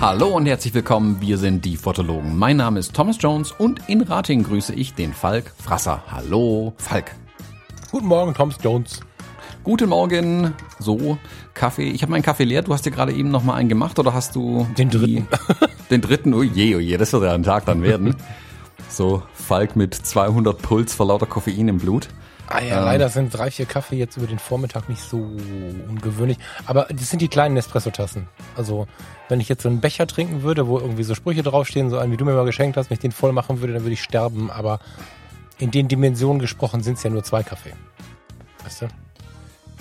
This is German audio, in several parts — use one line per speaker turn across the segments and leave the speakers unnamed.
Hallo und herzlich willkommen, wir sind die Fotologen. Mein Name ist Thomas Jones und in Rating grüße ich den Falk Frasser. Hallo, Falk.
Guten Morgen, Thomas Jones.
Guten Morgen. So, Kaffee. Ich habe meinen Kaffee leer. Du hast dir gerade eben noch mal einen gemacht oder hast du
den dritten?
Den dritten. Oh je, oh je, das wird ja ein Tag dann werden. so, Falk mit 200 Puls vor lauter Koffein im Blut.
Ah ja, ähm, leider sind drei, vier Kaffee jetzt über den Vormittag nicht so ungewöhnlich. Aber das sind die kleinen Espresso-Tassen. Also, wenn ich jetzt so einen Becher trinken würde, wo irgendwie so Sprüche draufstehen, so einen, wie du mir mal geschenkt hast, mich den voll machen würde, dann würde ich sterben. Aber in den Dimensionen gesprochen sind es ja nur zwei Kaffee. Weißt du?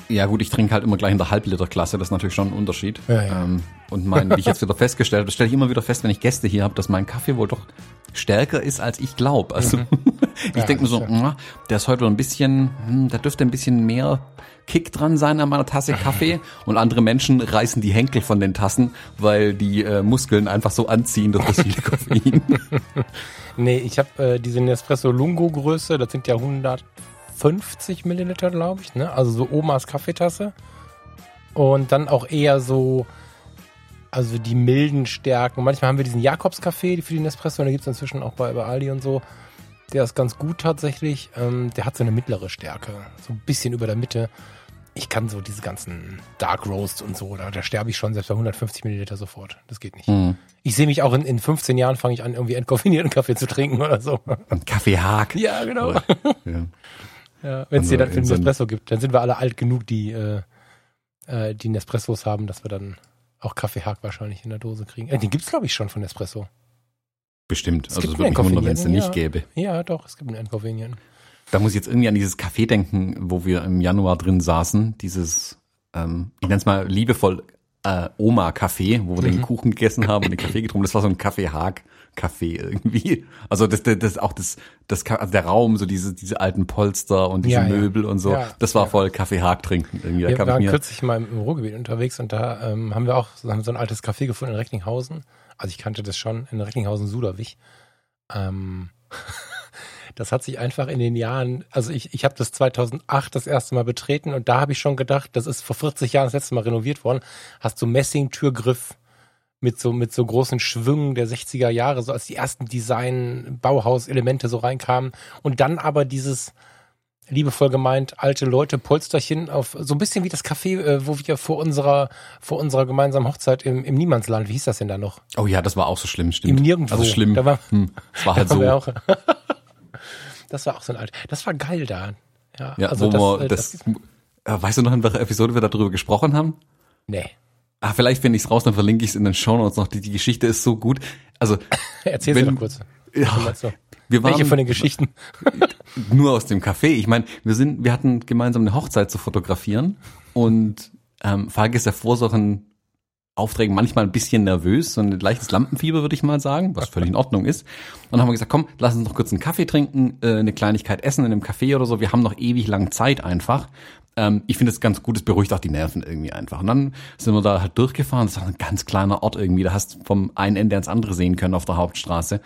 Ja gut, ich trinke halt immer gleich in der Halbliterklasse, das ist natürlich schon ein Unterschied.
Ja, ja.
Ähm, und mein, wie ich jetzt wieder festgestellt habe, stelle ich immer wieder fest, wenn ich Gäste hier habe, dass mein Kaffee wohl doch stärker ist, als ich glaube. Also mhm. ich ja, denke mir so, mh, der ist heute ein bisschen, hm, da dürfte ein bisschen mehr Kick dran sein an meiner Tasse Kaffee und andere Menschen reißen die Henkel von den Tassen, weil die äh, Muskeln einfach so anziehen durch das viele Koffein.
nee, ich habe äh, diese Nespresso Lungo Größe, das sind ja 150 Milliliter, glaube ich, ne? Also so Omas Kaffeetasse. Und dann auch eher so, also die milden Stärken. Manchmal haben wir diesen Jakobs-Kaffee für den Nespresso, und den gibt es inzwischen auch bei, bei Aldi und so. Der ist ganz gut tatsächlich. Ähm, der hat so eine mittlere Stärke. So ein bisschen über der Mitte. Ich kann so diese ganzen Dark Roast und so, da, da sterbe ich schon selbst bei 150 Milliliter sofort. Das geht nicht. Mhm. Ich sehe mich auch in, in 15 Jahren fange ich an, irgendwie entkoffinierten Kaffee zu trinken oder so.
Ein Kaffeehag.
Ja, genau. Ja. Ja Wenn es also den dann für den Nespresso gibt, dann sind wir alle alt genug, die, äh, äh, die Nespressos haben, dass wir dann auch Kaffeehag wahrscheinlich in der Dose kriegen. Äh, den gibt's glaube ich schon von Nespresso.
Bestimmt. Es also es würde mich wundern, wenn es den nicht gäbe.
Ja, doch, es gibt einen Enconvenient.
Da muss ich jetzt irgendwie an dieses Café denken, wo wir im Januar drin saßen. Dieses, ähm, ich nenne es mal liebevoll äh, Oma-Café, wo wir mhm. den Kuchen gegessen haben und den Kaffee getrunken. Das war so ein Kaffee-Haag. Café irgendwie. Also das, das, das auch das, das also der Raum, so diese, diese alten Polster und diese ja, Möbel ja. und so. Ja, das war voll Kaffee-Haag trinken irgendwie.
Wir waren kürzlich mal im Ruhrgebiet unterwegs und da ähm, haben wir auch haben so ein altes Café gefunden in Recklinghausen. Also ich kannte das schon in Recklinghausen-Suderwich. Ähm, das hat sich einfach in den Jahren, also ich, ich habe das 2008 das erste Mal betreten und da habe ich schon gedacht, das ist vor 40 Jahren das letzte Mal renoviert worden, hast du Messing-Türgriff mit so, mit so großen Schwüngen der 60er Jahre, so als die ersten Design-Bauhaus-Elemente so reinkamen und dann aber dieses, liebevoll gemeint, alte Leute, Polsterchen auf so ein bisschen wie das Café, äh, wo wir vor unserer vor unserer gemeinsamen Hochzeit im, im Niemandsland, wie hieß das denn da noch?
Oh ja, das war auch so schlimm, stimmt.
Im Nirgendwo.
Also schlimm.
Da war,
hm, das war halt so.
Auch, das war auch so ein alt. Das war geil da.
Ja, ja also wo das, wir, das, das, äh, weißt du noch, in welcher Episode wir darüber gesprochen haben?
Nee.
Ah, vielleicht finde ich es raus, dann verlinke ich es in den Show Notes noch. Die, die Geschichte ist so gut. Also
erzähl sie doch kurz.
Ja,
wir waren, Welche von den Geschichten?
nur aus dem Café. Ich meine, wir sind, wir hatten gemeinsam eine Hochzeit zu fotografieren und ähm, Falk ist ja vor solchen Aufträgen manchmal ein bisschen nervös, so ein leichtes Lampenfieber, würde ich mal sagen, was völlig in Ordnung ist. Und dann haben wir gesagt, komm, lass uns noch kurz einen Kaffee trinken, äh, eine Kleinigkeit essen in einem Café oder so. Wir haben noch ewig lang Zeit einfach. Ähm, ich finde es ganz gut, es beruhigt auch die Nerven irgendwie einfach. Und dann sind wir da halt durchgefahren. Das ist ein ganz kleiner Ort irgendwie. Da hast du vom einen Ende ans andere sehen können auf der Hauptstraße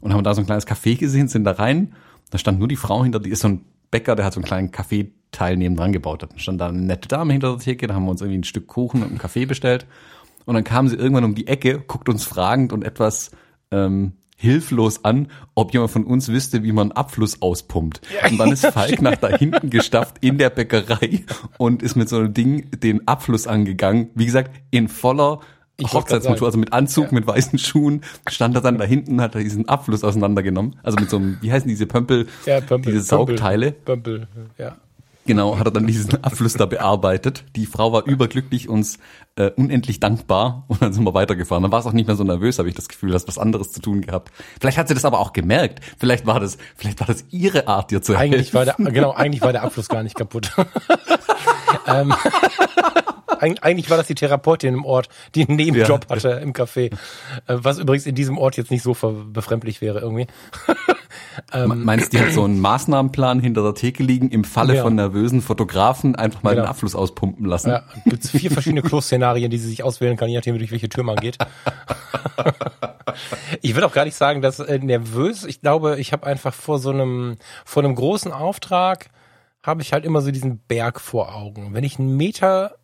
und haben da so ein kleines Café gesehen, sind da rein. Da stand nur die Frau hinter, die ist so ein Bäcker, der hat so einen kleinen Kaffeeteil nebendran gebaut. Da stand da eine nette Dame hinter der Theke, da haben wir uns irgendwie ein Stück Kuchen und einen Kaffee bestellt. Und dann kam sie irgendwann um die Ecke, guckt uns fragend und etwas ähm, hilflos an, ob jemand von uns wüsste, wie man Abfluss auspumpt. Und dann ist Falk nach da hinten gestafft in der Bäckerei und ist mit so einem Ding den Abfluss angegangen. Wie gesagt, in voller ich Hochzeitsmontur, also mit Anzug, ja. mit weißen Schuhen, stand er dann da hinten, hat er diesen Abfluss auseinandergenommen. Also mit so einem, wie heißen diese Pömpel,
ja, Pömpel
diese Saugteile.
Pömpel, ja.
Genau, hat er dann diesen Abfluss da bearbeitet. Die Frau war überglücklich, uns äh, unendlich dankbar und dann sind wir weitergefahren. Dann war es auch nicht mehr so nervös, habe ich das Gefühl, hast was anderes zu tun gehabt. Vielleicht hat sie das aber auch gemerkt. Vielleicht war das, vielleicht war das ihre Art, dir zu
helfen. Eigentlich war der, genau, eigentlich war der Abfluss gar nicht kaputt. ähm, eigentlich war das die Therapeutin im Ort, die einen Nebenjob ja. hatte im Café. Äh, was übrigens in diesem Ort jetzt nicht so befremdlich wäre irgendwie.
Ähm, Meinst du, die hat so einen Maßnahmenplan hinter der Theke liegen, im Falle ja. von nervösen Fotografen einfach mal genau. den Abfluss auspumpen lassen? Ja,
gibt vier verschiedene Klo-Szenarien, die sie sich auswählen kann, je nachdem, durch welche Tür man geht. ich würde auch gar nicht sagen, dass äh, nervös. Ich glaube, ich habe einfach vor so einem, vor einem großen Auftrag habe ich halt immer so diesen Berg vor Augen. Wenn ich einen Meter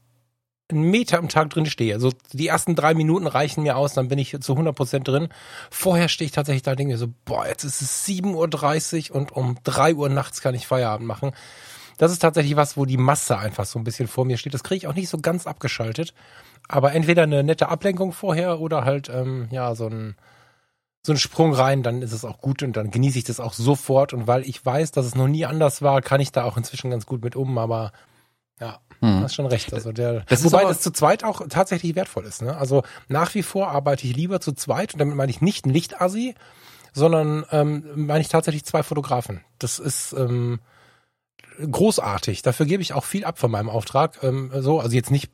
einen Meter am Tag drin stehe. Also die ersten drei Minuten reichen mir aus, dann bin ich zu 100 Prozent drin. Vorher stehe ich tatsächlich da und denke mir so, boah, jetzt ist es 7.30 Uhr und um drei Uhr nachts kann ich Feierabend machen. Das ist tatsächlich was, wo die Masse einfach so ein bisschen vor mir steht. Das kriege ich auch nicht so ganz abgeschaltet. Aber entweder eine nette Ablenkung vorher oder halt, ähm, ja, so ein, so ein Sprung rein, dann ist es auch gut und dann genieße ich das auch sofort. Und weil ich weiß, dass es noch nie anders war, kann ich da auch inzwischen ganz gut mit um. Aber ja, hm. hast schon recht. Also der, das wobei das zu zweit auch tatsächlich wertvoll ist. Ne? Also nach wie vor arbeite ich lieber zu zweit und damit meine ich nicht ein Lichtassi, sondern ähm, meine ich tatsächlich zwei Fotografen. Das ist ähm, großartig. Dafür gebe ich auch viel ab von meinem Auftrag. Ähm, so, also jetzt nicht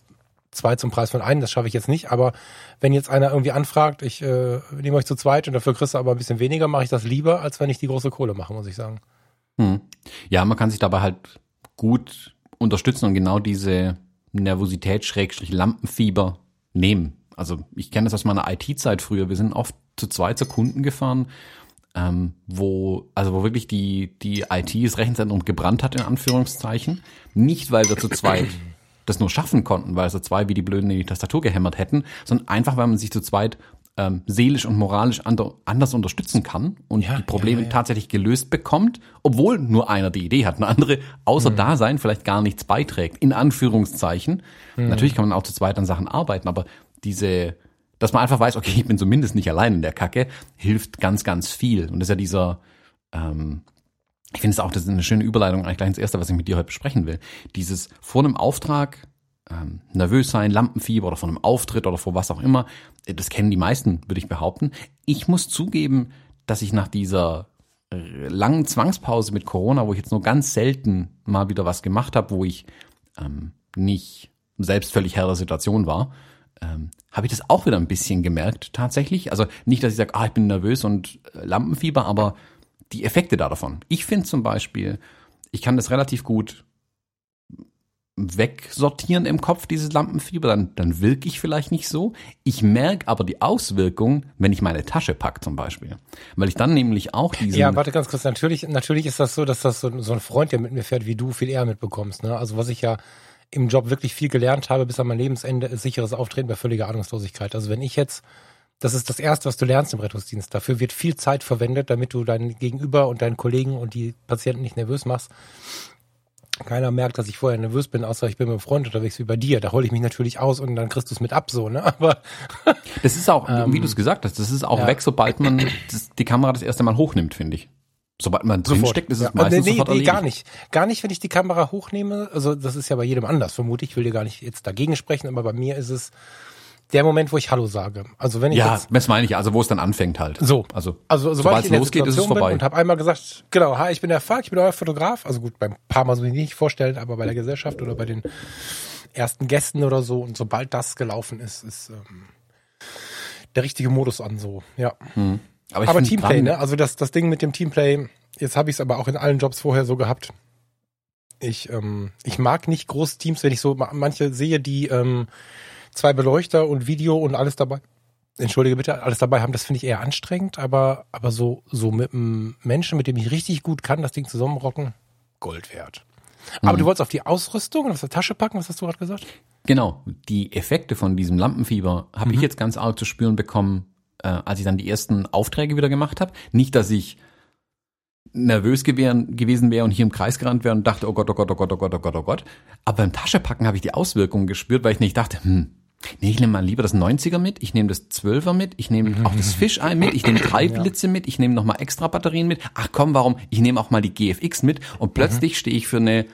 zwei zum Preis von einem, das schaffe ich jetzt nicht. Aber wenn jetzt einer irgendwie anfragt, ich äh, nehme euch zu zweit und dafür kriegst du aber ein bisschen weniger, mache ich das lieber, als wenn ich die große Kohle mache, muss ich sagen.
Hm. Ja, man kann sich dabei halt gut unterstützen und genau diese Nervosität, Schrägstrich, Lampenfieber nehmen. Also ich kenne das aus meiner IT-Zeit früher. Wir sind oft zu zweit zu Kunden gefahren, ähm, wo, also wo wirklich die, die IT, das Rechenzentrum gebrannt hat, in Anführungszeichen. Nicht, weil wir zu zweit das nur schaffen konnten, weil so zwei wie die Blöden in die Tastatur gehämmert hätten, sondern einfach, weil man sich zu zweit ähm, seelisch und moralisch anders unterstützen kann und ja, die Probleme ja, ja. tatsächlich gelöst bekommt, obwohl nur einer die Idee hat, eine andere außer mhm. Dasein vielleicht gar nichts beiträgt, in Anführungszeichen. Mhm. Natürlich kann man auch zu zweit an Sachen arbeiten, aber diese, dass man einfach weiß, okay, ich bin zumindest nicht allein in der Kacke, hilft ganz, ganz viel. Und das ist ja dieser, ähm, ich finde es auch, das ist eine schöne Überleitung eigentlich gleich ins Erste, was ich mit dir heute besprechen will. Dieses vor einem Auftrag ähm, nervös sein, Lampenfieber oder vor einem Auftritt oder vor was auch immer. Das kennen die meisten, würde ich behaupten. Ich muss zugeben, dass ich nach dieser äh, langen Zwangspause mit Corona, wo ich jetzt nur ganz selten mal wieder was gemacht habe, wo ich ähm, nicht selbst völlig Herr der Situation war, ähm, habe ich das auch wieder ein bisschen gemerkt tatsächlich. Also nicht, dass ich sage, ah, ich bin nervös und äh, Lampenfieber, aber die Effekte da davon. Ich finde zum Beispiel, ich kann das relativ gut wegsortieren im Kopf, dieses Lampenfieber, dann, dann wirke ich vielleicht nicht so. Ich merke aber die Auswirkung, wenn ich meine Tasche pack zum Beispiel. Weil ich dann nämlich auch diesen...
Ja, warte ganz kurz. Natürlich, natürlich ist das so, dass das so, so ein Freund, der mit mir fährt, wie du, viel eher mitbekommst. Ne? Also was ich ja im Job wirklich viel gelernt habe, bis an mein Lebensende, ist sicheres Auftreten bei völliger Ahnungslosigkeit. Also wenn ich jetzt das ist das Erste, was du lernst im Rettungsdienst. Dafür wird viel Zeit verwendet, damit du deinen Gegenüber und deinen Kollegen und die Patienten nicht nervös machst. Keiner merkt, dass ich vorher nervös bin, außer ich bin mit einem Freund unterwegs wie bei dir. Da hole ich mich natürlich aus und dann kriegst du es mit ab, so, ne? Aber
das ist auch, ähm, wie du es gesagt hast, das ist auch ja. weg, sobald man das, die Kamera das erste Mal hochnimmt, finde ich. Sobald man drinsteckt, ist es ja. meistens nee,
sofort nee, nee, gar nicht. Gar nicht, wenn ich die Kamera hochnehme. Also das ist ja bei jedem anders, vermute ich. will dir gar nicht jetzt dagegen sprechen, aber bei mir ist es der Moment, wo ich Hallo sage. Also wenn ich
ja, jetzt, das meine ich, also wo es dann anfängt halt.
So, also, also sobald es losgeht, ist es vorbei. und habe einmal gesagt, genau, hi, ich bin der Falk, ich bin euer Fotograf. Also gut, beim paar Mal so ich nicht vorstellen, aber bei der Gesellschaft oder bei den ersten Gästen oder so. Und sobald das gelaufen ist, ist ähm, der richtige Modus an. So, ja. Hm. Aber, aber Teamplay, ne? Also das das Ding mit dem Teamplay. Jetzt habe ich es aber auch in allen Jobs vorher so gehabt. Ich ähm, ich mag nicht große Teams, wenn ich so manche sehe, die ähm, zwei Beleuchter und Video und alles dabei. Entschuldige bitte, alles dabei haben, das finde ich eher anstrengend, aber, aber so, so mit einem Menschen, mit dem ich richtig gut kann, das Ding zusammenrocken, Gold wert. Aber mhm. du wolltest auf die Ausrüstung und auf der Tasche packen, was hast du gerade gesagt?
Genau, die Effekte von diesem Lampenfieber habe mhm. ich jetzt ganz arg zu spüren bekommen, äh, als ich dann die ersten Aufträge wieder gemacht habe. Nicht, dass ich nervös gewesen wäre und hier im Kreis gerannt wäre und dachte, oh Gott, oh Gott, oh Gott, oh Gott, oh Gott, oh Gott. Aber beim Taschepacken habe ich die Auswirkungen gespürt, weil ich nicht dachte, hm, Nee, ich nehme mal lieber das 90er mit, ich nehme das 12er mit, ich nehme auch das Fischei mit, ich nehme drei Blitze mit, ich nehme nochmal extra Batterien mit. Ach komm, warum? Ich nehme auch mal die GFX mit und plötzlich mhm. stehe ich für eine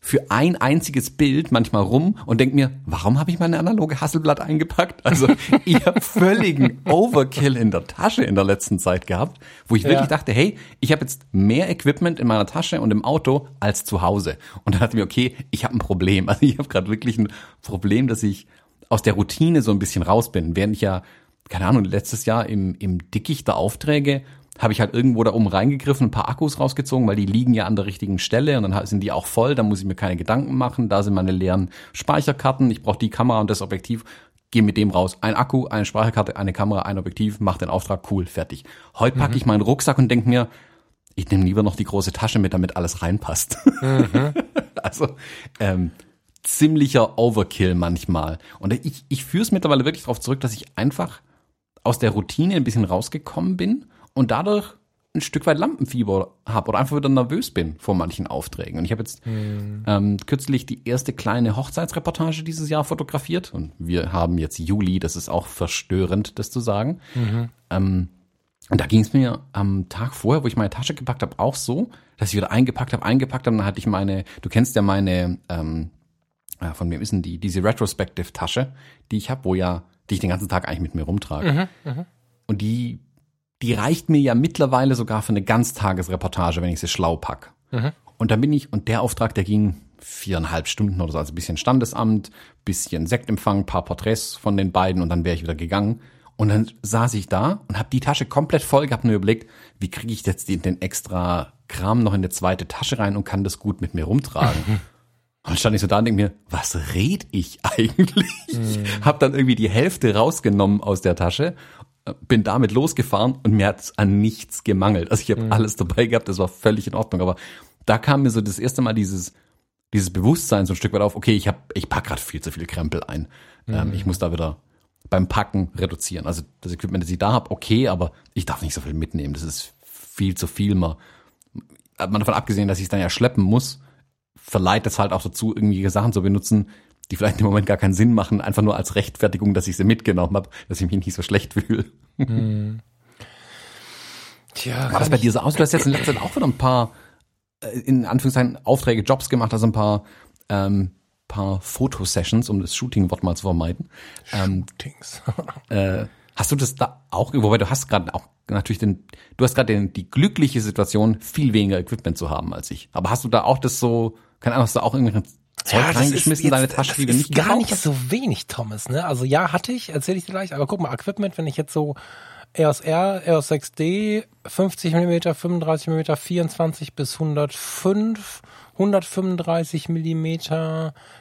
für ein einziges Bild manchmal rum und denke mir, warum habe ich meine analoge Hasselblatt eingepackt? Also ich habe völligen Overkill in der Tasche in der letzten Zeit gehabt, wo ich ja. wirklich dachte, hey, ich habe jetzt mehr Equipment in meiner Tasche und im Auto als zu Hause. Und dann dachte ich mir, okay, ich habe ein Problem. Also ich habe gerade wirklich ein Problem, dass ich aus der Routine so ein bisschen raus bin. Während ich ja, keine Ahnung, letztes Jahr im, im Dickicht der Aufträge habe ich halt irgendwo da oben reingegriffen, ein paar Akkus rausgezogen, weil die liegen ja an der richtigen Stelle und dann sind die auch voll, da muss ich mir keine Gedanken machen, da sind meine leeren Speicherkarten, ich brauche die Kamera und das Objektiv, gehe mit dem raus. Ein Akku, eine Speicherkarte, eine Kamera, ein Objektiv, mach den Auftrag, cool, fertig. Heute packe ich meinen Rucksack und denk mir, ich nehme lieber noch die große Tasche mit, damit alles reinpasst. also ähm, ziemlicher Overkill manchmal. Und ich, ich führe es mittlerweile wirklich darauf zurück, dass ich einfach aus der Routine ein bisschen rausgekommen bin und dadurch ein Stück weit Lampenfieber habe oder einfach wieder nervös bin vor manchen Aufträgen. Und ich habe jetzt
Hm.
ähm, kürzlich die erste kleine Hochzeitsreportage dieses Jahr fotografiert und wir haben jetzt Juli, das ist auch verstörend, das zu sagen. Ähm, und da ging es mir am Tag vorher, wo ich meine Tasche gepackt habe, auch so, dass ich wieder eingepackt habe, eingepackt habe, und dann hatte ich meine, du kennst ja meine, ähm, ja, von wem ist denn die, diese Retrospective-Tasche, die ich habe, wo ja, die ich den ganzen Tag eigentlich mit mir rumtrage. Und die, die reicht mir ja mittlerweile sogar für eine Ganztagesreportage, wenn ich sie schlau pack. Und dann bin ich, und der Auftrag, der ging viereinhalb Stunden oder so, also ein bisschen Standesamt, bisschen Sektempfang, paar Porträts von den beiden und dann wäre ich wieder gegangen. Und dann saß ich da und habe die Tasche komplett voll gehabt und überlegt, wie kriege ich jetzt den, den extra Kram noch in eine zweite Tasche rein und kann das gut mit mir rumtragen. Und dann stand ich so da und denke mir, was red ich eigentlich? Hab dann irgendwie die Hälfte rausgenommen aus der Tasche, äh, bin damit losgefahren und mir hat's an nichts gemangelt. Also ich habe alles dabei gehabt, das war völlig in Ordnung. Aber da kam mir so das erste Mal dieses, dieses Bewusstsein so ein Stück weit auf, okay, ich hab, ich pack gerade viel zu viel Krempel ein. Ähm, ich muss da wieder beim Packen reduzieren. Also das Equipment, das ich da hab, okay, aber ich darf nicht so viel mitnehmen. Das ist viel zu viel. Man, hat man davon abgesehen, dass ich es dann ja schleppen muss, verleiht es halt auch dazu, irgendwie Sachen zu benutzen, die vielleicht im Moment gar keinen Sinn machen, einfach nur als Rechtfertigung, dass ich sie mitgenommen habe, dass ich mich nicht so schlecht fühle.
Tja,
War das bei dir so aus? Du hast jetzt in letzter Zeit auch wieder ein paar, äh, in Anführungszeichen, Aufträge, Jobs gemacht, also ein paar, ähm, paar Fotosessions, um das Shooting-Wort mal zu vermeiden. Ähm,
Dings.
äh, hast du das da auch, wobei du hast gerade auch natürlich den, du hast gerade die glückliche Situation, viel weniger Equipment zu haben als ich. Aber hast du da auch das so, keine Ahnung, hast du auch irgendwelchen Zeug
das
reingeschmissen in
jetzt-
deine Tasche, die du nicht
gar nicht so wenig, Thomas. Ne? Also ja, hatte ich, erzähle ich dir gleich. Aber guck mal, Equipment, wenn ich jetzt so EOS R, EOS 6D, 50 mm, 35 mm, 24 bis 105, 135 mm,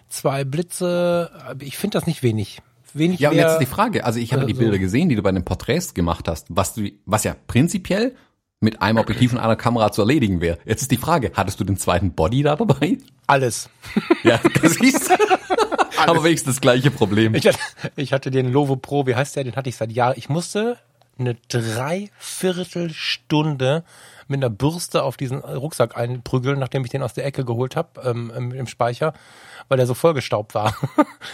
zwei Blitze. Ich finde das nicht wenig. Wenig
Ja, und jetzt ist die Frage, also ich habe
äh,
die
so-
Bilder gesehen, die du bei den Porträts gemacht hast, was du, was ja prinzipiell mit einem Objektiv und einer Kamera zu erledigen wäre. Jetzt ist die Frage, hattest du den zweiten Body da dabei?
alles.
Ja, das siehst du. Aber wenigstens das gleiche Problem.
Ich hatte, ich hatte den Lovo Pro, wie heißt der? Den hatte ich seit Jahren. Ich musste eine Dreiviertelstunde mit einer Bürste auf diesen Rucksack einprügeln, nachdem ich den aus der Ecke geholt habe ähm, im, im Speicher, weil der so vollgestaubt war.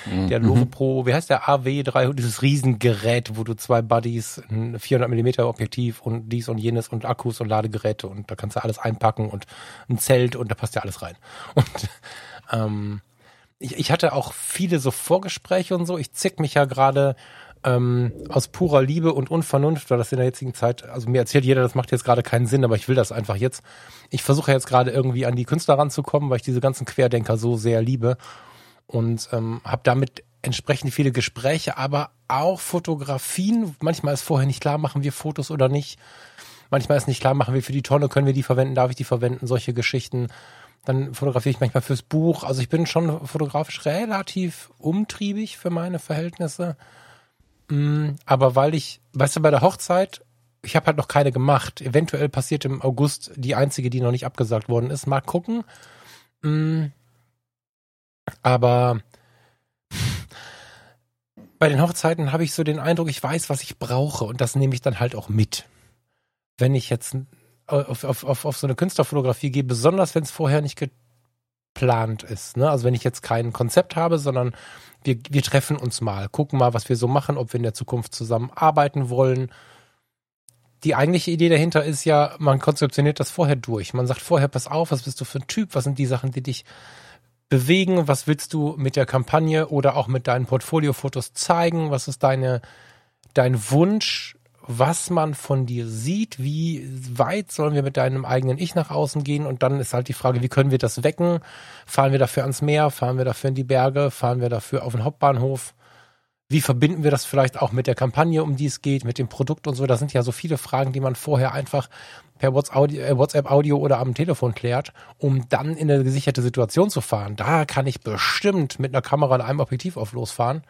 der Lovo Pro, wie heißt der AW300, dieses Riesengerät, wo du zwei Buddies, ein 400 Millimeter Objektiv und dies und jenes und Akkus und Ladegeräte und da kannst du alles einpacken und ein Zelt und da passt ja alles rein. Und ähm, ich, ich hatte auch viele so Vorgespräche und so. Ich zick mich ja gerade ähm, aus purer Liebe und Unvernunft, weil das in der jetzigen Zeit, also mir erzählt jeder, das macht jetzt gerade keinen Sinn, aber ich will das einfach jetzt. Ich versuche jetzt gerade irgendwie an die Künstler ranzukommen, weil ich diese ganzen Querdenker so sehr liebe und ähm, habe damit entsprechend viele Gespräche, aber auch Fotografien. Manchmal ist vorher nicht klar, machen wir Fotos oder nicht. Manchmal ist nicht klar, machen wir für die Tonne, können wir die verwenden, darf ich die verwenden, solche Geschichten. Dann fotografiere ich manchmal fürs Buch. Also ich bin schon fotografisch relativ umtriebig für meine Verhältnisse. Mm, Aber weil ich, weißt du, bei der Hochzeit, ich habe halt noch keine gemacht. Eventuell passiert im August die einzige, die noch nicht abgesagt worden ist. Mal gucken. Mm, Aber bei den Hochzeiten habe ich so den Eindruck, ich weiß, was ich brauche und das nehme ich dann halt auch mit. Wenn ich jetzt auf, auf, auf, auf so eine Künstlerfotografie gehe, besonders wenn es vorher nicht geplant ist. Ne? Also wenn ich jetzt kein Konzept habe, sondern wir, wir treffen uns mal, gucken mal, was wir so machen, ob wir in der Zukunft zusammen arbeiten wollen. Die eigentliche Idee dahinter ist ja, man konzeptioniert das vorher durch. Man sagt vorher, pass auf, was bist du für ein Typ, was sind die Sachen, die dich bewegen, was willst du mit der Kampagne oder auch mit deinen Portfoliofotos zeigen, was ist deine, dein Wunsch, was man von dir sieht, wie weit sollen wir mit deinem eigenen Ich nach außen gehen und dann ist halt die Frage, wie können wir das wecken? Fahren wir dafür ans Meer, fahren wir dafür in die Berge, fahren wir dafür auf den Hauptbahnhof? Wie verbinden wir das vielleicht auch mit der Kampagne, um die es geht, mit dem Produkt und so? Das sind ja so viele Fragen, die man vorher einfach per äh, WhatsApp-Audio oder am Telefon klärt, um dann in eine gesicherte Situation zu fahren. Da kann ich bestimmt mit einer Kamera und einem Objektiv auf losfahren.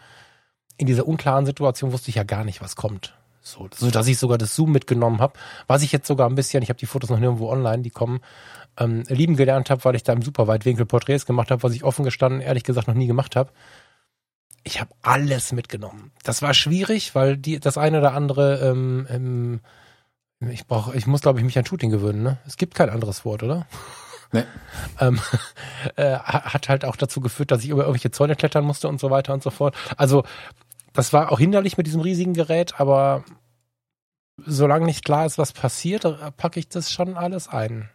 In dieser unklaren Situation wusste ich ja gar nicht, was kommt. So, so dass ich sogar das Zoom mitgenommen habe, was ich jetzt sogar ein bisschen, ich habe die Fotos noch nirgendwo online, die kommen, ähm, lieben gelernt habe, weil ich da im Superweitwinkel Porträts gemacht habe, was ich offen gestanden ehrlich gesagt noch nie gemacht habe. Ich habe alles mitgenommen. Das war schwierig, weil die das eine oder andere ähm, ähm, ich brauche, ich muss glaube ich mich an Shooting gewöhnen. Ne? Es gibt kein anderes Wort, oder? Nee. ähm, äh, hat halt auch dazu geführt, dass ich über irgendwelche Zäune klettern musste und so weiter und so fort. Also das war auch hinderlich mit diesem riesigen Gerät, aber solange nicht klar ist, was passiert, packe ich das schon alles ein.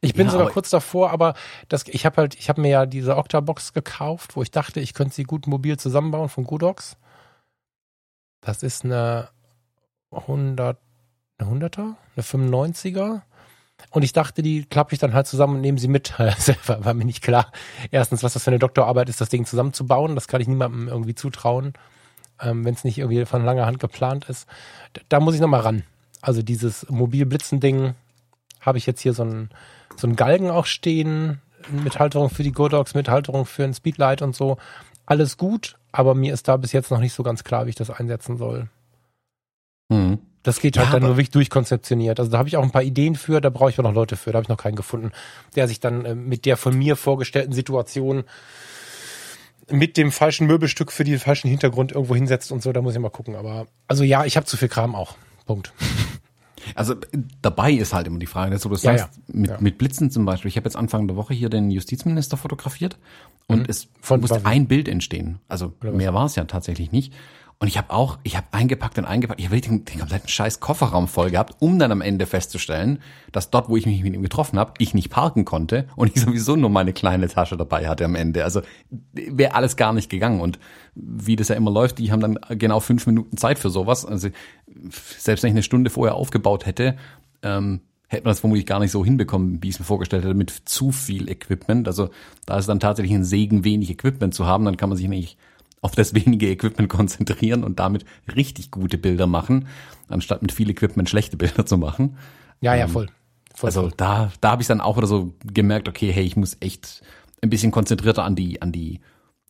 Ich bin ja, sogar kurz davor, aber das, ich habe halt, ich habe mir ja diese Octabox gekauft, wo ich dachte, ich könnte sie gut mobil zusammenbauen von Goodox. Das ist eine 100, eine 100er, eine 95er. Und ich dachte, die klappe ich dann halt zusammen und nehme sie mit. Selber war mir nicht klar. Erstens, was das für eine Doktorarbeit ist, das Ding zusammenzubauen. Das kann ich niemandem irgendwie zutrauen, ähm, wenn es nicht irgendwie von langer Hand geplant ist. Da, da muss ich nochmal ran. Also dieses Mobilblitzen-Ding habe ich jetzt hier so einen, so einen Galgen auch stehen, mit Halterung für die Godox, mit Halterung für ein Speedlight und so. Alles gut, aber mir ist da bis jetzt noch nicht so ganz klar, wie ich das einsetzen soll. Mhm. Das geht halt ja, dann nur wirklich durchkonzeptioniert. Also da habe ich auch ein paar Ideen für, da brauche ich aber noch Leute für, da habe ich noch keinen gefunden, der sich dann äh, mit der von mir vorgestellten Situation mit dem falschen Möbelstück für den falschen Hintergrund irgendwo hinsetzt und so, da muss ich mal gucken. Aber also ja, ich habe zu viel Kram auch. Punkt.
Also dabei ist halt immer die Frage, dass du das ja, sagst, ja. Mit, ja. mit Blitzen zum Beispiel. Ich habe jetzt Anfang der Woche hier den Justizminister fotografiert und mhm. es Von musste ein Bild entstehen. Also mehr war es ja tatsächlich nicht. Und ich habe auch, ich habe eingepackt und eingepackt. Ich habe den, den kompletten scheiß Kofferraum voll gehabt, um dann am Ende festzustellen, dass dort, wo ich mich mit ihm getroffen habe, ich nicht parken konnte und ich sowieso nur meine kleine Tasche dabei hatte am Ende. Also wäre alles gar nicht gegangen. Und wie das ja immer läuft, die haben dann genau fünf Minuten Zeit für sowas. Also selbst wenn ich eine Stunde vorher aufgebaut hätte, ähm, hätte man das vermutlich gar nicht so hinbekommen, wie ich es mir vorgestellt hätte, mit zu viel Equipment. Also da ist dann tatsächlich ein Segen, wenig Equipment zu haben, dann kann man sich nicht auf das wenige Equipment konzentrieren und damit richtig gute Bilder machen, anstatt mit viel Equipment schlechte Bilder zu machen.
Ja, ja, ähm, voll.
voll also voll. da, da habe ich dann auch wieder so gemerkt, okay, hey, ich muss echt ein bisschen konzentrierter an die, an die,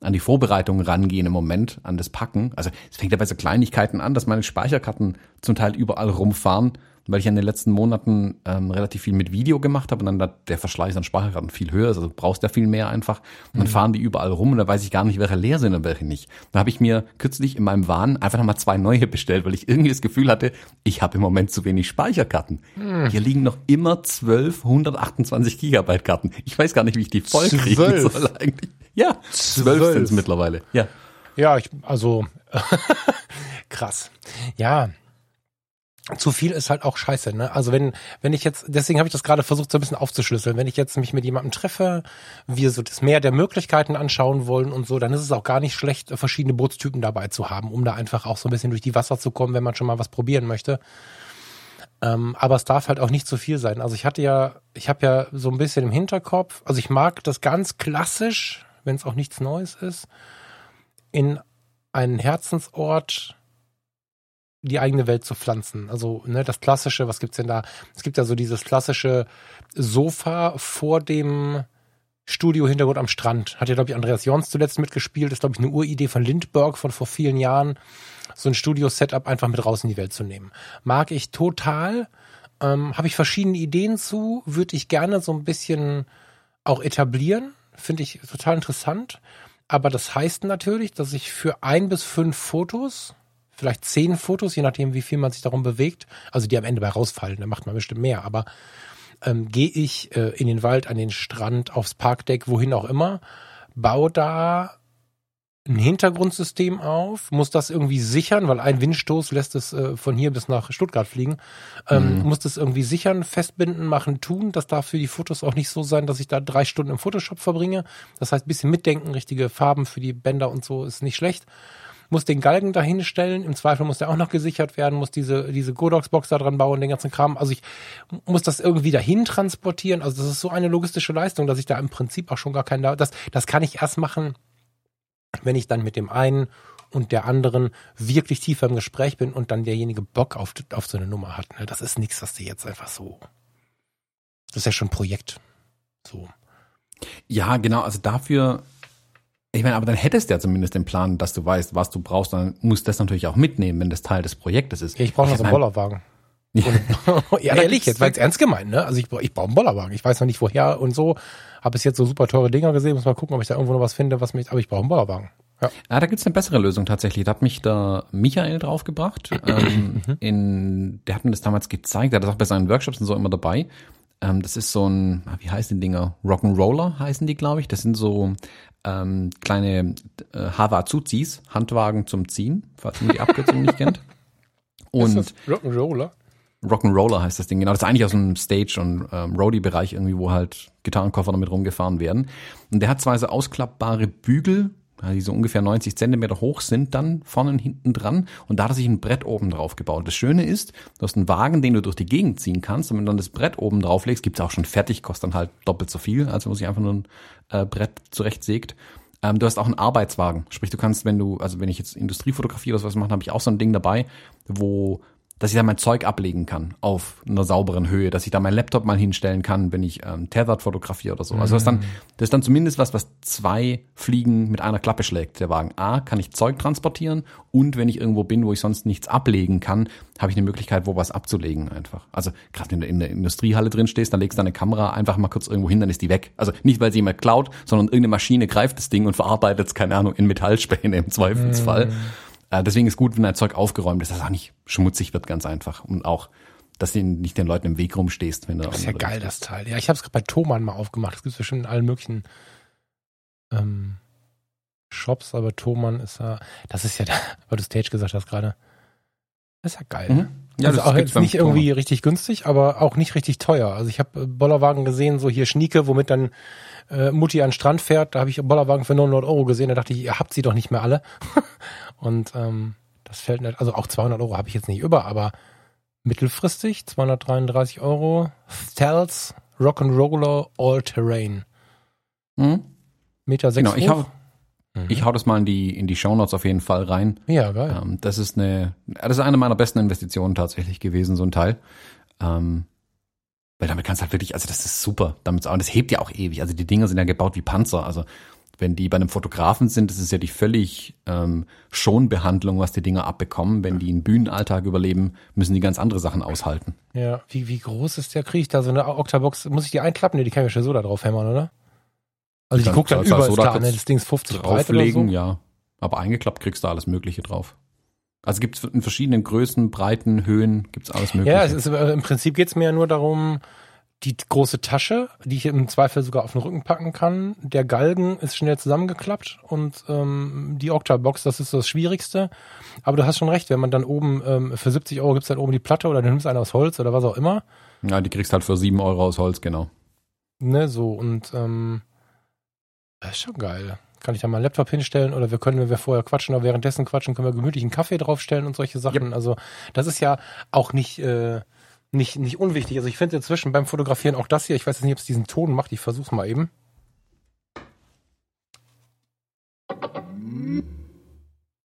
an die Vorbereitung rangehen im Moment, an das Packen. Also es fängt ja bei so Kleinigkeiten an, dass meine Speicherkarten zum Teil überall rumfahren weil ich in den letzten Monaten ähm, relativ viel mit Video gemacht habe und dann der Verschleiß an Speicherkarten viel höher ist, also brauchst ja viel mehr einfach. Und dann mhm. fahren die überall rum und da weiß ich gar nicht, welche leer sind und welche nicht. Da habe ich mir kürzlich in meinem Wahn einfach nochmal zwei neue bestellt, weil ich irgendwie das Gefühl hatte, ich habe im Moment zu wenig Speicherkarten. Mhm. Hier liegen noch immer 12 128 Gigabyte Karten. Ich weiß gar nicht, wie ich die voll kriegen soll eigentlich. Ja, zwölf sind es mittlerweile. Ja.
Ja, ich, also krass. Ja, zu viel ist halt auch scheiße, ne? Also wenn, wenn ich jetzt, deswegen habe ich das gerade versucht, so ein bisschen aufzuschlüsseln. Wenn ich jetzt mich mit jemandem treffe, wir so das Meer der Möglichkeiten anschauen wollen und so, dann ist es auch gar nicht schlecht, verschiedene Bootstypen dabei zu haben, um da einfach auch so ein bisschen durch die Wasser zu kommen, wenn man schon mal was probieren möchte. Ähm, aber es darf halt auch nicht zu viel sein. Also ich hatte ja, ich habe ja so ein bisschen im Hinterkopf, also ich mag das ganz klassisch, wenn es auch nichts Neues ist, in einen Herzensort die eigene Welt zu pflanzen. Also ne, das klassische, was gibt's denn da? Es gibt ja so dieses klassische Sofa vor dem Studio-Hintergrund am Strand. Hat ja, glaube ich, Andreas Jons zuletzt mitgespielt. Das ist, glaube ich, eine Uridee von Lindbergh von vor vielen Jahren. So ein Studio-Setup einfach mit raus in die Welt zu nehmen. Mag ich total. Ähm, Habe ich verschiedene Ideen zu. Würde ich gerne so ein bisschen auch etablieren. Finde ich total interessant. Aber das heißt natürlich, dass ich für ein bis fünf Fotos vielleicht zehn Fotos, je nachdem, wie viel man sich darum bewegt. Also die am Ende bei rausfallen, da macht man bestimmt mehr. Aber ähm, gehe ich äh, in den Wald, an den Strand, aufs Parkdeck, wohin auch immer, baue da ein Hintergrundsystem auf, muss das irgendwie sichern, weil ein Windstoß lässt es äh, von hier bis nach Stuttgart fliegen, ähm, mhm. muss das irgendwie sichern, festbinden, machen, tun. Das darf für die Fotos auch nicht so sein, dass ich da drei Stunden im Photoshop verbringe. Das heißt, bisschen mitdenken, richtige Farben für die Bänder und so ist nicht schlecht muss den Galgen dahinstellen. Im Zweifel muss der auch noch gesichert werden, muss diese, diese Godox-Box da dran bauen, den ganzen Kram. Also ich muss das irgendwie dahin transportieren. Also das ist so eine logistische Leistung, dass ich da im Prinzip auch schon gar keinen, das, das kann ich erst machen, wenn ich dann mit dem einen und der anderen wirklich tiefer im Gespräch bin und dann derjenige Bock auf, auf so eine Nummer hat. Ne? Das ist nichts, was du jetzt einfach so. Das ist ja schon ein Projekt. So.
Ja, genau. Also dafür, ich meine, aber dann hättest du ja zumindest den Plan, dass du weißt, was du brauchst. Dann musst du das natürlich auch mitnehmen, wenn das Teil des Projektes ist.
Ich brauche noch so einen Bollerwagen. Ja, ja ehrlich, jetzt war es ernst gemeint, ne? Also ich, ich brauche einen Bollerwagen. Ich weiß noch nicht woher und so. Habe bis jetzt so super teure Dinger gesehen. Muss mal gucken, ob ich da irgendwo noch was finde, was mich. Aber ich brauche einen Bollerwagen.
Ja. ja, da gibt's eine bessere Lösung tatsächlich. Da hat mich der Michael draufgebracht. ähm, in, der hat mir das damals gezeigt. Der hat das auch bei seinen Workshops und so immer dabei. Ähm, das ist so ein, ah, wie heißen die Dinger? Rock'n'Roller heißen die, glaube ich. Das sind so ähm, kleine äh, Hava-Zuzis, Handwagen zum Ziehen, falls man die Abkürzung nicht kennt.
Und Rock'n'Roller?
Rock'n'Roller heißt das Ding, genau. Das ist eigentlich aus dem Stage- und ähm, Roadie-Bereich irgendwie, wo halt Gitarrenkoffer damit rumgefahren werden. Und der hat zwei so ausklappbare Bügel, die so ungefähr 90 Zentimeter hoch sind dann vorne und hinten dran. Und da hat er sich ein Brett oben drauf gebaut. Das Schöne ist, du hast einen Wagen, den du durch die Gegend ziehen kannst. Und wenn du dann das Brett oben drauf legst, gibt's auch schon fertig, kostet dann halt doppelt so viel, als wenn man sich einfach nur ein äh, Brett zurechtsägt. Ähm, du hast auch einen Arbeitswagen. Sprich, du kannst, wenn du, also wenn ich jetzt Industriefotografie oder sowas mache, habe ich auch so ein Ding dabei, wo dass ich da mein Zeug ablegen kann auf einer sauberen Höhe, dass ich da mein Laptop mal hinstellen kann, wenn ich ähm, Tethered fotografiere oder so. Also das ist dann, das ist dann zumindest was, was zwei Fliegen mit einer Klappe schlägt, der Wagen. A, kann ich Zeug transportieren und wenn ich irgendwo bin, wo ich sonst nichts ablegen kann, habe ich eine Möglichkeit, wo was abzulegen einfach. Also gerade wenn du in der Industriehalle drin stehst, dann legst du deine Kamera einfach mal kurz irgendwo hin, dann ist die weg. Also nicht, weil sie jemand klaut, sondern irgendeine Maschine greift das Ding und verarbeitet es, keine Ahnung, in Metallspäne im Zweifelsfall. Mm. Äh, deswegen ist gut, wenn dein Zeug aufgeräumt ist, dass es auch nicht schmutzig wird, ganz einfach. Und auch, dass du nicht den Leuten im Weg rumstehst. Wenn du
das ist ja geil, das Teil. Ja, ich habe es gerade bei Thomann mal aufgemacht. Das gibt es bestimmt in allen möglichen ähm, Shops, aber Thomann ist ja, das ist ja, weil du Stage gesagt hast gerade. Das ist ja geil. Mhm. Ja, also das auch jetzt nicht irgendwie richtig günstig, aber auch nicht richtig teuer. Also ich habe äh, Bollerwagen gesehen, so hier Schnieke, womit dann äh, Mutti an den Strand fährt. Da habe ich Bollerwagen für 900 Euro gesehen. Da dachte ich, ihr habt sie doch nicht mehr alle. Und ähm, das fällt nicht, also auch 200 Euro habe ich jetzt nicht über, aber mittelfristig 233 Euro. Stealth Rock'n'Roller All Terrain.
Mhm. Meter sechs genau, ich hau, mhm. ich hau das mal in die in die Shownotes auf jeden Fall rein.
Ja, geil.
Ähm, das ist eine, das ist eine meiner besten Investitionen tatsächlich gewesen, so ein Teil. Ähm, weil damit kannst du halt wirklich, also das ist super. Damit, und das hebt ja auch ewig. Also die Dinger sind ja gebaut wie Panzer. Also wenn die bei einem Fotografen sind, das ist ja die völlig ähm, Schonbehandlung, was die Dinger abbekommen. Wenn die einen Bühnenalltag überleben, müssen die ganz andere Sachen aushalten.
Ja, wie, wie groß ist der? Krieg da so eine Octabox? Muss ich die einklappen? Nee, die kann ich ja schon so da drauf hämmern, oder? Also die, die guckt dann über, so klar, ne? Das Ding ist 50 breit oder so.
ja. Aber eingeklappt kriegst du alles Mögliche drauf. Also gibt es in verschiedenen Größen, Breiten, Höhen, gibt's alles Mögliche.
Ja, es ist, äh, im Prinzip geht's mir ja nur darum, die große Tasche, die ich im Zweifel sogar auf den Rücken packen kann. Der Galgen ist schnell zusammengeklappt und ähm, die Octabox, das ist das Schwierigste. Aber du hast schon recht, wenn man dann oben ähm, für 70 Euro gibt's dann oben die Platte oder du nimmst eine aus Holz oder was auch immer.
Ja, die kriegst halt für 7 Euro aus Holz, genau.
Ne, so und ähm, das ist schon geil. Kann ich da mal einen Laptop hinstellen oder wir können, wenn wir vorher quatschen oder währenddessen quatschen, können wir gemütlich einen Kaffee draufstellen und solche Sachen. Yep. Also das ist ja auch nicht äh, nicht, nicht unwichtig. Also ich finde inzwischen beim Fotografieren auch das hier, ich weiß jetzt nicht, ob es diesen Ton macht, ich versuch's mal eben.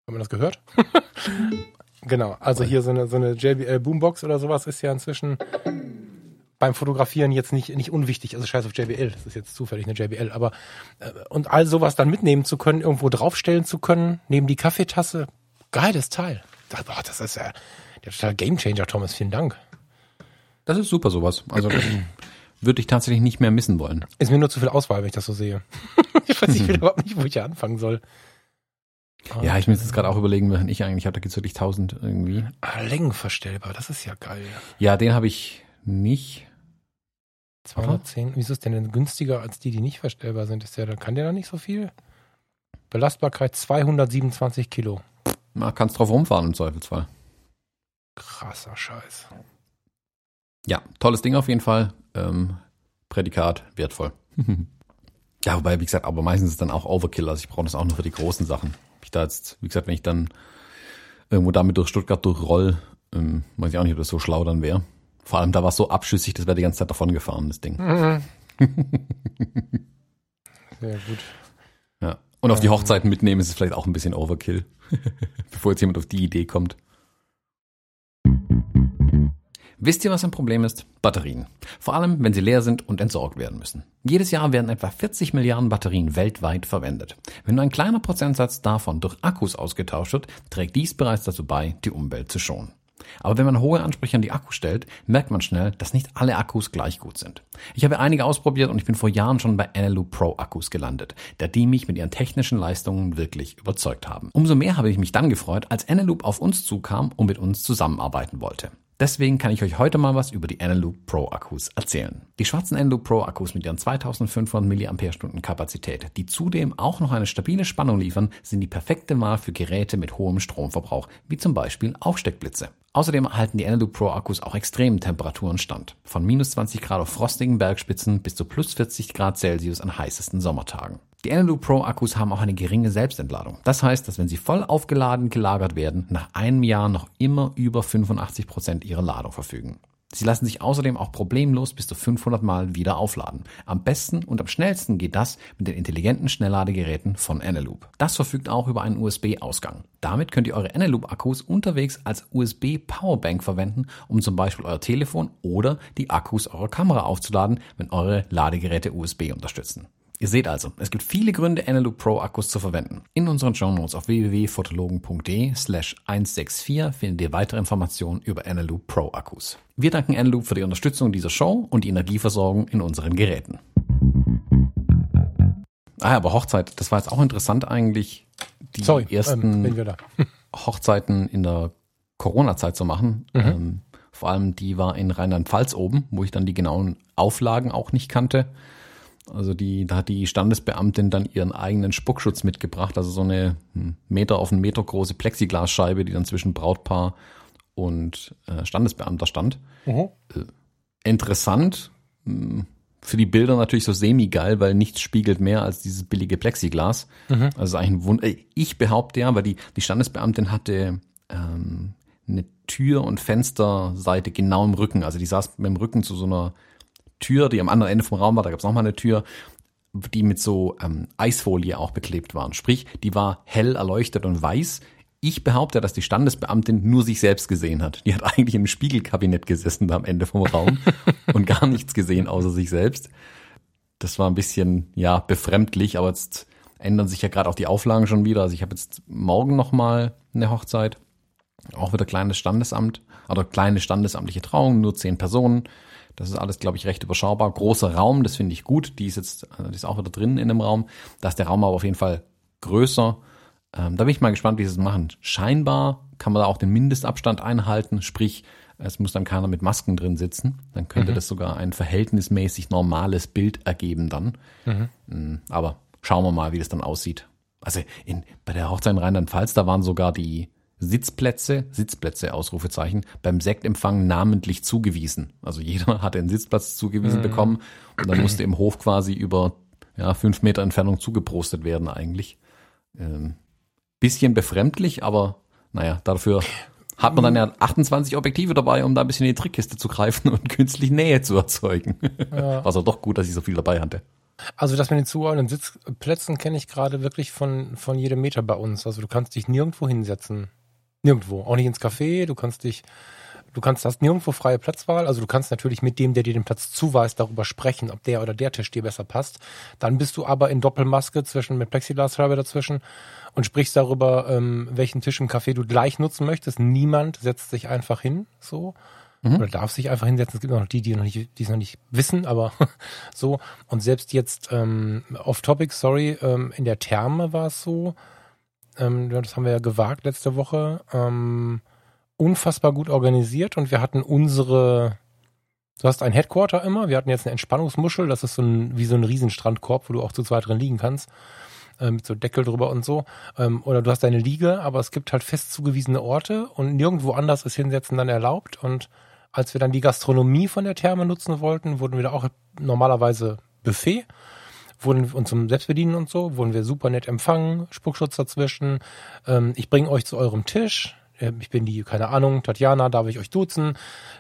Haben wir das gehört? genau, also hier so eine, so eine JBL Boombox oder sowas ist ja inzwischen beim Fotografieren jetzt nicht, nicht unwichtig. Also scheiß auf JBL, das ist jetzt zufällig eine JBL, aber äh, und all sowas dann mitnehmen zu können, irgendwo draufstellen zu können, neben die Kaffeetasse, geiles Teil. Das, boah, das ist ja der total Gamechanger, Thomas, vielen Dank.
Das ist super sowas. Also würde ich tatsächlich nicht mehr missen wollen.
Ist mir nur zu viel Auswahl, wenn ich das so sehe. ich weiß nicht, überhaupt nicht, wo ich anfangen soll.
Und ja, ich muss jetzt gerade auch überlegen, welchen ich eigentlich habe. Da gibt es wirklich tausend irgendwie.
Ah, Längenverstellbar, das ist ja geil.
Ja, den habe ich nicht.
210. Wieso ist der denn günstiger als die, die nicht verstellbar sind? Ist der, dann kann der da nicht so viel? Belastbarkeit 227 Kilo.
Na, kannst drauf rumfahren im Zweifelsfall.
Krasser Scheiß.
Ja, tolles Ding auf jeden Fall. Ähm, Prädikat, wertvoll. ja, wobei, wie gesagt, aber meistens ist es dann auch Overkill. Also ich brauche das auch nur für die großen Sachen. Ich da jetzt, wie gesagt, wenn ich dann irgendwo damit durch Stuttgart durchroll, ähm, weiß ich auch nicht, ob das so schlau dann wäre. Vor allem, da war es so abschüssig, das wäre die ganze Zeit davon gefahren, das Ding.
Mhm. Sehr gut.
Ja, Und auf die Hochzeiten mitnehmen ist es vielleicht auch ein bisschen Overkill, bevor jetzt jemand auf die Idee kommt. Wisst ihr, was ein Problem ist? Batterien. Vor allem, wenn sie leer sind und entsorgt werden müssen. Jedes Jahr werden etwa 40 Milliarden Batterien weltweit verwendet. Wenn nur ein kleiner Prozentsatz davon durch Akkus ausgetauscht wird, trägt dies bereits dazu bei, die Umwelt zu schonen. Aber wenn man hohe Ansprüche an die Akkus stellt, merkt man schnell, dass nicht alle Akkus gleich gut sind. Ich habe einige ausprobiert und ich bin vor Jahren schon bei Eneloop Pro Akkus gelandet, da die mich mit ihren technischen Leistungen wirklich überzeugt haben. Umso mehr habe ich mich dann gefreut, als Eneloop auf uns zukam und mit uns zusammenarbeiten wollte. Deswegen kann ich euch heute mal was über die Eneloop Pro Akkus erzählen. Die schwarzen Eneloop Pro Akkus mit ihren 2500 mAh Kapazität, die zudem auch noch eine stabile Spannung liefern, sind die perfekte Wahl für Geräte mit hohem Stromverbrauch, wie zum Beispiel Aufsteckblitze. Außerdem halten die Eneloop Pro Akkus auch extremen Temperaturen stand. Von minus 20 Grad auf frostigen Bergspitzen bis zu plus 40 Grad Celsius an heißesten Sommertagen. Die Eneloop Pro Akkus haben auch eine geringe Selbstentladung. Das heißt, dass wenn sie voll aufgeladen gelagert werden, nach einem Jahr noch immer über 85 Prozent ihrer Ladung verfügen. Sie lassen sich außerdem auch problemlos bis zu 500 Mal wieder aufladen. Am besten und am schnellsten geht das mit den intelligenten Schnellladegeräten von Eneloop. Das verfügt auch über einen USB-Ausgang. Damit könnt ihr eure Eneloop-Akkus unterwegs als USB-Powerbank verwenden, um zum Beispiel euer Telefon oder die Akkus eurer Kamera aufzuladen, wenn eure Ladegeräte USB unterstützen. Ihr seht also, es gibt viele Gründe, Eneloop Pro Akkus zu verwenden. In unseren Show Notes auf www.fotologen.de slash 164 findet ihr weitere Informationen über Eneloop Pro Akkus. Wir danken Eneloop für die Unterstützung dieser Show und die Energieversorgung in unseren Geräten. Ah, aber Hochzeit, das war jetzt auch interessant eigentlich, die
Sorry,
ersten
ähm,
Hochzeiten in der Corona-Zeit zu machen. Mhm. Ähm, vor allem die war in Rheinland-Pfalz oben, wo ich dann die genauen Auflagen auch nicht kannte. Also die, da hat die Standesbeamtin dann ihren eigenen Spuckschutz mitgebracht, also so eine hm, Meter auf einen Meter große Plexiglasscheibe, die dann zwischen Brautpaar und äh, Standesbeamter stand. Mhm. Äh, interessant, hm, für die Bilder natürlich so semi-geil, weil nichts spiegelt mehr als dieses billige Plexiglas. Mhm. Also eigentlich ein Wunder. Äh, ich behaupte ja, weil die, die Standesbeamtin hatte ähm, eine Tür- und Fensterseite genau im Rücken. Also die saß mit dem Rücken zu so einer Tür, die am anderen Ende vom Raum war, da gab es nochmal eine Tür, die mit so ähm, Eisfolie auch beklebt waren. Sprich, die war hell erleuchtet und weiß. Ich behaupte, dass die Standesbeamtin nur sich selbst gesehen hat. Die hat eigentlich im Spiegelkabinett gesessen da am Ende vom Raum und gar nichts gesehen außer sich selbst. Das war ein bisschen, ja, befremdlich, aber jetzt ändern sich ja gerade auch die Auflagen schon wieder. Also ich habe jetzt morgen nochmal eine Hochzeit. Auch wieder kleines Standesamt, oder kleine standesamtliche Trauung, nur zehn Personen. Das ist alles, glaube ich, recht überschaubar. Großer Raum, das finde ich gut. Die ist jetzt, die ist auch wieder drin in dem Raum. Da ist der Raum aber auf jeden Fall größer. Ähm, da bin ich mal gespannt, wie sie es machen. Scheinbar kann man da auch den Mindestabstand einhalten, sprich, es muss dann keiner mit Masken drin sitzen. Dann könnte mhm. das sogar ein verhältnismäßig normales Bild ergeben dann. Mhm. Mm, aber schauen wir mal, wie das dann aussieht. Also in, bei der Hochzeit in Rheinland-Pfalz, da waren sogar die, Sitzplätze, Sitzplätze, Ausrufezeichen, beim Sektempfang namentlich zugewiesen. Also jeder hatte einen Sitzplatz zugewiesen mhm. bekommen und dann musste im Hof quasi über ja, fünf Meter Entfernung zugeprostet werden eigentlich. Ähm, bisschen befremdlich, aber naja, dafür hat man dann ja 28 Objektive dabei, um da ein bisschen in die Trickkiste zu greifen und künstlich Nähe zu erzeugen. Ja. War doch gut, dass ich so viel dabei hatte.
Also das mit den zugeordneten Sitzplätzen kenne ich gerade wirklich von, von jedem Meter bei uns. Also du kannst dich nirgendwo hinsetzen. Nirgendwo. Auch nicht ins Café. Du kannst dich, du kannst, hast nirgendwo freie Platzwahl. Also du kannst natürlich mit dem, der dir den Platz zuweist, darüber sprechen, ob der oder der Tisch dir besser passt. Dann bist du aber in Doppelmaske zwischen, mit Plexiglasscheibe dazwischen und sprichst darüber, ähm, welchen Tisch im Café du gleich nutzen möchtest. Niemand setzt sich einfach hin, so. Mhm. Oder darf sich einfach hinsetzen. Es gibt noch die, die noch nicht, die es noch nicht wissen, aber so. Und selbst jetzt, ähm, off topic, sorry, ähm, in der Therme war es so, ähm, das haben wir ja gewagt letzte Woche. Ähm, unfassbar gut organisiert und wir hatten unsere, du hast ein Headquarter immer, wir hatten jetzt eine Entspannungsmuschel, das ist so ein, wie so ein Riesenstrandkorb, wo du auch zu zweit drin liegen kannst, äh, mit so Deckel drüber und so. Ähm, oder du hast deine Liege, aber es gibt halt fest zugewiesene Orte und nirgendwo anders ist Hinsetzen dann erlaubt und als wir dann die Gastronomie von der Therme nutzen wollten, wurden wir da auch normalerweise Buffet wurden und zum Selbstbedienen und so, wurden wir super nett empfangen, Spuckschutz dazwischen. Ähm, ich bringe euch zu eurem Tisch. äh, ich bin die, keine Ahnung, Tatjana, darf ich euch duzen?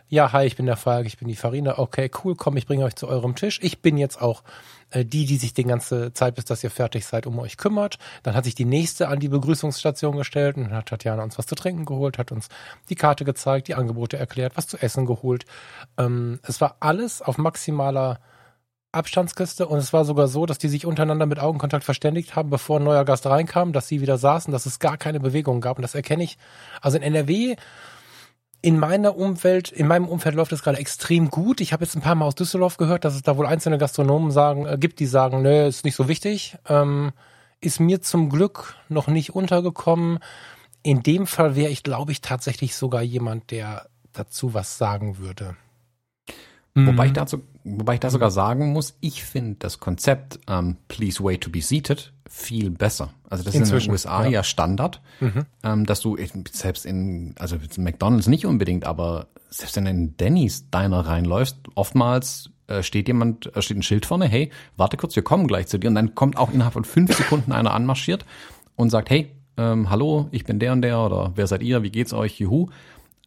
Ja, hi, ich bin der Falk, ich bin die Farina. Okay, cool, komm, ich bringe euch zu eurem Tisch. Ich bin jetzt auch äh, die, die sich die ganze Zeit, bis dass ihr fertig seid, um euch kümmert. Dann hat sich die nächste an die Begrüßungsstation gestellt und hat Tatjana uns was zu trinken geholt, hat uns die Karte gezeigt, die Angebote erklärt, was zu essen geholt. Ähm, es war alles auf maximaler Abstandskiste und es war sogar so, dass die sich untereinander mit Augenkontakt verständigt haben, bevor ein neuer Gast reinkam, dass sie wieder saßen, dass es gar keine Bewegung gab und das erkenne ich. Also in NRW in meiner Umwelt, in meinem Umfeld läuft es gerade extrem gut. Ich habe jetzt ein paar Mal aus Düsseldorf gehört, dass es da wohl einzelne Gastronomen sagen, äh, gibt, die sagen, nö, ist nicht so wichtig. Ähm, ist mir zum Glück noch nicht untergekommen. In dem Fall wäre ich, glaube ich, tatsächlich sogar jemand, der dazu was sagen würde.
Wobei ich dazu, wobei ich da sogar sagen muss, ich finde das Konzept ähm, Please wait to be seated viel besser. Also das ist in den USA ja, ja Standard, mhm. ähm, dass du selbst in, also McDonalds nicht unbedingt, aber selbst wenn du in Denny's Diner reinläufst, oftmals äh, steht jemand, äh, steht ein Schild vorne, hey, warte kurz, wir kommen gleich zu dir. Und dann kommt auch innerhalb von fünf Sekunden einer anmarschiert und sagt, hey, ähm, hallo, ich bin der und der oder wer seid ihr, wie geht's euch, juhu.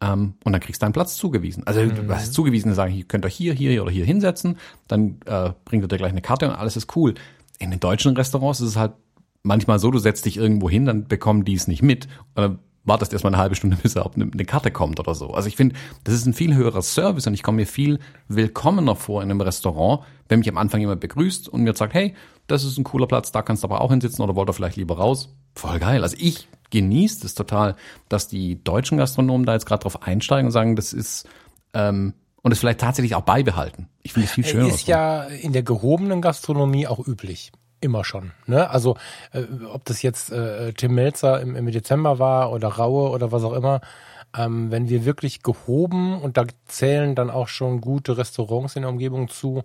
Ähm, und dann kriegst du einen Platz zugewiesen. Also mhm. du hast zugewiesen, sagen, ihr könnt euch hier, hier oder hier hinsetzen, dann äh, bringt er dir gleich eine Karte und alles ist cool. In den deutschen Restaurants ist es halt manchmal so, du setzt dich irgendwo hin, dann bekommen die es nicht mit. Oder wartest erstmal eine halbe Stunde, bis er auf eine, eine Karte kommt oder so. Also ich finde, das ist ein viel höherer Service und ich komme mir viel willkommener vor in einem Restaurant, wenn mich am Anfang jemand begrüßt und mir sagt, hey, das ist ein cooler Platz, da kannst du aber auch hinsitzen oder wollt ihr vielleicht lieber raus. Voll geil. Also ich genieße es total, dass die deutschen Gastronomen da jetzt gerade drauf einsteigen und sagen, das ist ähm, und es vielleicht tatsächlich auch beibehalten. Ich finde es viel schöner.
Ist ja in der gehobenen Gastronomie auch üblich. Immer schon. Ne? Also äh, ob das jetzt äh, Tim Melzer im, im Dezember war oder Raue oder was auch immer, ähm, wenn wir wirklich gehoben und da zählen dann auch schon gute Restaurants in der Umgebung zu,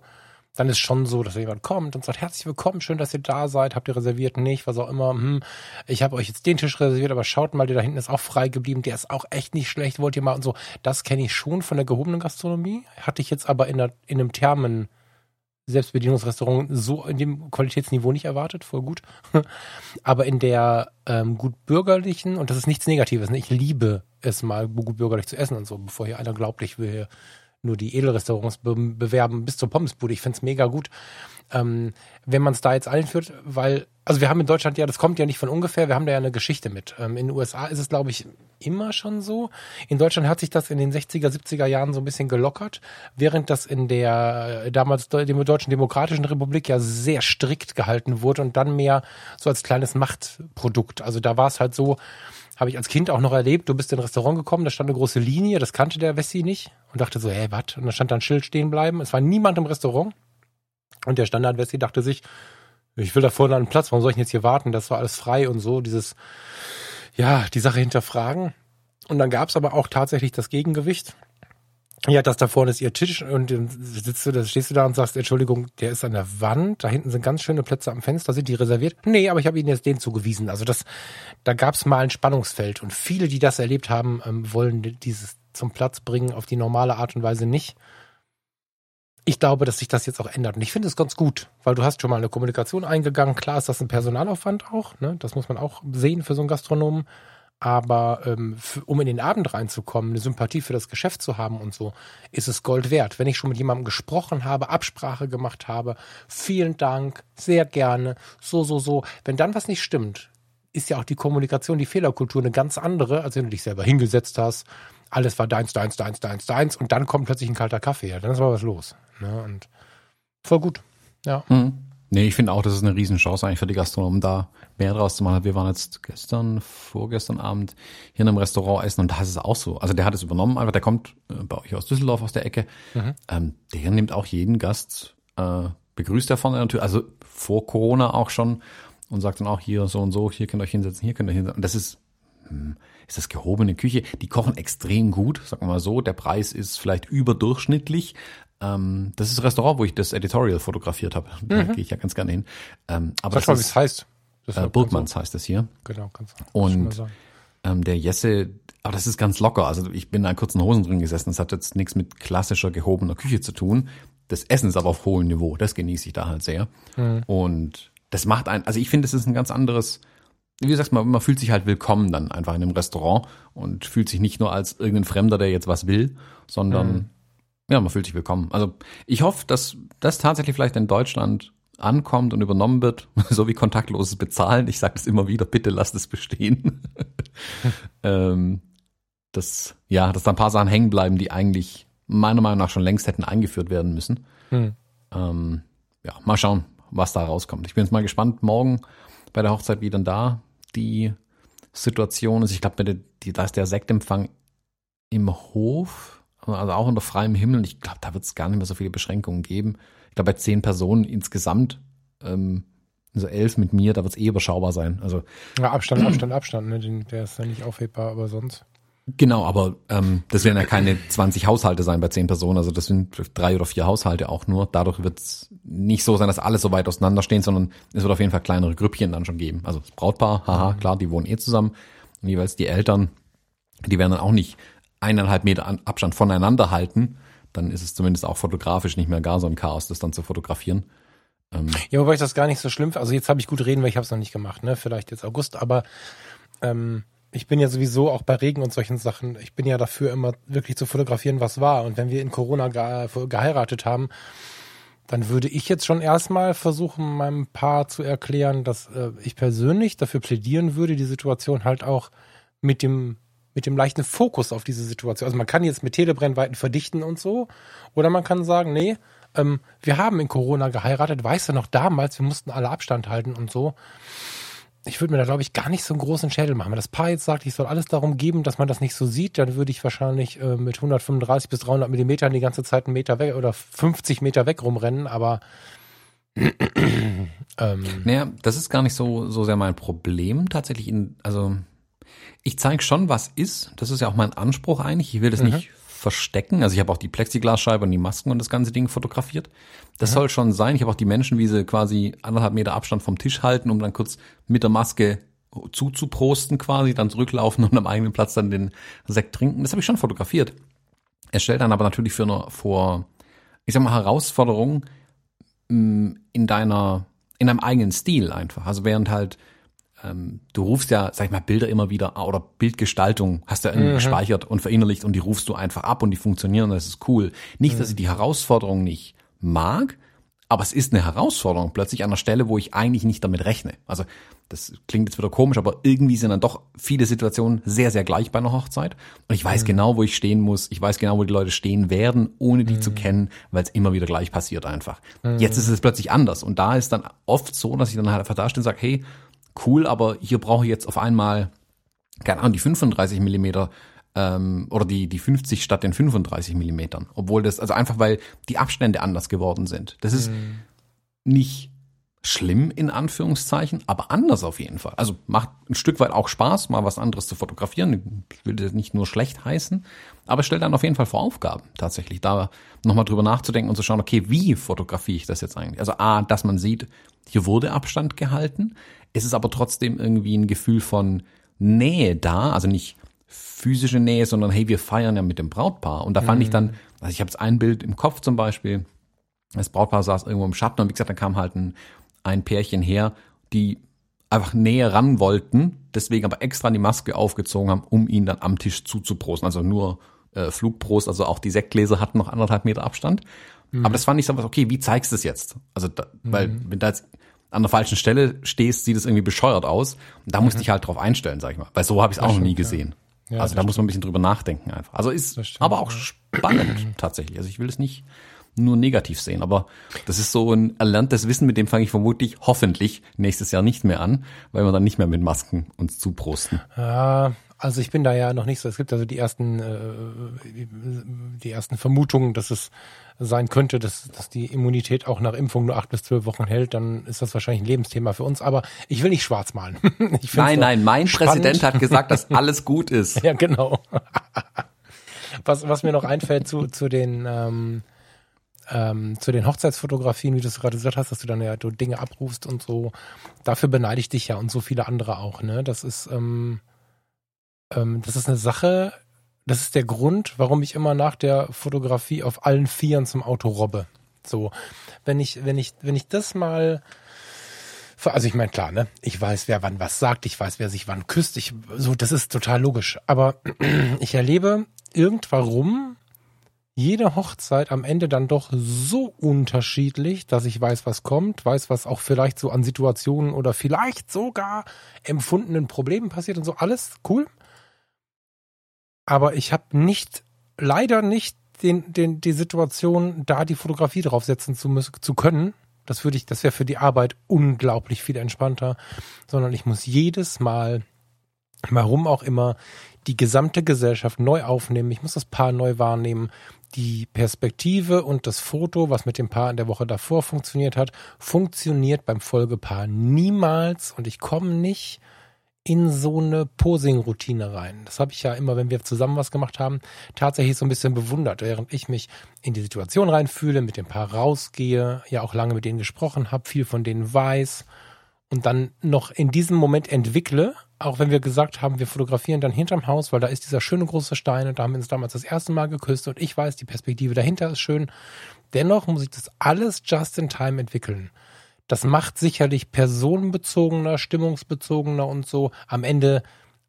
dann ist schon so, dass jemand kommt und sagt, herzlich willkommen, schön, dass ihr da seid, habt ihr reserviert, nicht, was auch immer, hm, ich habe euch jetzt den Tisch reserviert, aber schaut mal, der da hinten ist auch frei geblieben, der ist auch echt nicht schlecht, wollt ihr mal und so. Das kenne ich schon von der gehobenen Gastronomie, hatte ich jetzt aber in, der, in einem Thermen Selbstbedienungsrestaurant so in dem Qualitätsniveau nicht erwartet, voll gut. aber in der ähm, gut bürgerlichen, und das ist nichts Negatives, ne? ich liebe es mal gut bürgerlich zu essen und so, bevor hier einer glaubt, ich will nur die Edelrestaurants be bewerben bis zur Pommesbude. Ich find's mega gut. Ähm, wenn man es da jetzt einführt, weil, also wir haben in Deutschland ja, das kommt ja nicht von ungefähr, wir haben da ja eine Geschichte mit. Ähm, in den USA ist es, glaube ich, immer schon so. In Deutschland hat sich das in den 60er, 70er Jahren so ein bisschen gelockert, während das in der damals der Deutschen Demokratischen Republik ja sehr strikt gehalten wurde und dann mehr so als kleines Machtprodukt. Also da war es halt so, habe ich als Kind auch noch erlebt. Du bist in ein Restaurant gekommen, da stand eine große Linie, das kannte der Wessi nicht und dachte so, hä, was? Und da stand da ein Schild stehen bleiben. Es war niemand im Restaurant. Und der Standard-Wessi dachte sich, ich will da vorne an den Platz, warum soll ich denn jetzt hier warten? Das war alles frei und so, dieses, ja, die Sache hinterfragen. Und dann gab es aber auch tatsächlich das Gegengewicht. Ja, das da vorne ist ihr Tisch und dann sitzt du, da stehst du da und sagst, Entschuldigung, der ist an der Wand, da hinten sind ganz schöne Plätze am Fenster, sind die reserviert? Nee, aber ich habe ihnen jetzt den zugewiesen. Also das, da gab es mal ein Spannungsfeld und viele, die das erlebt haben, ähm, wollen dieses zum Platz bringen auf die normale Art und Weise nicht. Ich glaube, dass sich das jetzt auch ändert. Und ich finde es ganz gut, weil du hast schon mal eine Kommunikation eingegangen. Klar ist das ein Personalaufwand auch, ne? Das muss man auch sehen für so einen Gastronomen. Aber ähm, für, um in den Abend reinzukommen, eine Sympathie für das Geschäft zu haben und so, ist es Gold wert. Wenn ich schon mit jemandem gesprochen habe, Absprache gemacht habe, vielen Dank, sehr gerne, so, so, so. Wenn dann was nicht stimmt, ist ja auch die Kommunikation, die Fehlerkultur eine ganz andere, als wenn du dich selber hingesetzt hast. Alles war deins, deins, deins, deins, deins und dann kommt plötzlich ein kalter Kaffee. Ja, dann ist mal was los. Ne? Und voll gut. Ja.
Mhm. Nee, ich finde auch, das ist eine Riesenchance eigentlich für die Gastronomen, da mehr draus zu machen. Wir waren jetzt gestern, vorgestern Abend hier in einem Restaurant essen und da ist es auch so. Also der hat es übernommen, einfach der kommt äh, bei euch aus Düsseldorf aus der Ecke. Mhm. Ähm, der nimmt auch jeden Gast, äh, begrüßt er vorne natürlich, also vor Corona auch schon und sagt dann auch hier so und so, hier könnt ihr euch hinsetzen, hier könnt ihr hinsetzen. Und das ist, hm, ist das gehobene Küche. Die kochen extrem gut, sagen wir mal so. Der Preis ist vielleicht überdurchschnittlich, ähm, das ist das Restaurant, wo ich das Editorial fotografiert habe. Da mhm. gehe ich ja ganz gerne hin. Ähm, aber Sag
das mal, wie es heißt.
äh, Burgmanns heißt das hier.
Genau, du
Und ähm, der Jesse, aber das ist ganz locker. Also ich bin da in kurzen Hosen drin gesessen. Das hat jetzt nichts mit klassischer gehobener Küche zu tun. Das Essen ist aber auf hohem Niveau. Das genieße ich da halt sehr. Mhm. Und das macht ein, also ich finde, es ist ein ganz anderes wie gesagt, man, man fühlt sich halt willkommen dann einfach in einem Restaurant und fühlt sich nicht nur als irgendein Fremder, der jetzt was will, sondern mhm. Ja, man fühlt sich willkommen. Also ich hoffe, dass das tatsächlich vielleicht in Deutschland ankommt und übernommen wird, so wie kontaktloses Bezahlen. Ich sage das immer wieder, bitte lasst es bestehen. ähm, dass, ja, dass da ein paar Sachen hängen bleiben, die eigentlich meiner Meinung nach schon längst hätten eingeführt werden müssen. Hm. Ähm, ja, mal schauen, was da rauskommt. Ich bin jetzt mal gespannt, morgen bei der Hochzeit, wie dann da die Situation ist. Ich glaube, da ist der Sektempfang im Hof, also auch unter freiem Himmel. Und ich glaube, da wird es gar nicht mehr so viele Beschränkungen geben. Ich glaube, bei zehn Personen insgesamt, ähm, also elf mit mir, da wird es eh überschaubar sein. Also
ja, Abstand, Abstand, Abstand. Ne? Der ist ja nicht aufhebbar, aber sonst.
Genau, aber ähm, das werden ja keine 20 Haushalte sein bei 10 Personen, also das sind drei oder vier Haushalte auch nur. Dadurch wird es nicht so sein, dass alle so weit auseinanderstehen, sondern es wird auf jeden Fall kleinere Grüppchen dann schon geben. Also das Brautpaar, haha, klar, die wohnen eh zusammen. Und jeweils die Eltern, die werden dann auch nicht eineinhalb Meter Abstand voneinander halten. Dann ist es zumindest auch fotografisch nicht mehr gar so ein Chaos, das dann zu fotografieren.
Ähm, ja, wobei ich das gar nicht so schlimm, also jetzt habe ich gut reden, weil ich habe es noch nicht gemacht, ne? Vielleicht jetzt August, aber ähm, ich bin ja sowieso auch bei Regen und solchen Sachen, ich bin ja dafür immer wirklich zu fotografieren, was war. Und wenn wir in Corona ge geheiratet haben, dann würde ich jetzt schon erstmal versuchen, meinem Paar zu erklären, dass äh, ich persönlich dafür plädieren würde, die Situation halt auch mit dem mit dem leichten Fokus auf diese Situation. Also man kann jetzt mit Telebrennweiten verdichten und so, oder man kann sagen, nee, ähm, wir haben in Corona geheiratet, weißt du noch damals, wir mussten alle Abstand halten und so ich würde mir da, glaube ich, gar nicht so einen großen Schädel machen. Wenn das Paar jetzt sagt, ich soll alles darum geben, dass man das nicht so sieht, dann würde ich wahrscheinlich äh, mit 135 bis 300 Millimetern die ganze Zeit einen Meter weg oder 50 Meter weg rumrennen, aber
ähm, naja, das ist gar nicht so, so sehr mein Problem tatsächlich. In, also ich zeige schon, was ist. Das ist ja auch mein Anspruch eigentlich. Ich will das mhm. nicht verstecken. Also ich habe auch die Plexiglasscheibe und die Masken und das ganze Ding fotografiert. Das ja. soll schon sein. Ich habe auch die Menschen, wie sie quasi anderthalb Meter Abstand vom Tisch halten, um dann kurz mit der Maske zuzuprosten quasi, dann zurücklaufen und am eigenen Platz dann den Sekt trinken. Das habe ich schon fotografiert. Es stellt dann aber natürlich für eine, vor, ich sag mal, Herausforderung mm, in deiner, in deinem eigenen Stil einfach. Also während halt ähm, du rufst ja, sag ich mal, Bilder immer wieder oder Bildgestaltung hast du ja mhm. gespeichert und verinnerlicht und die rufst du einfach ab und die funktionieren und das ist cool. Nicht, mhm. dass ich die Herausforderung nicht mag, aber es ist eine Herausforderung plötzlich an einer Stelle, wo ich eigentlich nicht damit rechne. Also das klingt jetzt wieder komisch, aber irgendwie sind dann doch viele Situationen sehr, sehr gleich bei einer Hochzeit. Und ich weiß mhm. genau, wo ich stehen muss. Ich weiß genau, wo die Leute stehen werden, ohne die mhm. zu kennen, weil es immer wieder gleich passiert einfach. Mhm. Jetzt ist es plötzlich anders. Und da ist dann oft so, dass ich dann halt einfach da stehe und sage, hey, cool, aber hier brauche ich jetzt auf einmal, keine Ahnung, die 35 Millimeter ähm, oder die, die 50 statt den 35 Millimetern. Obwohl das, also einfach weil die Abstände anders geworden sind. Das ist mhm. nicht schlimm in Anführungszeichen, aber anders auf jeden Fall. Also macht ein Stück weit auch Spaß, mal was anderes zu fotografieren. Ich will das nicht nur schlecht heißen, aber stellt dann auf jeden Fall vor Aufgaben tatsächlich, da nochmal drüber nachzudenken und zu schauen, okay, wie fotografiere ich das jetzt eigentlich? Also A, dass man sieht, hier wurde Abstand gehalten. Es ist aber trotzdem irgendwie ein Gefühl von Nähe da, also nicht physische Nähe, sondern hey, wir feiern ja mit dem Brautpaar. Und da fand mhm. ich dann, also ich habe jetzt ein Bild im Kopf zum Beispiel, das Brautpaar saß irgendwo im Schatten und wie gesagt, dann kam halt ein, ein Pärchen her, die einfach näher ran wollten, deswegen aber extra die Maske aufgezogen haben, um ihn dann am Tisch zuzuprosten. Also nur äh, Flugprost, also auch die Sektgläser hatten noch anderthalb Meter Abstand. Mhm. Aber das fand ich so was, okay, wie zeigst du es jetzt? Also, da, mhm. weil wenn da jetzt an der falschen Stelle stehst, sieht es irgendwie bescheuert aus. Und da mhm. musste ich halt drauf einstellen, sag ich mal. Weil so habe ich es auch noch nie gesehen. Ja. Ja, also da muss man ein bisschen drüber nachdenken einfach. Also ist stimmt, aber auch spannend tatsächlich. Also ich will es nicht nur negativ sehen, aber das ist so ein erlerntes Wissen, mit dem fange ich vermutlich hoffentlich nächstes Jahr nicht mehr an, weil wir dann nicht mehr mit Masken uns zuprosten.
Ja, also ich bin da ja noch nicht so. Es gibt also die ersten, äh, die ersten Vermutungen, dass es sein könnte, dass, dass die Immunität auch nach Impfung nur acht bis zwölf Wochen hält, dann ist das wahrscheinlich ein Lebensthema für uns. Aber ich will nicht schwarz malen.
nein, nein, mein spannend. Präsident hat gesagt, dass alles gut ist.
ja, genau. was, was mir noch einfällt zu, zu den ähm, ähm, zu den Hochzeitsfotografien, wie du es gerade gesagt hast, dass du dann ja du Dinge abrufst und so. Dafür beneide ich dich ja und so viele andere auch. Ne, das ist ähm, ähm, das ist eine Sache, das ist der Grund, warum ich immer nach der Fotografie auf allen Vieren zum Auto robbe. So, wenn ich, wenn ich, wenn ich das mal Also ich meine, klar, ne? Ich weiß, wer wann was sagt, ich weiß, wer sich wann küsst. Ich, so, das ist total logisch. Aber ich erlebe irgendwann jede Hochzeit am Ende dann doch so unterschiedlich, dass ich weiß, was kommt, weiß, was auch vielleicht so an Situationen oder vielleicht sogar empfundenen Problemen passiert und so. Alles cool. Aber ich habe nicht, leider nicht den, den, die Situation, da die Fotografie draufsetzen zu müssen, zu können. Das würde ich, das wäre für die Arbeit unglaublich viel entspannter, sondern ich muss jedes Mal, warum auch immer, die gesamte Gesellschaft neu aufnehmen. Ich muss das Paar neu wahrnehmen. Die Perspektive und das Foto, was mit dem Paar in der Woche davor funktioniert hat, funktioniert beim Folgepaar niemals und ich komme nicht in so eine Posing-Routine rein. Das habe ich ja immer, wenn wir zusammen was gemacht haben, tatsächlich so ein bisschen bewundert, während ich mich in die Situation reinfühle, mit dem Paar rausgehe, ja auch lange mit denen gesprochen habe, viel von denen weiß und dann noch in diesem Moment entwickle, auch wenn wir gesagt haben, wir fotografieren dann hinterm Haus, weil da ist dieser schöne große Stein und da haben wir uns damals das erste Mal geküsst und ich weiß, die Perspektive dahinter ist schön. Dennoch muss ich das alles just in time entwickeln. Das macht sicherlich personenbezogener, stimmungsbezogener und so. Am Ende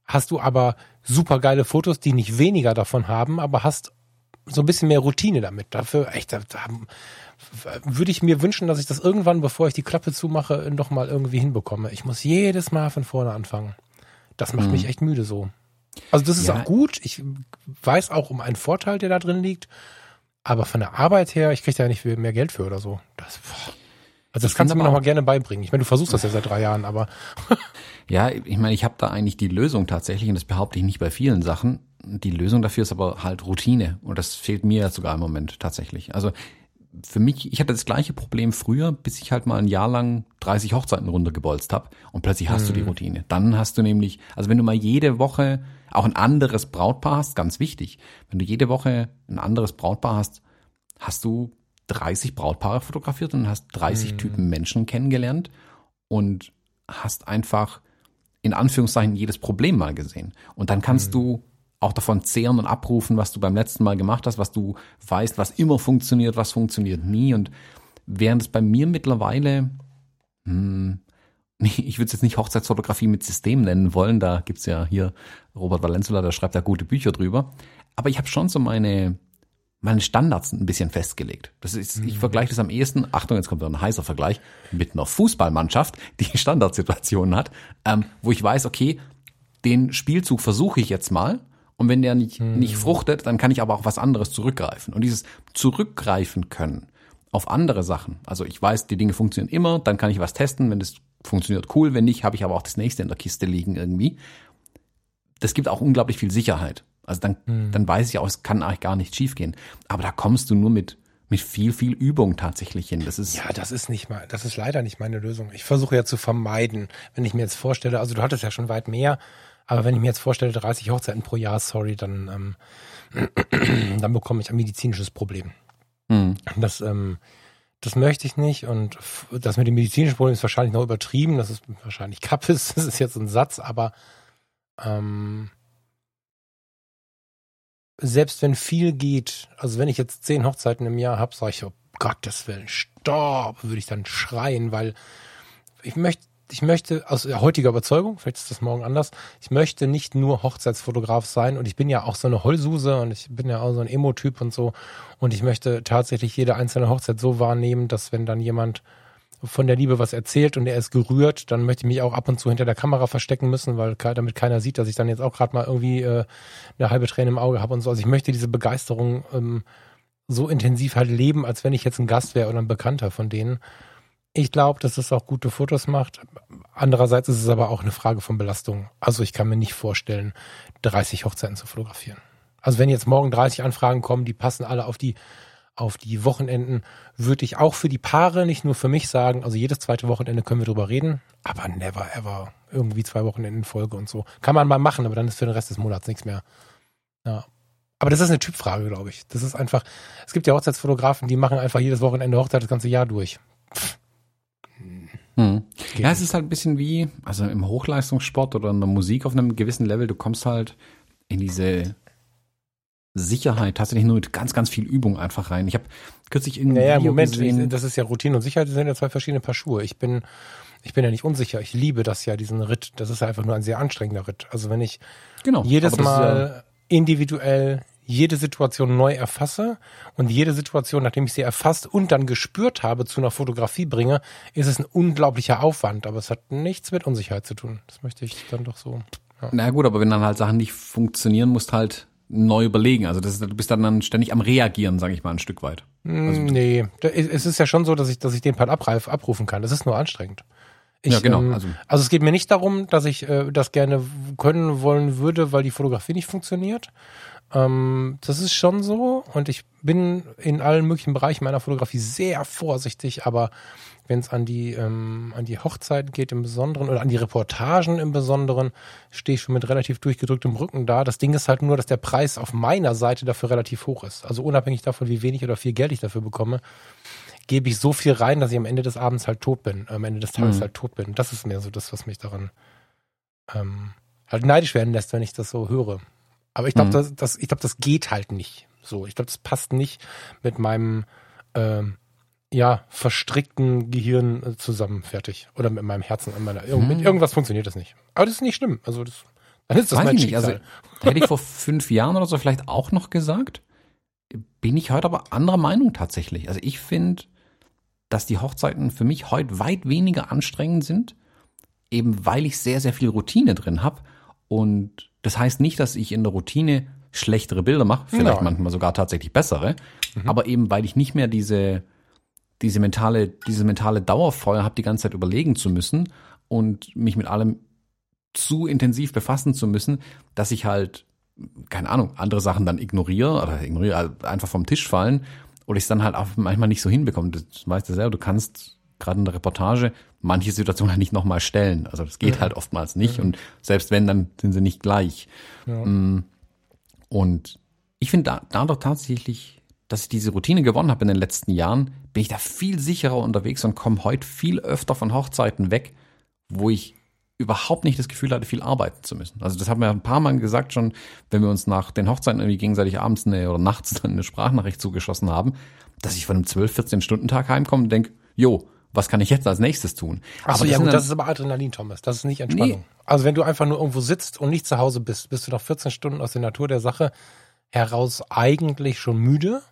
hast du aber super geile Fotos, die nicht weniger davon haben, aber hast so ein bisschen mehr Routine damit. Dafür, echt, da, da würde ich mir wünschen, dass ich das irgendwann, bevor ich die Klappe zumache, noch mal irgendwie hinbekomme. Ich muss jedes Mal von vorne anfangen. Das macht mhm. mich echt müde so. Also das ist ja. auch gut. Ich weiß auch um einen Vorteil, der da drin liegt. Aber von der Arbeit her, ich kriege da ja nicht mehr Geld für oder so. Das, boah. Also das kannst du mir noch mal gerne beibringen. Ich meine, du versuchst das ja seit drei Jahren, aber
ja, ich meine, ich habe da eigentlich die Lösung tatsächlich und das behaupte ich nicht bei vielen Sachen. Die Lösung dafür ist aber halt Routine und das fehlt mir ja sogar im Moment tatsächlich. Also für mich, ich hatte das gleiche Problem früher, bis ich halt mal ein Jahr lang 30 Hochzeiten runtergebolzt habe und plötzlich hast mhm. du die mhm. Routine. Dann hast du nämlich, also wenn du mal jede Woche auch ein anderes Brautpaar hast, ganz wichtig, wenn du jede Woche ein anderes Brautpaar hast, hast du 30 Brautpaare fotografiert und hast 30 mhm. Typen Menschen kennengelernt und hast einfach in Anführungszeichen jedes Problem mal gesehen. Und dann kannst mhm. du auch davon zehren und abrufen, was du beim letzten Mal gemacht hast, was du weißt, was immer funktioniert, was funktioniert nie. Und während es bei mir mittlerweile, hm, ich würde es jetzt nicht Hochzeitsfotografie mit System nennen wollen, da gibt's ja hier Robert Valenzula, der schreibt da gute Bücher drüber. Aber ich habe schon so meine, meine Standards ein bisschen festgelegt. Das ist, ich mhm. vergleiche das am ehesten, Achtung, jetzt kommt wieder ein heißer Vergleich, mit einer Fußballmannschaft, die Standardsituationen hat, ähm, wo ich weiß, okay, den Spielzug versuche ich jetzt mal und wenn der nicht, mhm. nicht fruchtet, dann kann ich aber auch was anderes zurückgreifen. Und dieses Zurückgreifen können auf andere Sachen, also ich weiß, die Dinge funktionieren immer, dann kann ich was testen, wenn das funktioniert, cool, wenn nicht, habe ich aber auch das nächste in der Kiste liegen irgendwie. Das gibt auch unglaublich viel Sicherheit. Also dann, mhm. dann weiß ich auch, es kann eigentlich gar nicht schiefgehen. Aber da kommst du nur mit, mit viel, viel Übung tatsächlich hin. Das ist
ja, das ist nicht mal, das ist leider nicht meine Lösung. Ich versuche ja zu vermeiden, wenn ich mir jetzt vorstelle, also du hattest ja schon weit mehr, aber wenn ich mir jetzt vorstelle, 30 Hochzeiten pro Jahr, sorry, dann, ähm, dann bekomme ich ein medizinisches Problem. Mhm. Das, ähm, das möchte ich nicht und das mit dem medizinischen Problem ist wahrscheinlich noch übertrieben. Das ist wahrscheinlich Kappes, das ist jetzt ein Satz, aber ähm, selbst wenn viel geht, also wenn ich jetzt zehn Hochzeiten im Jahr habe, sage ich, oh Gottes Willen, stopp, würde ich dann schreien, weil ich möchte, ich möchte aus heutiger Überzeugung, vielleicht ist das morgen anders, ich möchte nicht nur Hochzeitsfotograf sein und ich bin ja auch so eine Heulsuse und ich bin ja auch so ein Emo-Typ und so und ich möchte tatsächlich jede einzelne Hochzeit so wahrnehmen, dass wenn dann jemand von der Liebe was erzählt und er ist gerührt, dann möchte ich mich auch ab und zu hinter der Kamera verstecken müssen, weil damit keiner sieht, dass ich dann jetzt auch gerade mal irgendwie äh, eine halbe Träne im Auge habe und so. Also ich möchte diese Begeisterung ähm, so intensiv halt leben, als wenn ich jetzt ein Gast wäre oder ein Bekannter von denen. Ich glaube, dass es auch gute Fotos macht. Andererseits ist es aber auch eine Frage von Belastung. Also ich kann mir nicht vorstellen, 30 Hochzeiten zu fotografieren. Also wenn jetzt morgen 30 Anfragen kommen, die passen alle auf die auf die Wochenenden würde ich auch für die Paare, nicht nur für mich sagen, also jedes zweite Wochenende können wir drüber reden, aber never ever irgendwie zwei Wochenenden Folge und so. Kann man mal machen, aber dann ist für den Rest des Monats nichts mehr. Ja. Aber das ist eine Typfrage, glaube ich. Das ist einfach, es gibt ja Hochzeitsfotografen, die machen einfach jedes Wochenende Hochzeit das ganze Jahr durch.
Hm. Ja, es ist halt ein bisschen wie, also im Hochleistungssport oder in der Musik auf einem gewissen Level, du kommst halt in diese Sicherheit tatsächlich nur mit ganz, ganz viel Übung einfach rein. Ich habe kürzlich irgendwie.
Naja, Moment, gesehen, das ist ja Routine und Sicherheit, das sind ja zwei verschiedene Paar Schuhe. Ich bin, ich bin ja nicht unsicher. Ich liebe das ja, diesen Ritt. Das ist ja einfach nur ein sehr anstrengender Ritt. Also wenn ich
Genau.
jedes Mal individuell jede Situation neu erfasse und jede Situation, nachdem ich sie erfasst und dann gespürt habe, zu einer Fotografie bringe, ist es ein unglaublicher Aufwand. Aber es hat nichts mit Unsicherheit zu tun. Das möchte ich dann doch so. Ja.
Na gut, aber wenn dann halt Sachen nicht funktionieren, musst halt neu überlegen. Also das du bist dann, dann ständig am Reagieren, sage ich mal, ein Stück weit.
Mm, nee, Da- es ist ja schon so, dass ich, dass ich den Part abreif, abrufen kann. Das ist nur anstrengend. Ich,
Ja, genau,
Ähm,
also-
also, es geht mir nicht darum, dass ich äh, das gerne können wollen würde, weil die Fotografie nicht funktioniert. Ähm, das ist schon so und ich bin in allen möglichen Bereichen meiner Fotografie sehr vorsichtig, aber wenn es an die ähm, an die Hochzeiten geht im Besonderen oder an die Reportagen im Besonderen, stehe ich schon mit relativ durchgedrücktem Rücken da. Das Ding ist halt nur, dass der Preis auf meiner Seite dafür relativ hoch ist. Also unabhängig davon, wie wenig oder viel Geld ich dafür bekomme, gebe ich so viel rein, dass ich am Ende des Abends halt tot bin, am Ende des Tages
Mhm.
halt tot bin. Das ist mehr so das, was mich daran ähm, halt neidisch werden lässt, wenn ich das so höre. Aber ich glaube,
Mhm.
das, das, ich glaube, das geht halt nicht. So, ich glaube, das passt nicht mit meinem ähm, ja verstrickten Gehirn äh, zusammen fertig oder mit meinem Herzen an meiner. Irgend, Mit
Mhm.
irgendwas funktioniert das nicht. Aber das ist nicht schlimm. Also das, dann ist das
Weiß
mein
ich nicht. Also hätte ich vor fünf Jahren oder so vielleicht auch noch gesagt. Bin ich heute aber anderer Meinung tatsächlich. Also ich finde, dass die Hochzeiten für mich heute weit weniger anstrengend sind, eben weil ich sehr, sehr viel Routine drin habe. Und das heißt nicht, dass ich in der Routine schlechtere Bilder mache, vielleicht
Ja.
manchmal sogar tatsächlich bessere, aber eben weil ich nicht mehr diese, diese mentale, diese mentale Dauerfeuer habe, die ganze Zeit überlegen zu müssen und mich mit allem zu intensiv befassen zu müssen, dass ich halt, keine Ahnung, andere Sachen dann ignoriere oder ignoriere, also einfach vom Tisch fallen oder ich es dann halt auch manchmal nicht so hinbekomme. Das weißt du selber, du kannst gerade in der Reportage manche Situationen halt nicht nochmal stellen. Also das geht halt oftmals nicht und selbst wenn, dann sind sie nicht gleich. Mm, Und ich finde da, dadurch tatsächlich, dass ich diese Routine gewonnen habe in den letzten Jahren, bin ich da viel sicherer unterwegs und komme heute viel öfter von Hochzeiten weg, wo ich überhaupt nicht das Gefühl hatte, viel arbeiten zu müssen. Also das haben wir ein paar Mal gesagt schon, wenn wir uns nach den Hochzeiten irgendwie gegenseitig abends eine, oder nachts dann eine Sprachnachricht zugeschossen haben, dass ich von einem 12, 14 Stunden Tag heimkomme und denke, jo, was kann ich jetzt als nächstes tun?
Achso,
das
ja gut,
dann-
das ist aber Adrenalin, Thomas. Das ist nicht Entspannung. Also wenn du einfach nur irgendwo sitzt und nicht zu Hause bist, bist du nach 14 Stunden aus der Natur der Sache heraus eigentlich schon müde.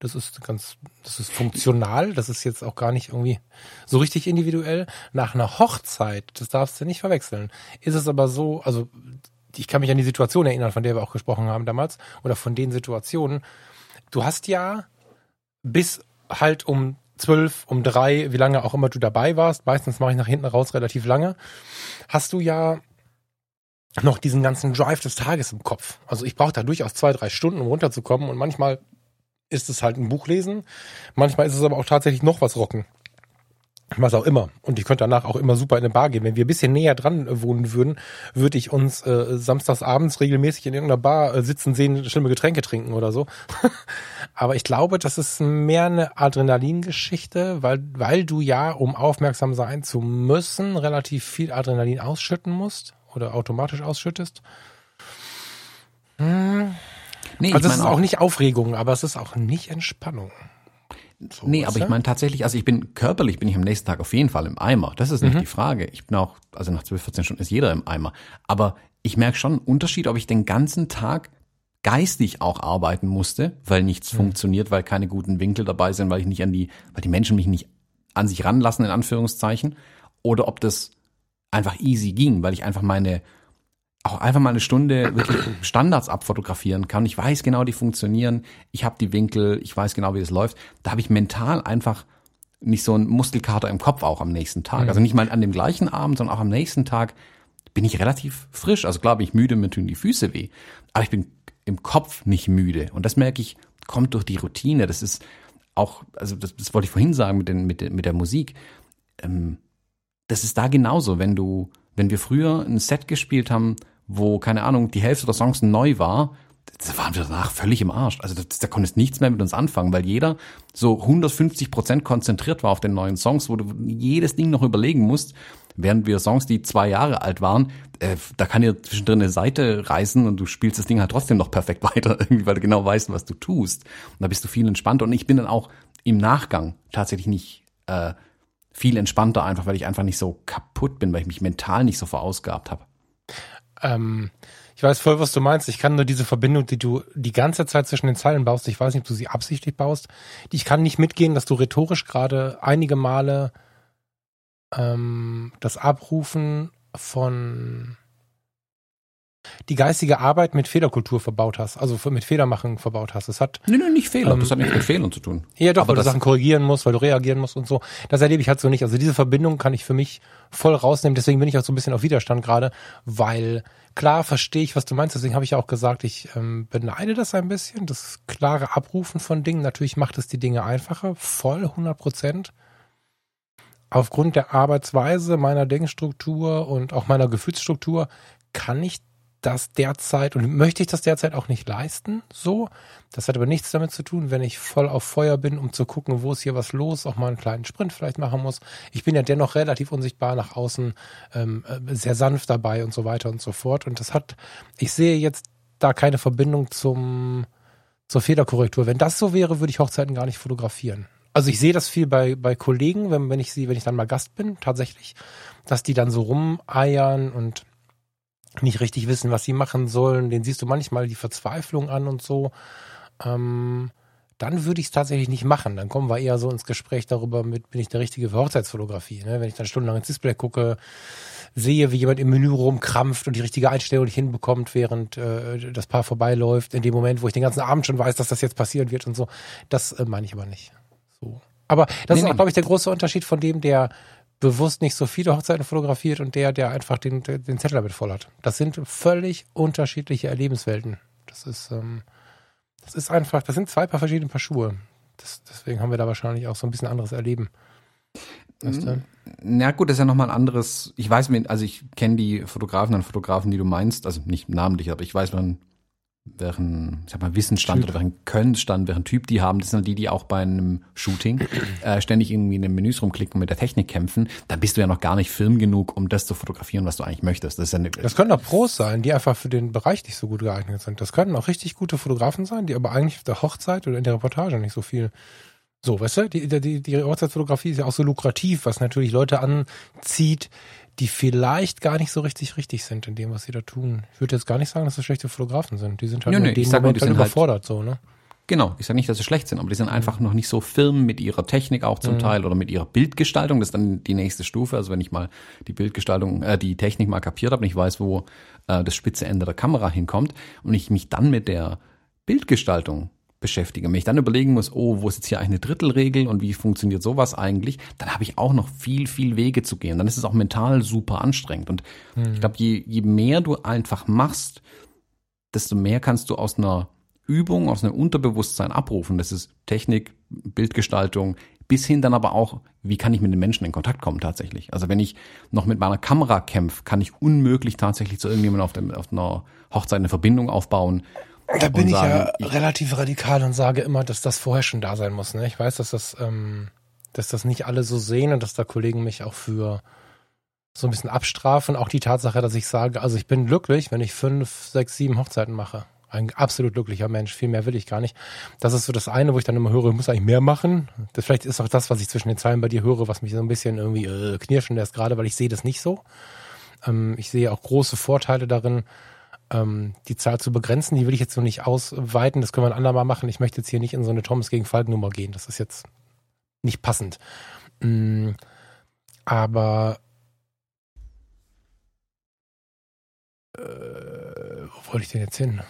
Das ist ganz, das ist funktional. Das ist jetzt auch gar nicht irgendwie so richtig individuell. Nach einer Hochzeit, das darfst du nicht verwechseln, ist es aber so, also ich kann mich an die Situation erinnern, von der wir auch gesprochen haben damals, oder von den Situationen. Du hast ja bis halt um zwölf, um drei, wie lange auch immer du dabei warst, meistens mache ich nach hinten raus relativ lange, hast du ja noch diesen ganzen Drive des Tages im Kopf. Also ich brauche da durchaus zwei, drei Stunden, um runterzukommen und manchmal ist es halt ein Buch lesen, manchmal ist es aber auch tatsächlich noch was rocken. Was auch immer. Und ich könnte danach auch immer super in eine Bar gehen. Wenn wir ein bisschen näher dran äh, wohnen würden, würde ich uns äh, samstags abends regelmäßig in irgendeiner Bar äh, sitzen sehen, schlimme Getränke trinken oder so. Aber ich glaube, das ist mehr eine Adrenalingeschichte, weil, weil du ja, um aufmerksam sein zu müssen, relativ viel Adrenalin ausschütten musst oder automatisch ausschüttest.
Nee, ich
Also es ist auch nicht Aufregung, aber es ist auch nicht Entspannung. So,
Nee, aber ich meine tatsächlich, also ich bin körperlich bin ich am nächsten Tag auf jeden Fall im Eimer. Das ist nicht die Frage. Ich bin auch, also nach 12, 14 Stunden ist jeder im Eimer. Aber ich merke schon einen Unterschied, ob ich den ganzen Tag geistig auch arbeiten musste, weil nichts funktioniert, weil keine guten Winkel dabei sind, weil ich nicht an die, weil die Menschen mich nicht an sich ranlassen, in Anführungszeichen, oder ob das einfach easy ging, weil ich einfach meine, auch einfach mal eine Stunde wirklich Standards abfotografieren kann. Ich weiß genau, die funktionieren. Ich habe die Winkel, ich weiß genau, wie das läuft. Da habe ich mental einfach nicht so einen Muskelkater im Kopf auch am nächsten Tag. Also nicht mal an dem gleichen Abend, sondern auch am nächsten Tag bin ich relativ frisch. Also klar bin ich müde, mir tun die Füße weh. Aber ich bin im Kopf nicht müde. Und das merke ich, kommt durch die Routine. Das ist auch, also das, das wollte ich vorhin sagen mit, den, mit, der- mit der Musik. Ähm, das ist da genauso, wenn du, wenn wir früher ein Set gespielt haben, wo, keine Ahnung, die Hälfte der Songs neu war, da waren wir danach völlig im Arsch. Also das, da konntest nichts mehr mit uns anfangen, weil jeder so 150 Prozent konzentriert war auf den neuen Songs, wo du jedes Ding noch überlegen musst, während wir Songs, die zwei Jahre alt waren, äh, da kann dir zwischendrin eine Seite reißen und du spielst das Ding halt trotzdem noch perfekt weiter, irgendwie, weil du genau weißt, was du tust. Und da bist du viel entspannter. Und ich bin dann auch im Nachgang tatsächlich nicht äh, viel entspannter einfach, weil ich einfach nicht so kaputt bin, weil ich mich mental nicht so verausgabt habe.
Ähm, ich weiß voll, was du meinst. Ich kann nur diese Verbindung, die du die ganze Zeit zwischen den Zeilen baust, ich weiß nicht, ob du sie absichtlich baust, ich kann nicht mitgehen, dass du rhetorisch gerade einige Male ähm, das Abrufen von die geistige Arbeit mit Fehlerkultur verbaut hast, also mit Fehlermachen verbaut hast. Das hat.
Nee, nee, nicht Fehler. Ähm, das hat nichts mit Fehlern zu tun.
Ja, doch, Aber weil du Sachen korrigieren musst, weil du reagieren musst und so. Das erlebe ich halt so nicht. Also diese Verbindung kann ich für mich voll rausnehmen. Deswegen bin ich auch so ein bisschen auf Widerstand gerade, weil klar verstehe ich, was du meinst. Deswegen habe ich ja auch gesagt, ich ähm, beneide das ein bisschen. Das klare Abrufen von Dingen. Natürlich macht es die Dinge einfacher. Voll 100 Prozent aufgrund der Arbeitsweise meiner Denkstruktur und auch meiner Gefühlsstruktur kann ich das derzeit und möchte ich das derzeit auch nicht leisten, so. Das hat aber nichts damit zu tun, wenn ich voll auf Feuer bin, um zu gucken, wo ist hier was los, auch mal einen kleinen Sprint vielleicht machen muss. Ich bin ja dennoch relativ unsichtbar nach außen, ähm, äh, sehr sanft dabei und so weiter und so fort. Und das hat, ich sehe jetzt da keine Verbindung zum, zur Fehlerkorrektur. Wenn das so wäre, würde ich Hochzeiten gar nicht fotografieren. Also ich sehe das viel bei, bei Kollegen, wenn, wenn ich sie, wenn ich dann mal Gast bin, tatsächlich, dass die dann so rumeiern und nicht richtig wissen, was sie machen sollen. Den siehst du manchmal die Verzweiflung an und so. Ähm, dann würde ich es tatsächlich nicht machen. Dann kommen wir eher so ins Gespräch darüber, mit, bin ich der Richtige für Hochzeitsfotografie. Ne? Wenn ich dann stundenlang ins Display gucke, sehe, wie jemand im Menü rumkrampft und die richtige Einstellung nicht hinbekommt, während äh, das Paar vorbeiläuft, in dem Moment, wo ich den ganzen Abend schon weiß, dass das jetzt passieren wird und so. Das äh, meine ich aber nicht. So. Aber das nee, ist auch, glaube ich, der große Unterschied von dem, der bewusst nicht so viele Hochzeiten fotografiert und der, der einfach den, den Zettel damit voll hat. Das sind völlig unterschiedliche Erlebenswelten. Das ist, ähm, das ist einfach, das sind zwei paar verschiedene Paar Schuhe. Das, deswegen haben wir da wahrscheinlich auch so ein bisschen anderes Erleben.
Weißt du? Na gut, das ist ja nochmal ein anderes, ich weiß, also ich kenne die Fotografen und Fotografen, die du meinst, also nicht namentlich, aber ich weiß, man welchen, sag mal, Wissensstand typ. oder welchen Könnenstand, welchen Typ die haben. Das sind die, die auch bei einem Shooting äh, ständig irgendwie in den Menüs rumklicken und mit der Technik kämpfen. Da bist du ja noch gar nicht film genug, um das zu fotografieren, was du eigentlich möchtest. Das, ist ja eine,
das können auch Pros sein, die einfach für den Bereich nicht so gut geeignet sind. Das können auch richtig gute Fotografen sein, die aber eigentlich auf der Hochzeit oder in der Reportage nicht so viel so, weißt du, die, die, die Hochzeitsfotografie ist ja auch so lukrativ, was natürlich Leute anzieht, die vielleicht gar nicht so richtig richtig sind in dem, was sie da tun. Ich würde jetzt gar nicht sagen, dass das schlechte Fotografen sind. Die sind halt ja, nee, in dem Moment halt überfordert, halt, so, ne?
Genau, ich sage nicht, dass sie schlecht sind, aber die sind einfach noch nicht so firm mit ihrer Technik auch zum mhm. Teil oder mit ihrer Bildgestaltung. Das ist dann die nächste Stufe. Also wenn ich mal die Bildgestaltung, äh, die Technik mal kapiert habe und ich weiß, wo äh, das spitze Ende der Kamera hinkommt und ich mich dann mit der Bildgestaltung beschäftige, wenn ich dann überlegen muss, oh, wo ist jetzt hier eine Drittelregel und wie funktioniert sowas eigentlich, dann habe ich auch noch viel, viel Wege zu gehen. Dann ist es auch mental super anstrengend. Und mhm. ich glaube, je, je mehr du einfach machst, desto mehr kannst du aus einer Übung, aus einem Unterbewusstsein abrufen. Das ist Technik, Bildgestaltung, bis hin dann aber auch, wie kann ich mit den Menschen in Kontakt kommen tatsächlich. Also wenn ich noch mit meiner Kamera kämpfe, kann ich unmöglich tatsächlich zu irgendjemandem auf, dem, auf einer Hochzeit eine Verbindung aufbauen
da bin ich sagen, ja relativ radikal und sage immer, dass das vorher schon da sein muss. Ne? Ich weiß, dass das, ähm, dass das nicht alle so sehen und dass da Kollegen mich auch für so ein bisschen abstrafen. Auch die Tatsache, dass ich sage, also ich bin glücklich, wenn ich fünf, sechs, sieben Hochzeiten mache. Ein absolut glücklicher Mensch. Viel mehr will ich gar nicht. Das ist so das eine, wo ich dann immer höre, ich muss eigentlich mehr machen. Das vielleicht ist auch das, was ich zwischen den Zeilen bei dir höre, was mich so ein bisschen irgendwie äh, knirschen lässt, gerade weil ich sehe das nicht so. Ähm, ich sehe auch große Vorteile darin, ähm, die Zahl zu begrenzen. Die will ich jetzt noch nicht ausweiten. Das können wir ein andermal machen. Ich möchte jetzt hier nicht in so eine Thomas gegen Falk Nummer gehen. Das ist jetzt nicht passend. Mm, aber äh, wo wollte ich denn jetzt hin?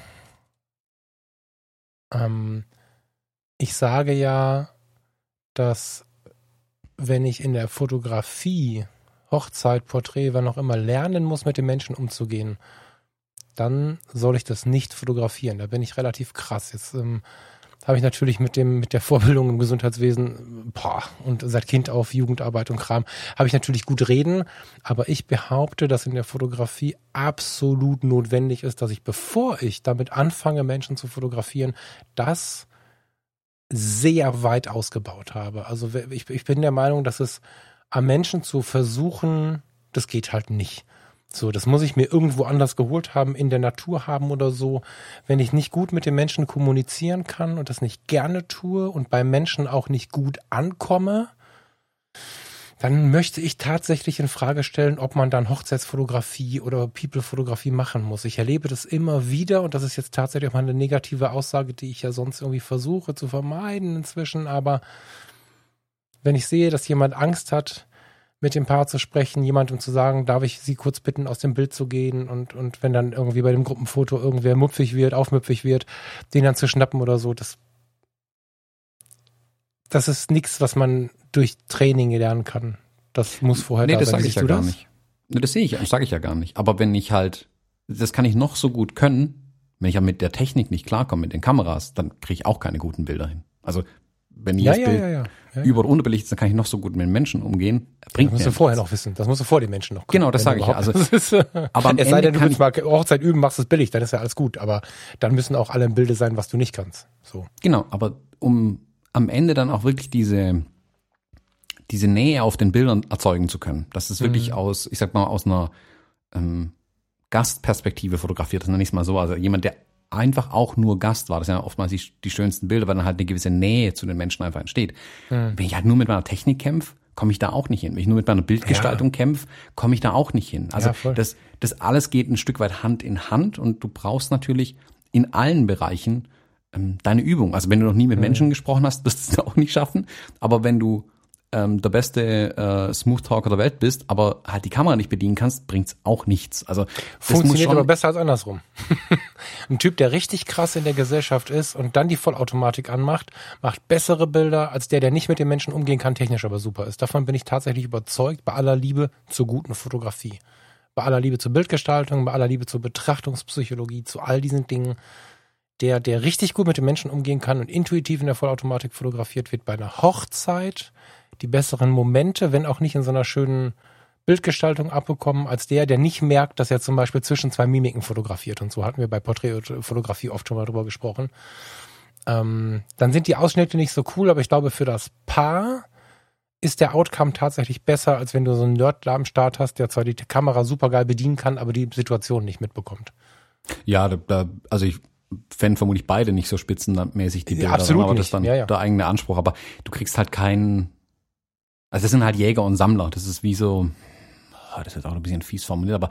Ähm, ich sage ja, dass wenn ich in der Fotografie, Hochzeit, Porträt, wann auch immer lernen muss, mit den Menschen umzugehen, dann soll ich das nicht fotografieren. Da bin ich relativ krass. Jetzt ähm, habe ich natürlich mit dem mit der Vorbildung im Gesundheitswesen boah, und seit Kind auf Jugendarbeit und Kram habe ich natürlich gut reden, aber ich behaupte, dass in der Fotografie absolut notwendig ist, dass ich bevor ich damit anfange Menschen zu fotografieren, das sehr weit ausgebaut habe. Also ich, ich bin der Meinung, dass es am Menschen zu versuchen, das geht halt nicht. So, das muss ich mir irgendwo anders geholt haben, in der Natur haben oder so. Wenn ich nicht gut mit den Menschen kommunizieren kann und das nicht gerne tue und beim Menschen auch nicht gut ankomme, dann möchte ich tatsächlich in Frage stellen, ob man dann Hochzeitsfotografie oder People-Fotografie machen muss. Ich erlebe das immer wieder und das ist jetzt tatsächlich auch mal eine negative Aussage, die ich ja sonst irgendwie versuche zu vermeiden inzwischen. Aber wenn ich sehe, dass jemand Angst hat, mit dem Paar zu sprechen, jemandem zu sagen, darf ich Sie kurz bitten, aus dem Bild zu gehen und, und wenn dann irgendwie bei dem Gruppenfoto irgendwer mupfig wird, aufmüpfig wird, den dann zu schnappen oder so, das, das ist nichts, was man durch Training lernen kann. Das muss vorher
nee,
da
das
sein.
sage ich ja gar
das?
nicht. Nee, das sehe ich, das sage ich ja gar nicht. Aber wenn ich halt, das kann ich noch so gut können, wenn ich ja mit der Technik nicht klarkomme, mit den Kameras, dann kriege ich auch keine guten Bilder hin. Also wenn
Ja,
jedes
ja,
Bild
ja, ja. ja.
über- oder unterbelichtet ist, dann kann ich noch so gut mit den Menschen umgehen. Bringt
Das musst du vorher
nichts.
noch wissen. Das musst du vor den Menschen noch
Genau, das sage ich ja. Also-
das ist,
aber am
es sei
Ende
denn, du
kann
willst mal Hochzeit üben, machst es billig, dann ist ja alles gut. Aber dann müssen auch alle im Bilde sein, was du nicht kannst. So.
Genau, aber um am Ende dann auch wirklich diese, diese Nähe auf den Bildern erzeugen zu können, dass es wirklich aus, ich sag mal, aus einer ähm, Gastperspektive fotografiert ist, nenne ich es mal so. Also jemand, der einfach auch nur Gast war, das sind ja oftmals die, die schönsten Bilder, weil dann halt eine gewisse Nähe zu den Menschen einfach entsteht. Wenn ich halt nur mit meiner Technik kämpfe, komme ich da auch nicht hin. Wenn ich nur mit meiner Bildgestaltung kämpfe, komme ich da auch nicht hin. Also
Ja,
das, das alles geht ein Stück weit Hand in Hand und du brauchst natürlich in allen Bereichen ähm, deine Übung. Also wenn du noch nie mit Menschen gesprochen hast, wirst du es auch nicht schaffen. Aber wenn du ähm, der beste äh, Smooth Talker der Welt bist, aber halt die Kamera nicht bedienen kannst, bringt's auch nichts. Also
Funktioniert aber besser als andersrum. Ein Typ, der richtig krass in der Gesellschaft ist und dann die Vollautomatik anmacht, macht bessere Bilder als der, der nicht mit den Menschen umgehen kann, technisch aber super ist. Davon bin ich tatsächlich überzeugt, bei aller Liebe zur guten Fotografie. Bei aller Liebe zur Bildgestaltung, bei aller Liebe zur Betrachtungspsychologie, zu all diesen Dingen. Der, der richtig gut mit den Menschen umgehen kann und intuitiv in der Vollautomatik fotografiert wird bei einer Hochzeit, die besseren Momente, wenn auch nicht in so einer schönen Bildgestaltung abbekommen, als der, der nicht merkt, dass er zum Beispiel zwischen zwei Mimiken fotografiert. Und so hatten wir bei Porträtfotografie oft schon mal drüber gesprochen. Ähm, dann sind die Ausschnitte nicht so cool, aber ich glaube, für das Paar ist der Outcome tatsächlich besser, als wenn du so einen Nerd da am Start hast, der zwar die Kamera super geil bedienen kann, aber die Situation nicht mitbekommt.
Ja, da, da, also ich fände vermutlich beide nicht so spitzenmäßig die
Ja,
Bilder,
absolut
aber das
nicht.
ist dann
Ja, ja.
der eigene Anspruch. Aber du kriegst halt keinen, also das sind halt Jäger und Sammler. Das ist wie so, ah, das ist auch ein bisschen fies formuliert, aber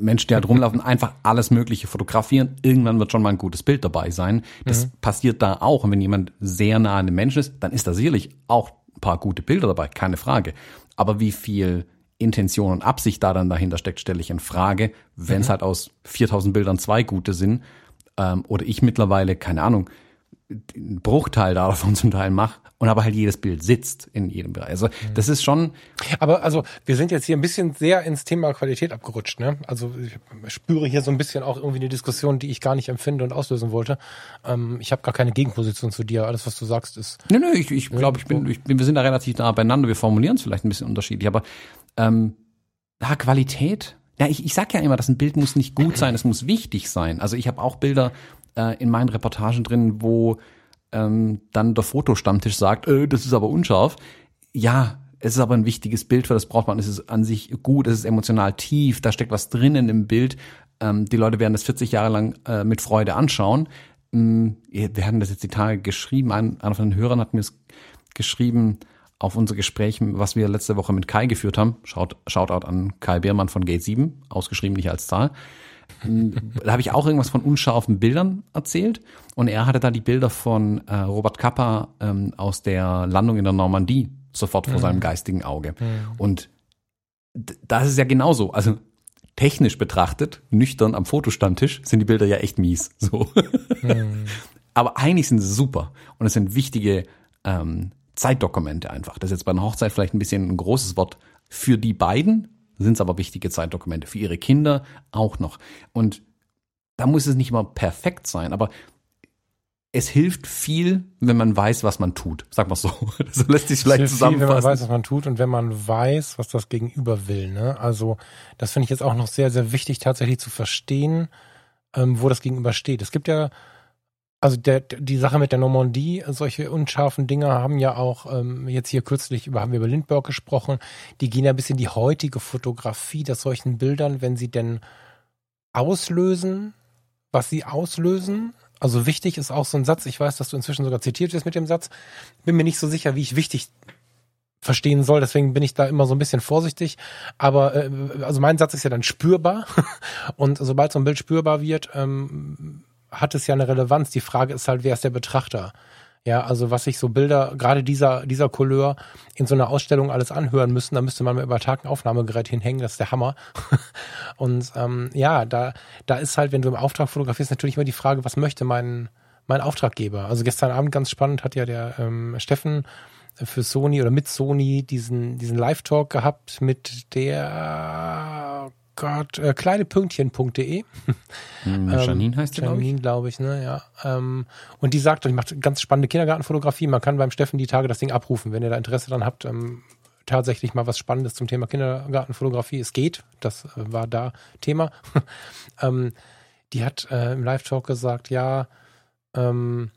Menschen, die halt rumlaufen, einfach alles Mögliche fotografieren. Irgendwann wird schon mal ein gutes Bild dabei sein. Das
Mhm.
passiert da auch. Und wenn jemand sehr nah an dem Menschen ist, dann ist da sicherlich auch ein paar gute Bilder dabei, keine Frage. Aber wie viel Intention und Absicht da dann dahinter steckt, stelle ich in Frage, wenn es
Mhm.
halt aus 4000 Bildern zwei gute sind ähm, oder ich mittlerweile, keine Ahnung, einen Bruchteil davon zum Teil mache und aber halt jedes Bild sitzt in jedem Bereich. Also
Mhm.
das ist schon,
Aber also, wir sind jetzt hier ein bisschen sehr ins Thema Qualität abgerutscht. Ne? Also ich spüre hier so ein bisschen auch irgendwie eine Diskussion, die ich gar nicht empfinde und auslösen wollte. Ähm, ich habe gar keine Gegenposition zu dir. Alles, was du sagst, ist
Nö, nö, ich, ich glaube, ich bin, ich bin, wir sind da relativ nah beieinander. Wir formulieren es vielleicht ein bisschen unterschiedlich, aber ähm, ja, Qualität. Ja, ich, ich sag ja immer, dass ein Bild muss nicht gut sein, es muss wichtig sein. Also ich habe auch Bilder äh, in meinen Reportagen drin, wo ähm, dann der Fotostammtisch sagt, äh, das ist aber unscharf. Ja, es ist aber ein wichtiges Bild, für das braucht man. Es ist an sich gut, es ist emotional tief, da steckt was drinnen im Bild. Ähm, die Leute werden das 40 Jahre lang äh, mit Freude anschauen. Mm, Wir hatten das jetzt die Tage geschrieben. Ein, einer von den Hörern hat mir es geschrieben auf unser Gespräch, was wir letzte Woche mit Kai geführt haben. Shout, Shoutout an Kai Beermann von Gate 7, ausgeschrieben nicht als Zahl. Da habe ich auch irgendwas von unscharfen Bildern erzählt und er hatte da die Bilder von äh, Robert Kappa ähm, aus der Landung in der Normandie sofort vor seinem geistigen Auge. Und d- da ist es ja genauso. Also technisch betrachtet, nüchtern am Fotostammtisch, sind die Bilder ja echt mies. So. Aber eigentlich sind sie super und es sind wichtige ähm, Zeitdokumente einfach. Das ist jetzt bei einer Hochzeit vielleicht ein bisschen ein großes Wort für die beiden, sind es aber wichtige Zeitdokumente für ihre Kinder auch noch. Und da muss es nicht immer perfekt sein, aber es hilft viel, wenn man weiß, was man tut. Sag mal so. So lässt sich vielleicht
Es hilft viel, wenn man weiß,
zusammenfassen.
was man tut und wenn man weiß, was das Gegenüber will. Ne? Also das finde ich jetzt auch noch sehr, sehr wichtig, tatsächlich zu verstehen, ähm, wo das Gegenüber steht. Es gibt ja, also der, die Sache mit der Normandie, solche unscharfen Dinge haben ja auch, ähm, jetzt hier kürzlich über, haben wir über Lindbergh gesprochen, die gehen ja bis in die heutige Fotografie, dass solchen Bildern, wenn sie denn auslösen, was sie auslösen, also wichtig ist auch so ein Satz, ich weiß, dass du inzwischen sogar zitiert wirst mit dem Satz, bin mir nicht so sicher, wie ich wichtig verstehen soll. Deswegen bin ich da immer so ein bisschen vorsichtig. Aber äh, also mein Satz ist ja dann spürbar. Und sobald so ein Bild spürbar wird, ähm, hat es ja eine Relevanz. Die Frage ist halt, wer ist der Betrachter? Ja, also was sich so Bilder, gerade dieser, dieser Couleur in so einer Ausstellung alles anhören müssen, da müsste man mal über Tag ein Aufnahmegerät hinhängen, das ist der Hammer. Und ähm, ja, da, da ist halt, wenn du im Auftrag fotografierst, natürlich immer die Frage, was möchte mein, mein Auftraggeber? Also gestern Abend ganz spannend hat ja der ähm, Steffen für Sony oder mit Sony diesen, diesen Live-Talk gehabt mit der Gott, äh, kleinepünktchen.de.
Hm, Janine heißt
die, Janine, glaube ich, ne, ja. Ähm, und die sagt, ich mache ganz spannende Kindergartenfotografie. Man kann beim Steffen die Tage das Ding abrufen, wenn ihr da Interesse dran habt. Ähm, tatsächlich mal was Spannendes zum Thema Kindergartenfotografie. Es geht, das äh, war da Thema. ähm, die hat äh, im Live-Talk gesagt, ja, ähm,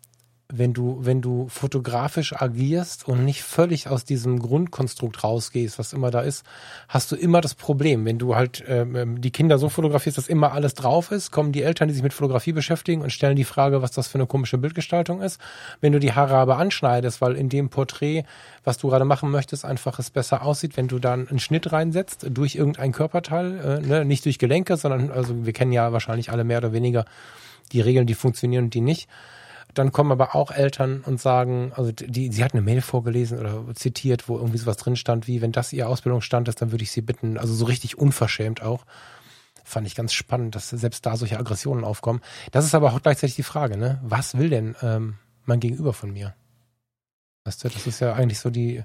wenn du, wenn du fotografisch agierst und nicht völlig aus diesem Grundkonstrukt rausgehst, was immer da ist, hast du immer das Problem. Wenn du halt ähm, ähm, die Kinder so fotografierst, dass immer alles drauf ist, kommen die Eltern, die sich mit Fotografie beschäftigen und stellen die Frage, was das für eine komische Bildgestaltung ist. Wenn du die Haare aber anschneidest, weil in dem Porträt, was du gerade machen möchtest, einfach es besser aussieht, wenn du dann einen Schnitt reinsetzt durch irgendein Körperteil, äh, ne? nicht durch Gelenke, sondern also wir kennen ja wahrscheinlich alle mehr oder weniger die Regeln, die funktionieren und die nicht dann kommen aber auch Eltern und sagen, also die, sie hat eine Mail vorgelesen oder zitiert, wo irgendwie sowas drin stand, wie wenn das ihr Ausbildungsstand ist, dann würde ich sie bitten, also so richtig unverschämt auch. Fand ich ganz spannend, dass selbst da solche Aggressionen aufkommen. Das ist aber auch gleichzeitig die Frage, ne? Was will denn ähm, mein Gegenüber von mir? Weißt du, das ist ja eigentlich so die,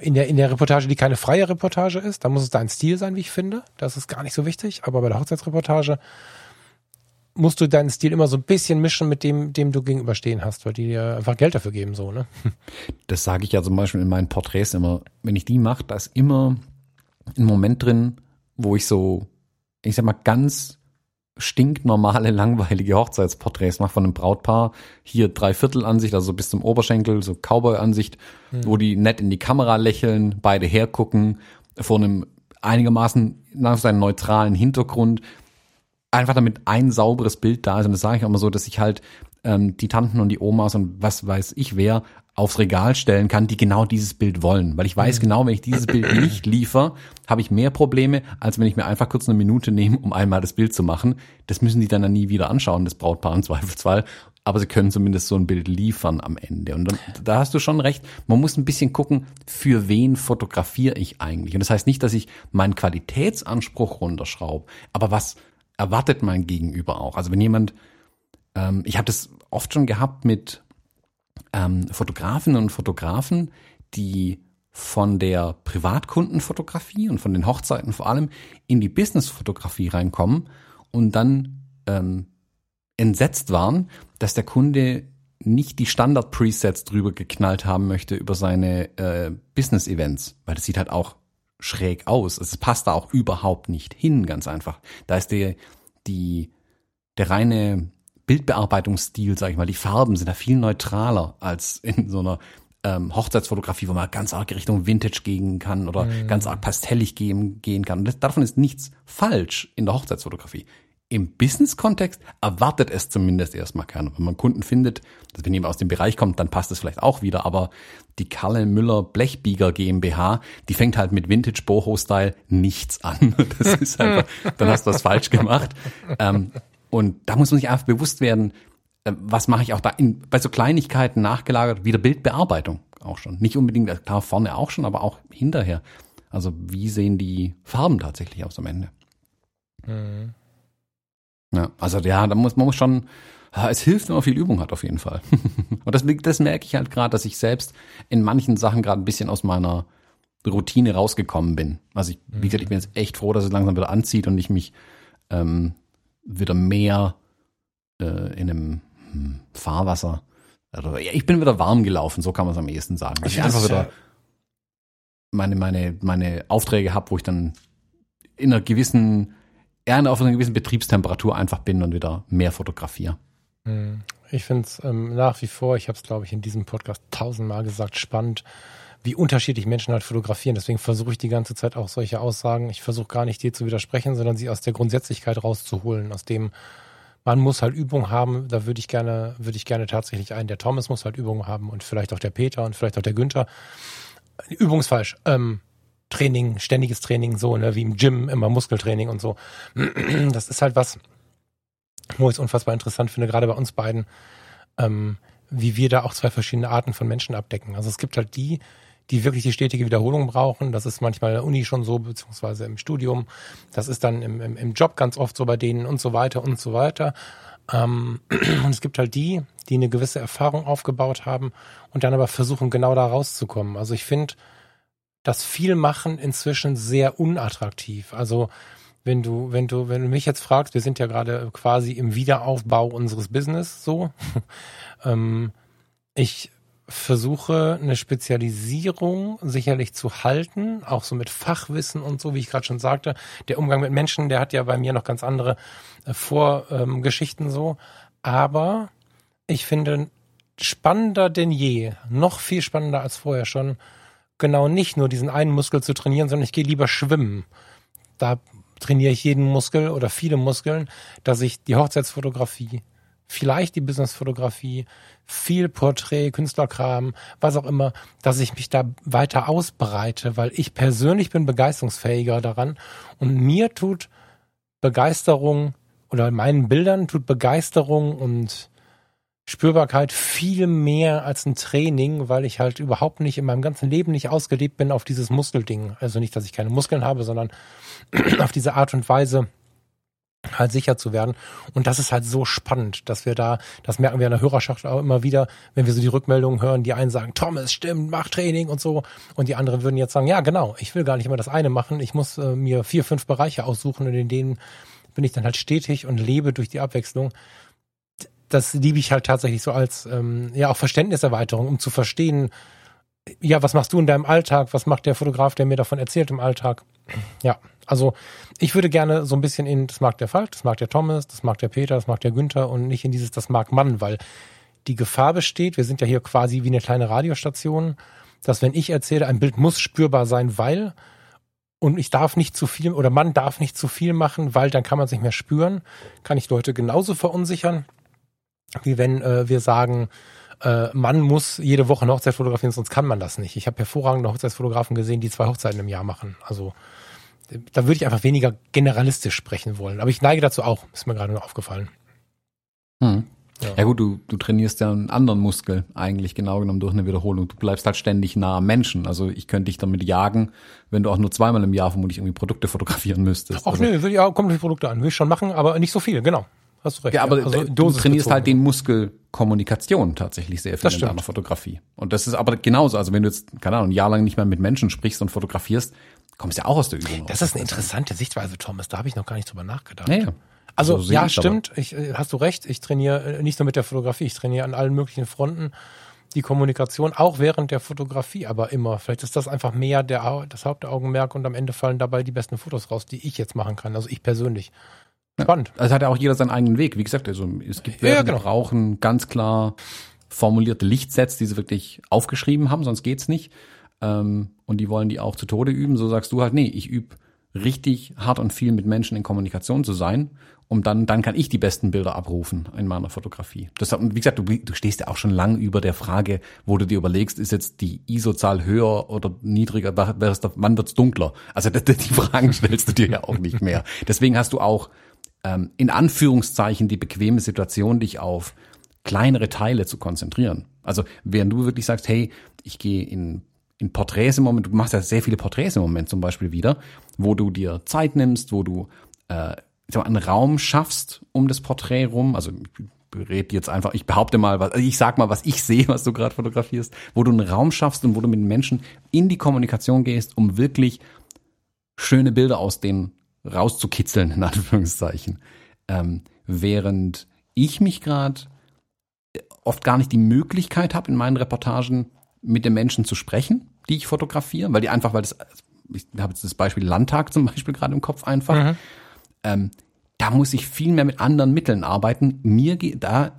in der, in der Reportage, die keine freie Reportage ist, da muss es dein Stil sein, wie ich finde. Das ist gar nicht so wichtig. Aber bei der Hochzeitsreportage musst du deinen Stil immer so ein bisschen mischen mit dem, dem du gegenüberstehen hast, weil die dir einfach Geld dafür geben, so, ne?
Das sage ich ja zum Beispiel in meinen Porträts immer. Wenn ich die mache, da ist immer ein Moment drin, wo ich so, ich sag mal, ganz stinknormale, langweilige Hochzeitsporträts mache von einem Brautpaar. Hier Dreiviertelansicht, also bis zum Oberschenkel, so Cowboy-Ansicht, hm. wo die nett in die Kamera lächeln, beide hergucken, vor einem einigermaßen nach seinem neutralen Hintergrund einfach damit ein sauberes Bild da ist. Und das sage ich auch immer so, dass ich halt ähm, die Tanten und die Omas und was weiß ich wer aufs Regal stellen kann, die genau dieses Bild wollen. Weil ich weiß mhm. genau, wenn ich dieses Bild nicht liefere, habe ich mehr Probleme, als wenn ich mir einfach kurz eine Minute nehme, um einmal das Bild zu machen. Das müssen die dann, dann nie wieder anschauen, das Brautpaar im Zweifelsfall. Aber sie können zumindest so ein Bild liefern am Ende. Und da hast du schon recht. Man muss ein bisschen gucken, für wen fotografiere ich eigentlich. Und das heißt nicht, dass ich meinen Qualitätsanspruch runterschraube. Aber was, erwartet mein Gegenüber auch. Also wenn jemand, ähm, ich habe das oft schon gehabt mit ähm, Fotografinnen und Fotografen, die von der Privatkundenfotografie und von den Hochzeiten vor allem in die Businessfotografie reinkommen und dann ähm, entsetzt waren, dass der Kunde nicht die Standard-Presets drüber geknallt haben möchte über seine äh, Business-Events, weil das sieht halt auch schräg aus. Es passt da auch überhaupt nicht hin, ganz einfach. Da ist der, die, der reine Bildbearbeitungsstil, sag ich mal, die Farben sind da viel neutraler als in so einer ähm, Hochzeitsfotografie, wo man ganz arg Richtung Vintage gehen kann oder mhm. ganz arg pastellig gehen, gehen kann. Das, davon ist nichts falsch in der Hochzeitsfotografie. Im Business-Kontext erwartet es zumindest erstmal keiner. Wenn man Kunden findet, dass wenn jemand aus dem Bereich kommt, dann passt es vielleicht auch wieder, aber die Kalle Müller Blechbieger GmbH, die fängt halt mit Vintage Boho-Style nichts an. Das ist einfach, dann hast du was falsch gemacht. Ähm, und da muss man sich einfach bewusst werden, äh, was mache ich auch da in, bei so Kleinigkeiten nachgelagert, wieder Bildbearbeitung auch schon. Nicht unbedingt, äh, klar, vorne auch schon, aber auch hinterher. Also wie sehen die Farben tatsächlich aus am Ende? Mhm. Ja, also ja, da muss man muss schon, es hilft, wenn man viel Übung hat auf jeden Fall. Und das, das merke ich halt gerade, dass ich selbst in manchen Sachen gerade ein bisschen aus meiner Routine rausgekommen bin. Also ich, wie gesagt, ich bin jetzt echt froh, dass es langsam wieder anzieht und ich mich ähm, wieder mehr äh, in einem hm, Fahrwasser, also, ich bin wieder warm gelaufen, so kann man es am ehesten sagen. Dass ich, ich einfach wieder meine, meine, meine Aufträge habe, wo ich dann in einer gewissen eher auf einer gewissen Betriebstemperatur einfach bin und wieder mehr fotografiere.
Hm. Ich finde es ähm, nach wie vor, ich habe es glaube ich in diesem Podcast tausendmal gesagt, spannend, wie unterschiedlich Menschen halt fotografieren. Deswegen versuche ich die ganze Zeit auch solche Aussagen. Ich versuche gar nicht dir zu widersprechen, sondern sie aus der Grundsätzlichkeit rauszuholen, aus dem man muss halt Übung haben. Da würde ich gerne, würde ich gerne tatsächlich einen. Der Thomas muss halt Übung haben und vielleicht auch der Peter und vielleicht auch der Günther. übungsfalsch. Ähm, Training, ständiges Training, so, ne, wie im Gym, immer Muskeltraining und so. Das ist halt was, wo ich es unfassbar interessant finde, gerade bei uns beiden, ähm, wie wir da auch zwei verschiedene Arten von Menschen abdecken. Also es gibt halt die, die wirklich die stetige Wiederholung brauchen. Das ist manchmal in der Uni schon so, beziehungsweise im Studium. Das ist dann im, im, im Job ganz oft so bei denen und so weiter und so weiter. Ähm, und es gibt halt die, die eine gewisse Erfahrung aufgebaut haben und dann aber versuchen, genau da rauszukommen. Also ich finde das Vielmachen inzwischen sehr unattraktiv. Also wenn du, wenn du, wenn du mich jetzt fragst, wir sind ja gerade quasi im Wiederaufbau unseres Business so. ähm, ich versuche eine Spezialisierung sicherlich zu halten, auch so mit Fachwissen und so, wie ich gerade schon sagte. Der Umgang mit Menschen, der hat ja bei mir noch ganz andere äh, Vorgeschichten ähm, so. Aber ich finde spannender denn je, noch viel spannender als vorher schon, genau nicht nur diesen einen Muskel zu trainieren, sondern ich gehe lieber schwimmen. Da trainiere ich jeden Muskel oder viele Muskeln, dass ich die Hochzeitsfotografie, vielleicht die Businessfotografie, viel Porträt, Künstlerkram, was auch immer, dass ich mich da weiter ausbreite, weil ich persönlich bin begeisterungsfähiger daran und mir tut Begeisterung oder meinen Bildern tut Begeisterung und Spürbarkeit viel mehr als ein Training, weil ich halt überhaupt nicht in meinem ganzen Leben nicht ausgelebt bin auf dieses Muskelding. Also nicht, dass ich keine Muskeln habe, sondern auf diese Art und Weise halt sicher zu werden. Und das ist halt so spannend, dass wir da, das merken wir in der Hörerschaft auch immer wieder, wenn wir so die Rückmeldungen hören, die einen sagen, Thomas, stimmt, mach Training und so. Und die anderen würden jetzt sagen, ja, genau, ich will gar nicht immer das eine machen. Ich muss äh, mir vier, fünf Bereiche aussuchen und in denen bin ich dann halt stetig und lebe durch die Abwechslung das liebe ich halt tatsächlich so als ähm, ja auch Verständniserweiterung, um zu verstehen, ja, was machst du in deinem Alltag? Was macht der Fotograf, der mir davon erzählt im Alltag? Ja, also ich würde gerne so ein bisschen in, das mag der Falk, das mag der Thomas, das mag der Peter, das mag der Günther und nicht in dieses, das mag Mann, weil die Gefahr besteht, wir sind ja hier quasi wie eine kleine Radiostation, dass wenn ich erzähle, ein Bild muss spürbar sein, weil und ich darf nicht zu viel oder man darf nicht zu viel machen, weil dann kann man sich mehr spüren, kann ich Leute genauso verunsichern wie wenn äh, wir sagen, äh, man muss jede Woche eine Hochzeit fotografieren, sonst kann man das nicht. Ich habe hervorragende Hochzeitsfotografen gesehen, die zwei Hochzeiten im Jahr machen. Also da würde ich einfach weniger generalistisch sprechen wollen. Aber ich neige dazu auch, ist mir gerade nur aufgefallen.
Hm. Ja. ja. gut, du, du trainierst ja einen anderen Muskel eigentlich genau genommen durch eine Wiederholung. Du bleibst halt ständig nah am Menschen. Also ich könnte dich damit jagen, wenn du auch nur zweimal im Jahr vermutlich irgendwie Produkte fotografieren müsstest.
Ach
also,
ich auch, kommt die Produkte an. Will ich schon machen, aber nicht so viel, genau
hast du recht. Ja, aber ja. Also du trainierst halt den Muskel Kommunikation tatsächlich sehr viel in deiner Fotografie. Und das ist aber genauso. Also wenn du jetzt, keine Ahnung, ein Jahr lang nicht mehr mit Menschen sprichst und fotografierst, kommst du ja auch aus der Übung.
Das ist eine interessante Sichtweise, Thomas. Da habe ich noch gar nicht drüber nachgedacht.
Ja, ja.
Also so ja, stimmt. Ich, äh, hast du recht. Ich trainiere äh, nicht nur mit der Fotografie, ich trainiere an allen möglichen Fronten die Kommunikation auch während der Fotografie, aber immer. Vielleicht ist das einfach mehr der, das Hauptaugenmerk und am Ende fallen dabei die besten Fotos raus, die ich jetzt machen kann. Also ich persönlich.
Spannend. Ja, also hat ja auch jeder seinen eigenen Weg. Wie gesagt, also es gibt Leute, ja, genau. die brauchen ganz klar formulierte Lichtsets, die sie wirklich aufgeschrieben haben, sonst geht's nicht. Ähm, und die wollen die auch zu Tode üben. So sagst du halt, nee, ich übe richtig hart und viel mit Menschen in Kommunikation zu sein, um dann, dann kann ich die besten Bilder abrufen in meiner Fotografie. Das, wie gesagt, du, du stehst ja auch schon lang über der Frage, wo du dir überlegst, ist jetzt die ISO-Zahl höher oder niedriger, wann wird's dunkler? Also die, die Fragen stellst du dir ja auch nicht mehr. Deswegen hast du auch ähm, in Anführungszeichen die bequeme Situation, dich auf kleinere Teile zu konzentrieren. Also während du wirklich sagst, hey, ich gehe in, in Porträts im Moment, du machst ja sehr viele Porträts im Moment zum Beispiel wieder, wo du dir Zeit nimmst, wo du äh, einen Raum schaffst um das Porträt rum. Also rede jetzt einfach, ich behaupte mal, was, ich sag mal, was ich sehe, was du gerade fotografierst, wo du einen Raum schaffst und wo du mit den Menschen in die Kommunikation gehst, um wirklich schöne Bilder aus den rauszukitzeln, in Anführungszeichen. Ähm, während ich mich gerade oft gar nicht die Möglichkeit habe, in meinen Reportagen mit den Menschen zu sprechen, die ich fotografiere, weil die einfach, weil das, ich habe jetzt das Beispiel Landtag zum Beispiel gerade im Kopf einfach. Mhm. Ähm, da muss ich viel mehr mit anderen Mitteln arbeiten. Mir geht da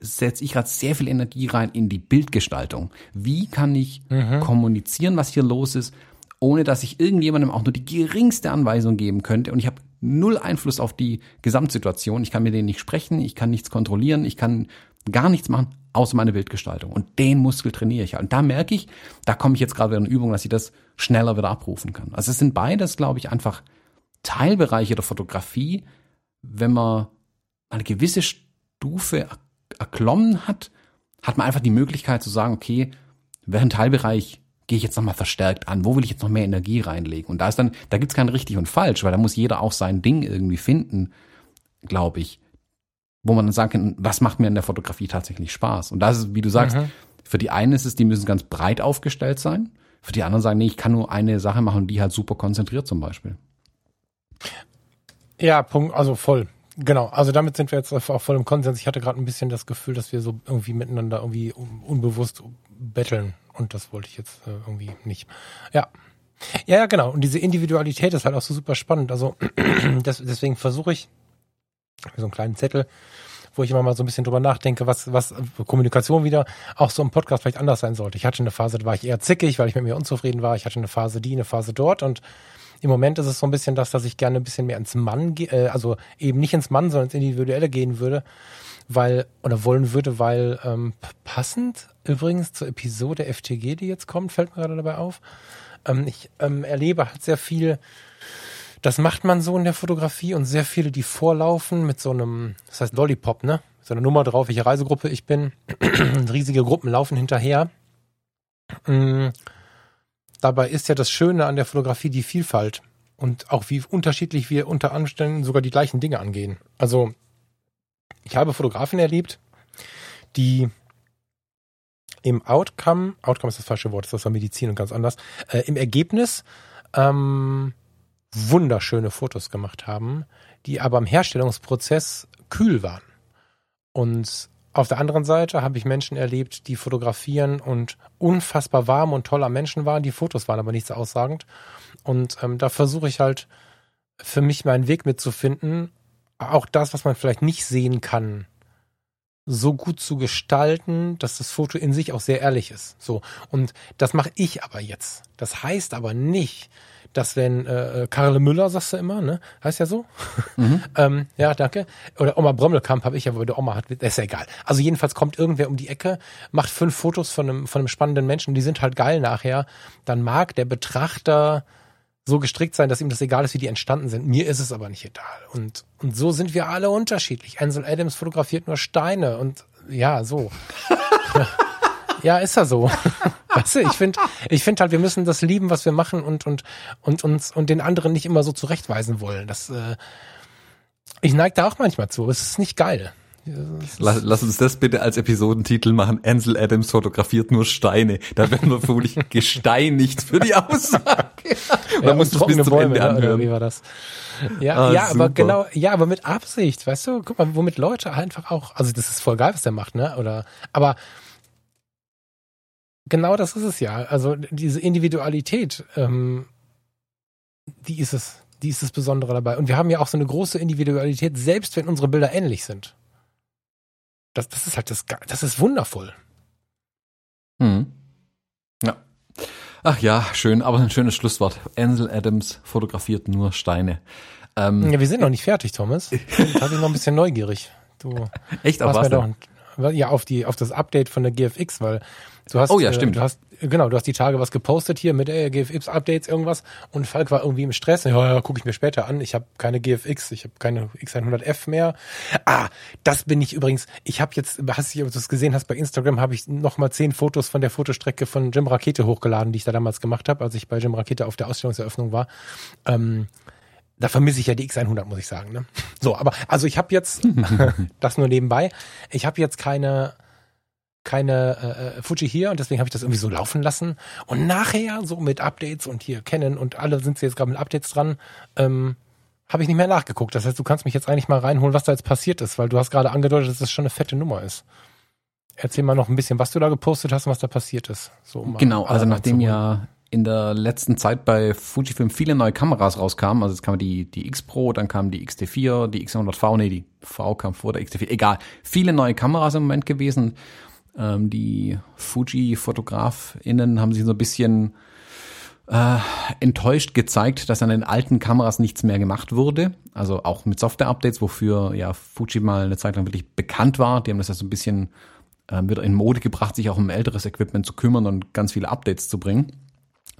setze ich gerade sehr viel Energie rein in die Bildgestaltung. Wie kann ich mhm. kommunizieren, was hier los ist? Ohne dass ich irgendjemandem auch nur die geringste Anweisung geben könnte. Und ich habe null Einfluss auf die Gesamtsituation. Ich kann mit denen nicht sprechen, ich kann nichts kontrollieren, ich kann gar nichts machen, außer meine Bildgestaltung. Und den Muskel trainiere ich. Und da merke ich, da komme ich jetzt gerade wieder in Übung, dass ich das schneller wieder abrufen kann. Also es sind beides, glaube ich, einfach Teilbereiche der Fotografie, wenn man eine gewisse Stufe erklommen hat, hat man einfach die Möglichkeit zu sagen, okay, welchen Teilbereich gehe ich jetzt nochmal verstärkt an? Wo will ich jetzt noch mehr Energie reinlegen? Und da ist dann, da gibt's kein richtig und falsch, weil da muss jeder auch sein Ding irgendwie finden, glaube ich, wo man dann sagen kann, was macht mir in der Fotografie tatsächlich Spaß? Und das ist, wie du sagst, mhm. für die einen ist es, die müssen ganz breit aufgestellt sein. Für die anderen sagen, nee, ich kann nur eine Sache machen, die halt super konzentriert zum Beispiel.
Ja, Punkt, also voll. Genau, also damit sind wir jetzt auch voll im Konsens. Ich hatte gerade ein bisschen das Gefühl, dass wir so irgendwie miteinander irgendwie unbewusst betteln und das wollte ich jetzt äh, irgendwie nicht. Ja. Ja, ja, genau. Und diese Individualität ist halt auch so super spannend. Also das, deswegen versuche ich so einen kleinen Zettel, wo ich immer mal so ein bisschen drüber nachdenke, was, was Kommunikation wieder auch so im Podcast vielleicht anders sein sollte. Ich hatte eine Phase, da war ich eher zickig, weil ich mit mir unzufrieden war. Ich hatte eine Phase die, eine Phase dort und im Moment ist es so ein bisschen das, dass ich gerne ein bisschen mehr ins Mann äh, also eben nicht ins Mann, sondern ins Individuelle gehen würde, weil, oder wollen würde, weil ähm, passend übrigens zur Episode FTG, die jetzt kommt, fällt mir gerade dabei auf. Ähm, ich ähm, erlebe halt sehr viel, das macht man so in der Fotografie und sehr viele, die vorlaufen mit so einem, das heißt Lollipop, ne? So eine Nummer drauf, welche Reisegruppe ich bin. Riesige Gruppen laufen hinterher. Mhm Dabei ist ja das Schöne an der Fotografie die Vielfalt und auch wie unterschiedlich wir unter Umständen sogar die gleichen Dinge angehen. Also ich habe Fotografen erlebt, die im Outcome, Outcome ist das falsche Wort, das war Medizin und ganz anders, äh, im Ergebnis ähm, wunderschöne Fotos gemacht haben, die aber im Herstellungsprozess kühl waren. Und auf der anderen Seite habe ich Menschen erlebt, die fotografieren und unfassbar warm und toller Menschen waren. Die Fotos waren aber nicht so aussagend. Und ähm, da versuche ich halt für mich meinen Weg mitzufinden, auch das, was man vielleicht nicht sehen kann, so gut zu gestalten, dass das Foto in sich auch sehr ehrlich ist. So. Und das mache ich aber jetzt. Das heißt aber nicht, dass wenn äh, Karle Müller, sagst du immer, ne? Heißt ja so? Mhm. ähm, ja, danke. Oder Oma Brömmelkamp habe ich ja, weil der Oma hat, ist ja egal. Also jedenfalls kommt irgendwer um die Ecke, macht fünf Fotos von einem, von einem spannenden Menschen, die sind halt geil nachher. Dann mag der Betrachter so gestrickt sein, dass ihm das egal ist, wie die entstanden sind. Mir ist es aber nicht egal. Und, und so sind wir alle unterschiedlich. Ansel Adams fotografiert nur Steine und ja, so. Ja, ist ja so. weißt du, ich finde, ich finde halt, wir müssen das lieben, was wir machen und und und uns und den anderen nicht immer so zurechtweisen wollen. Das, äh, ich neige da auch manchmal zu. Es ist nicht geil.
Lass, lass, uns das bitte als Episodentitel machen. Ansel Adams fotografiert nur Steine. Da werden wir vermutlich gesteinigt für die Aussage.
ja, da musst du bis zum Bäume, Ende anhören. Wie war das? Ja, ah, ja, super. aber genau, ja, aber mit Absicht, weißt du? Guck mal, womit Leute einfach auch, also das ist voll geil, was der macht, ne? Oder, aber Genau das ist es ja. Also diese Individualität, ähm, die ist es, die ist das Besondere dabei. Und wir haben ja auch so eine große Individualität, selbst wenn unsere Bilder ähnlich sind. Das, das ist halt das, das ist wundervoll.
Hm. Ja. Ach ja, schön, aber ein schönes Schlusswort. Ansel Adams fotografiert nur Steine.
Ähm, ja, wir sind noch nicht fertig, Thomas. Ich bin tatsächlich noch ein bisschen neugierig. Du
Echt, auf was?
Doch, ja, auf die, auf das Update von der GFX, weil Du hast,
oh ja, stimmt.
Äh, du hast, genau, du hast die Tage was gepostet hier mit äh, GFX-Updates irgendwas und Falk war irgendwie im Stress. Ja, ja, gucke ich mir später an. Ich habe keine GFX, ich habe keine X100F mehr. Ah, das bin ich übrigens. Ich habe jetzt, hast du das gesehen hast bei Instagram, habe ich noch mal zehn Fotos von der Fotostrecke von Jim Rakete hochgeladen, die ich da damals gemacht habe, als ich bei Jim Rakete auf der Ausstellungseröffnung war. Ähm, da vermisse ich ja die X100, muss ich sagen. Ne? So, aber also ich habe jetzt das nur nebenbei. Ich habe jetzt keine keine äh, äh, Fuji hier und deswegen habe ich das irgendwie so laufen lassen. Und nachher, so mit Updates und hier kennen und alle sind jetzt gerade mit Updates dran, ähm, habe ich nicht mehr nachgeguckt. Das heißt, du kannst mich jetzt eigentlich mal reinholen, was da jetzt passiert ist, weil du hast gerade angedeutet, dass das schon eine fette Nummer ist. Erzähl mal noch ein bisschen, was du da gepostet hast und was da passiert ist.
So, um genau, also nachdem ja in der letzten Zeit bei Fujifilm viele neue Kameras rauskamen, also jetzt kam die, die X Pro, dann kam die XT4, die X100V, nee, die V kam vor der XT4, egal. Viele neue Kameras im Moment gewesen ähm, die Fuji-FotografInnen haben sich so ein bisschen äh, enttäuscht gezeigt, dass an den alten Kameras nichts mehr gemacht wurde. Also auch mit Software-Updates, wofür ja Fuji mal eine Zeit lang wirklich bekannt war. Die haben das ja so ein bisschen äh, wieder in Mode gebracht, sich auch um älteres Equipment zu kümmern und ganz viele Updates zu bringen.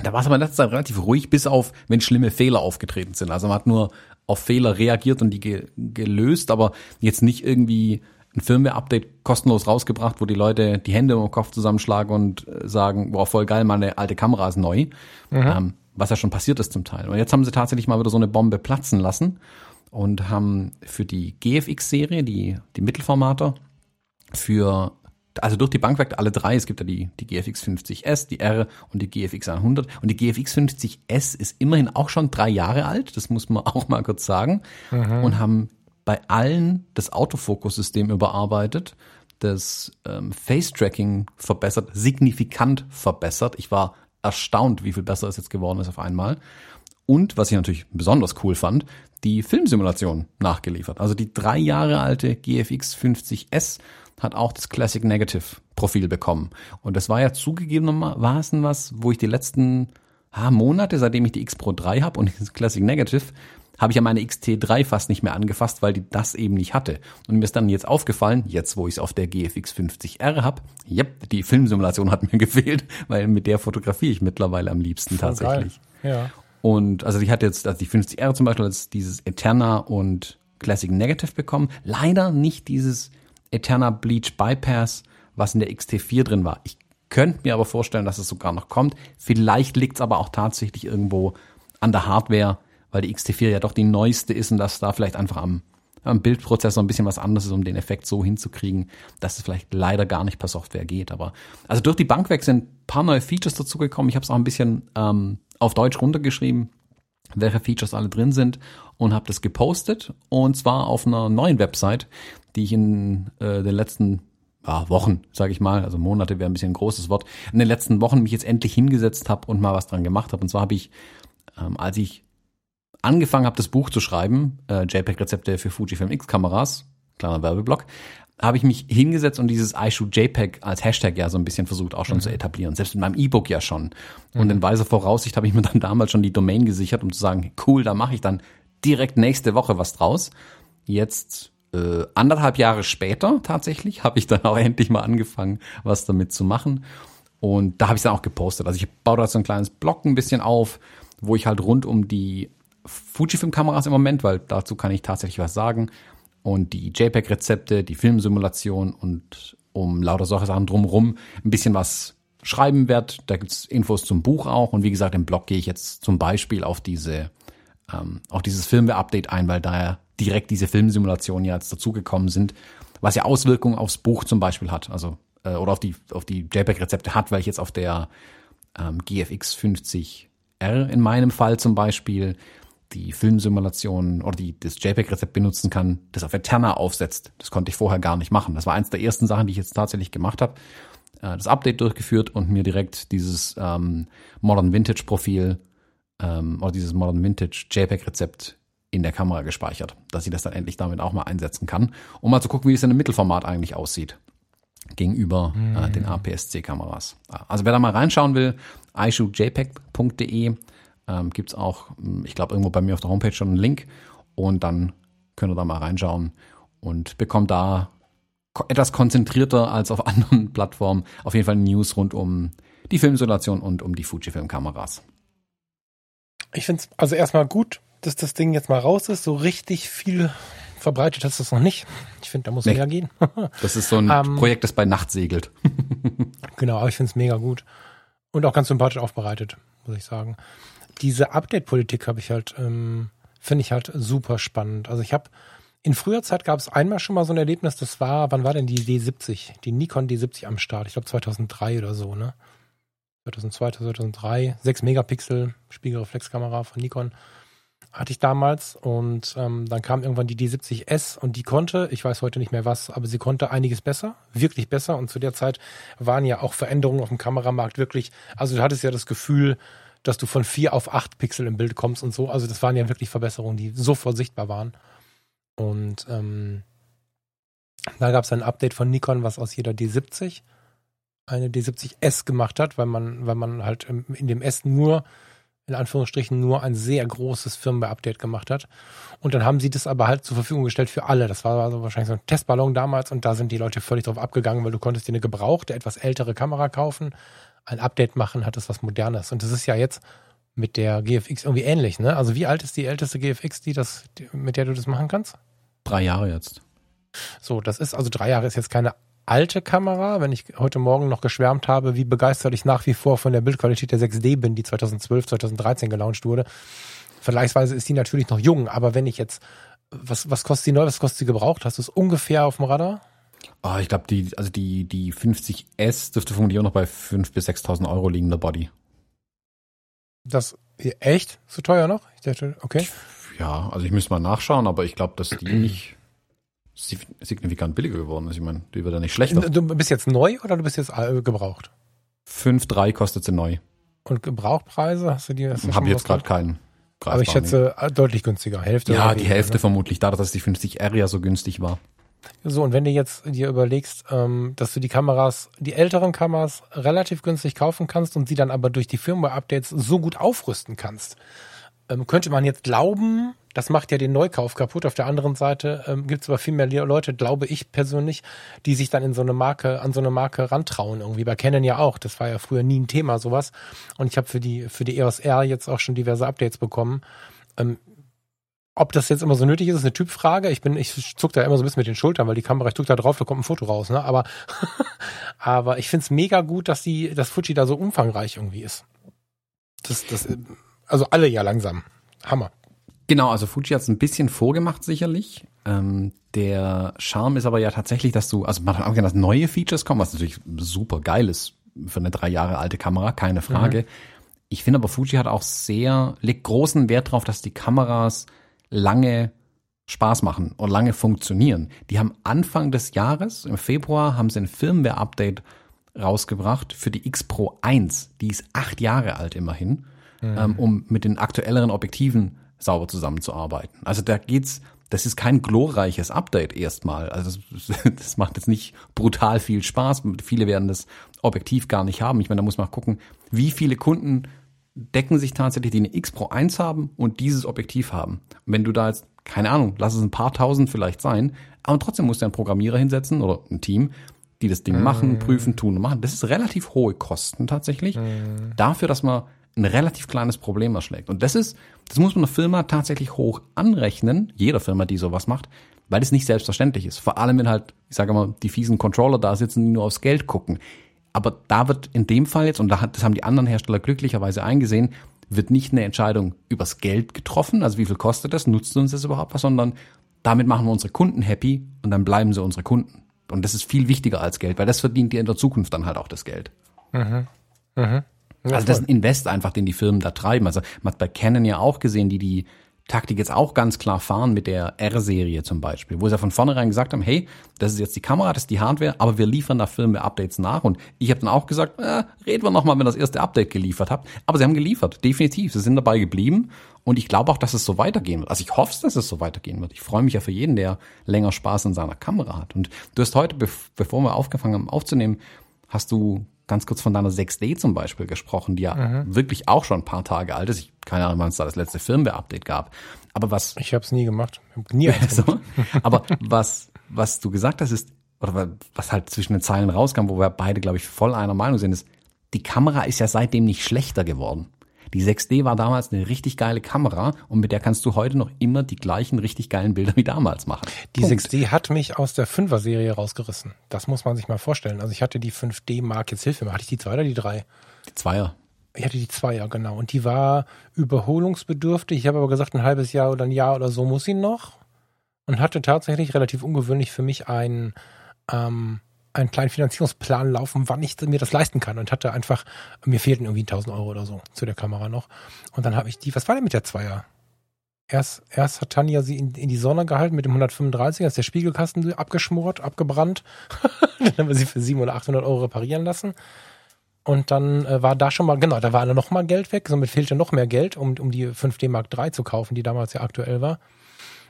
Da war es aber in letzter Zeit relativ ruhig, bis auf, wenn schlimme Fehler aufgetreten sind. Also man hat nur auf Fehler reagiert und die ge gelöst, aber jetzt nicht irgendwie ein Firmware-Update kostenlos rausgebracht, wo die Leute die Hände im Kopf zusammenschlagen und äh, sagen, boah, voll geil, meine alte Kamera ist neu. Mhm. Ähm, was ja schon passiert ist zum Teil. Und jetzt haben sie tatsächlich mal wieder so eine Bombe platzen lassen und haben für die GFX-Serie, die, die Mittelformater, für, also durch die Bank weg alle drei, es gibt ja die, die GFX 50S, die R und die GFX 100. Und die GFX 50S ist immerhin auch schon drei Jahre alt, das muss man auch mal kurz sagen, mhm. und haben bei allen das Autofokus-System überarbeitet, das ähm, Face-Tracking verbessert, signifikant verbessert. Ich war erstaunt, wie viel besser es jetzt geworden ist auf einmal. Und was ich natürlich besonders cool fand, die Filmsimulation nachgeliefert. Also die drei Jahre alte GFX 50S hat auch das Classic Negative Profil bekommen. Und das war ja zugegebenermaßen was, wo ich die letzten ah, Monate, seitdem ich die X Pro 3 habe und das Classic Negative, habe ich ja meine XT3 fast nicht mehr angefasst, weil die das eben nicht hatte. Und mir ist dann jetzt aufgefallen, jetzt wo ich es auf der GFX 50R habe, yep, die Filmsimulation hat mir gefehlt, weil mit der fotografiere ich mittlerweile am liebsten Voll tatsächlich.
Geil. Ja.
Und also die hat jetzt, also die 50R zum Beispiel, als dieses Eterna und Classic Negative bekommen. Leider nicht dieses Eterna Bleach Bypass, was in der XT4 drin war. Ich könnte mir aber vorstellen, dass es sogar noch kommt. Vielleicht liegt es aber auch tatsächlich irgendwo an der Hardware, weil die XT4 ja doch die neueste ist und dass da vielleicht einfach am, am Bildprozessor ein bisschen was anderes ist, um den Effekt so hinzukriegen, dass es vielleicht leider gar nicht per Software geht. Aber also durch die Bank weg sind ein paar neue Features dazugekommen. Ich habe es auch ein bisschen ähm, auf Deutsch runtergeschrieben, welche Features alle drin sind und habe das gepostet und zwar auf einer neuen Website, die ich in äh, den letzten ja, Wochen, sage ich mal, also Monate wäre ein bisschen ein großes Wort, in den letzten Wochen mich jetzt endlich hingesetzt habe und mal was dran gemacht habe. Und zwar habe ich, ähm, als ich angefangen habe, das Buch zu schreiben, äh, JPEG-Rezepte für Fujifilm X-Kameras, kleiner Werbeblock, habe ich mich hingesetzt und dieses iShoot JPEG als Hashtag ja so ein bisschen versucht auch schon mhm. zu etablieren. Selbst in meinem E-Book ja schon. Und mhm. in weiser Voraussicht habe ich mir dann damals schon die Domain gesichert, um zu sagen, cool, da mache ich dann direkt nächste Woche was draus. Jetzt äh, anderthalb Jahre später tatsächlich habe ich dann auch endlich mal angefangen, was damit zu machen. Und da habe ich dann auch gepostet. Also ich baue da so ein kleines Blog ein bisschen auf, wo ich halt rund um die Fujifilm-Kameras im Moment, weil dazu kann ich tatsächlich was sagen. Und die JPEG-Rezepte, die Filmsimulation und um lauter solche Sachen drumherum ein bisschen was schreiben werde. Da gibt's Infos zum Buch auch. Und wie gesagt, im Blog gehe ich jetzt zum Beispiel auf diese, ähm, auf dieses Firmware-Update ein, weil da ja direkt diese Filmsimulationen ja jetzt dazugekommen sind, was ja Auswirkungen aufs Buch zum Beispiel hat. Also, äh, oder auf die, auf die JPEG-Rezepte hat, weil ich jetzt auf der ähm, GFX 50R in meinem Fall zum Beispiel die Filmsimulation oder die, das JPEG-Rezept benutzen kann, das auf Eterna aufsetzt. Das konnte ich vorher gar nicht machen. Das war eins der ersten Sachen, die ich jetzt tatsächlich gemacht habe. Äh, das Update durchgeführt und mir direkt dieses ähm, Modern Vintage Profil ähm, oder dieses Modern Vintage JPEG-Rezept in der Kamera gespeichert, dass ich das dann endlich damit auch mal einsetzen kann, um mal zu gucken, wie es in einem Mittelformat eigentlich aussieht gegenüber äh, mhm. den APS-C-Kameras. Also wer da mal reinschauen will, ishootjpeg.de ähm, Gibt es auch, hm, ich glaube, irgendwo bei mir auf der Homepage schon einen Link und dann könnt ihr da mal reinschauen und bekommt da etwas konzentrierter als auf anderen Plattformen auf jeden Fall News rund um die Filmsimulation und um die Fujifilm-Kameras.
Ich finde es also erstmal gut, dass das Ding jetzt mal raus ist. So richtig viel verbreitet hast du es noch nicht. Ich finde, da muss nee. mehr gehen.
das ist so ein um, ähm, Projekt, das bei Nacht segelt.
genau, aber ich finde es mega gut. Und auch ganz sympathisch aufbereitet, muss ich sagen diese Update-Politik habe ich halt, ähm, finde ich halt super spannend. Also ich habe in früher Zeit gab es einmal schon mal so ein Erlebnis, das war, wann war denn die D70? Die Nikon D70 am Start? Ich glaube 2003 oder so, ne? 2002, 2003, 6 Megapixel Spiegelreflexkamera von Nikon hatte ich damals und ähm, dann kam irgendwann die D70S und die konnte, ich weiß heute nicht mehr was, aber sie konnte einiges besser, wirklich besser und zu der Zeit waren ja auch Veränderungen auf dem Kameramarkt wirklich, also du hattest ja das Gefühl, dass du von vier auf acht Pixel im Bild kommst und so. Also das waren ja wirklich Verbesserungen, die sofort sichtbar waren. Und ähm, da gab es ein Update von Nikon, was aus jeder D70 eine D70S gemacht hat, weil man, weil man halt in dem S nur in Anführungsstrichen nur ein sehr großes Firmware-Update gemacht hat. Und dann haben sie das aber halt zur Verfügung gestellt für alle. Das war also wahrscheinlich so ein Testballon damals und da sind die Leute völlig drauf abgegangen, weil du konntest dir eine gebrauchte, etwas ältere Kamera kaufen, ein Update machen, hat es was Modernes. Und das ist ja jetzt mit der GFX irgendwie ähnlich, ne? Also wie alt ist die älteste GFX, die das, mit der du das machen kannst?
Drei Jahre jetzt.
So, das ist also drei Jahre ist jetzt keine alte Kamera, wenn ich heute Morgen noch geschwärmt habe, wie begeistert ich nach wie vor von der Bildqualität der 6D bin, die 2012, 2013 gelauncht wurde. Vergleichsweise ist die natürlich noch jung, aber wenn ich jetzt, was, was kostet die neu, was kostet sie gebraucht? Hast du es ungefähr auf dem Radar?
Oh, ich glaube, die, also die, die 50S dürfte vermutlich auch noch bei 5.000 bis 6.000 Euro liegen, der Body.
Das, echt? So teuer noch? Ich dachte, okay.
Ja, also ich müsste mal nachschauen, aber ich glaube, dass die nicht signifikant billiger geworden ist. Ich meine, die wird ja nicht schlechter.
Du bist jetzt neu oder du bist jetzt äh, gebraucht?
5,3 kostet sie neu.
Und Gebrauchpreise hast du die?
Habe ich jetzt gerade keinen.
Aber ich schätze äh, deutlich günstiger. Hälfte.
Ja, die Hälfte ne? vermutlich, dadurch, dass die 50R ja so günstig war.
So, und wenn du jetzt dir überlegst, ähm, dass du die Kameras, die älteren Kameras relativ günstig kaufen kannst und sie dann aber durch die Firmware-Updates so gut aufrüsten kannst, ähm, könnte man jetzt glauben, das macht ja den Neukauf kaputt. Auf der anderen Seite ähm, gibt es aber viel mehr Leute, glaube ich persönlich, die sich dann in so eine Marke, an so eine Marke rantrauen irgendwie. Bei Canon ja auch. Das war ja früher nie ein Thema, sowas. Und ich habe für die, für die EOS R jetzt auch schon diverse Updates bekommen. Ähm, ob das jetzt immer so nötig ist, ist eine Typfrage. Ich bin, ich zuck da immer so ein bisschen mit den Schultern, weil die Kamera, ich drück da drauf, da kommt ein Foto raus, ne? Aber, aber ich find's mega gut, dass die, dass Fuji da so umfangreich irgendwie ist. Das, das, also alle ja langsam. Hammer.
Genau, also Fuji hat es ein bisschen vorgemacht sicherlich. Ähm, der Charme ist aber ja tatsächlich, dass du, also man hat auch gerne, dass neue Features kommen, was natürlich super geil ist für eine drei Jahre alte Kamera, keine Frage. Mhm. Ich finde aber Fuji hat auch sehr, legt großen Wert darauf, dass die Kameras lange Spaß machen und lange funktionieren. Die haben Anfang des Jahres, im Februar, haben sie ein Firmware-Update rausgebracht für die X Pro 1. Die ist acht Jahre alt immerhin, mhm. ähm, um mit den aktuelleren Objektiven sauber zusammenzuarbeiten. Also da geht's, das ist kein glorreiches Update erstmal. Also das, das macht jetzt nicht brutal viel Spaß. Viele werden das Objektiv gar nicht haben. Ich meine, da muss man gucken, wie viele Kunden decken sich tatsächlich, die eine X Pro 1 haben und dieses Objektiv haben. wenn du da jetzt, keine Ahnung, lass es ein paar tausend vielleicht sein, aber trotzdem musst du einen Programmierer hinsetzen oder ein Team, die das Ding machen, mm. prüfen, tun und machen. Das ist relativ hohe Kosten tatsächlich. Mm. Dafür, dass man ein relativ kleines Problem erschlägt. Und das ist, das muss man einer Firma tatsächlich hoch anrechnen, jeder Firma, die sowas macht, weil es nicht selbstverständlich ist. Vor allem, wenn halt, ich sage mal, die fiesen Controller da sitzen, die nur aufs Geld gucken. Aber da wird in dem Fall jetzt, und das haben die anderen Hersteller glücklicherweise eingesehen, wird nicht eine Entscheidung übers Geld getroffen, also wie viel kostet das, nutzt uns das überhaupt was, sondern damit machen wir unsere Kunden happy und dann bleiben sie unsere Kunden. Und das ist viel wichtiger als Geld, weil das verdient ihr in der Zukunft dann halt auch das Geld. Mhm. Mhm. Ja, also das ist ein Invest einfach, den die Firmen da treiben. Also man hat bei Canon ja auch gesehen, die die Taktik jetzt auch ganz klar fahren mit der R-Serie zum Beispiel, wo sie ja von vornherein gesagt haben, hey, das ist jetzt die Kamera, das ist die Hardware, aber wir liefern da Firmware-Updates nach. Und ich habe dann auch gesagt, äh, reden wir nochmal, wenn das erste Update geliefert habt. Aber sie haben geliefert, definitiv. Sie sind dabei geblieben. Und ich glaube auch, dass es so weitergehen wird. Also ich hoffe, dass es so weitergehen wird. Ich freue mich ja für jeden, der länger Spaß an seiner Kamera hat. Und du hast heute, bevor wir aufgefangen haben aufzunehmen, hast du ganz kurz von deiner 6D zum Beispiel gesprochen, die ja mhm. wirklich auch schon ein paar Tage alt ist. Ich keine Ahnung, wann es da das letzte Firmware-Update gab. Aber was.
Ich habe es nie gemacht. Nie
so, Aber was, was du gesagt hast, ist, oder was halt zwischen den Zeilen rauskam, wo wir beide, glaube ich, voll einer Meinung sind, ist, die Kamera ist ja seitdem nicht schlechter geworden. Die 6D war damals eine richtig geile Kamera und mit der kannst du heute noch immer die gleichen richtig geilen Bilder wie damals machen.
Die Punkt. 6D hat mich aus der 5er Serie rausgerissen. Das muss man sich mal vorstellen. Also ich hatte die 5D Mark, jetzt hilf mir mal, hatte ich die 2 oder die 3?
Die 2er.
Ich hatte die 2er, genau. Und die war überholungsbedürftig. Ich habe aber gesagt, ein halbes Jahr oder ein Jahr oder so muss sie noch. Und hatte tatsächlich relativ ungewöhnlich für mich ein ähm, einen kleinen Finanzierungsplan laufen, wann ich mir das leisten kann und hatte einfach, mir fehlten irgendwie 1000 Euro oder so zu der Kamera noch. Und dann habe ich die, was war denn mit der Zweier? Erst, erst hat Tanja sie in, in die Sonne gehalten mit dem 135, ist der Spiegelkasten abgeschmort, abgebrannt. dann haben wir sie für 700 oder 800 Euro reparieren lassen. Und dann äh, war da schon mal, genau, da war noch mal Geld weg, somit fehlte noch mehr Geld, um, um die 5D Mark III zu kaufen, die damals ja aktuell war.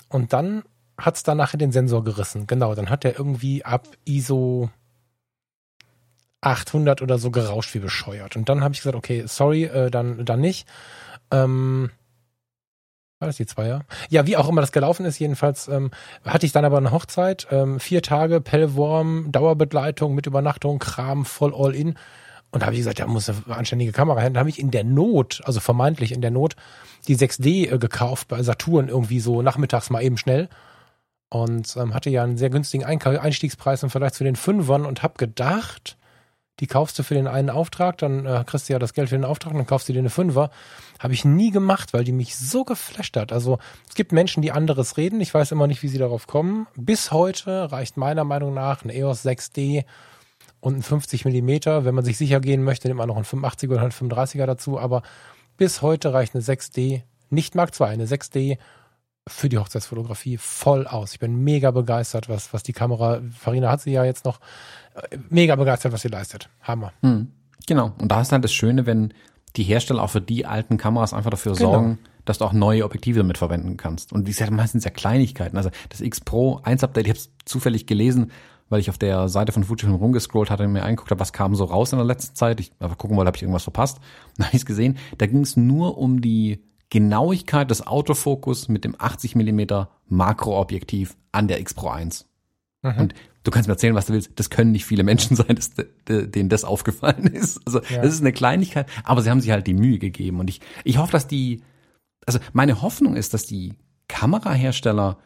Und dann hat es dann nachher den Sensor gerissen. Genau, dann hat er irgendwie ab ISO 800 oder so gerauscht wie bescheuert. Und dann habe ich gesagt, okay, sorry, äh, dann, dann nicht. Ähm, war das die Zweier? Ja, wie auch immer das gelaufen ist, jedenfalls ähm, hatte ich dann aber eine Hochzeit, ähm, vier Tage, Pellworm, Dauerbegleitung mit Übernachtung, Kram, voll all in. Und da habe ich gesagt, ja, muss eine anständige Kamera hin. Da habe ich in der Not, also vermeintlich in der Not, die 6D äh, gekauft bei Saturn irgendwie so nachmittags mal eben schnell. Und ähm, hatte ja einen sehr günstigen Einstiegspreis im Vergleich zu den Fünfern und habe gedacht, die kaufst du für den einen Auftrag, dann äh, kriegst du ja das Geld für den Auftrag, dann kaufst du dir eine Fünfer. Habe ich nie gemacht, weil die mich so geflasht hat. Also es gibt Menschen, die anderes reden. Ich weiß immer nicht, wie sie darauf kommen. Bis heute reicht meiner Meinung nach ein EOS 6D und ein 50 Millimeter. Wenn man sich sicher gehen möchte, nimmt man noch ein 85er oder ein 35er dazu. Aber bis heute reicht eine 6D, nicht Mark II, eine 6D für die Hochzeitsfotografie voll aus. Ich bin mega begeistert, was, was die Kamera, Farina hat sie ja jetzt noch, äh, mega begeistert, was sie leistet. Hammer.
Hm. Genau. Und da ist halt das Schöne, wenn die Hersteller auch für die alten Kameras einfach dafür genau. sorgen, dass du auch neue Objektive damit verwenden kannst. Und die sind meistens ja Kleinigkeiten. Also das X Pro 1 Update, ich habe es zufällig gelesen, weil ich auf der Seite von Fujifilm rumgescrollt hatte und mir angeguckt habe, was kam so raus in der letzten Zeit. Ich einfach gucken wollte, habe ich irgendwas verpasst. Dann habe ich es gesehen. Da ging es nur um die Genauigkeit des Autofokus mit dem 80 mm Makroobjektiv an der X Pro 1. Mhm. Und du kannst mir erzählen, was du willst. Das können nicht viele Menschen sein, dass, denen das aufgefallen ist. Also ja. das ist eine Kleinigkeit, aber sie haben sich halt die Mühe gegeben. Und ich, ich hoffe, dass die, also meine Hoffnung ist, dass die Kamerahersteller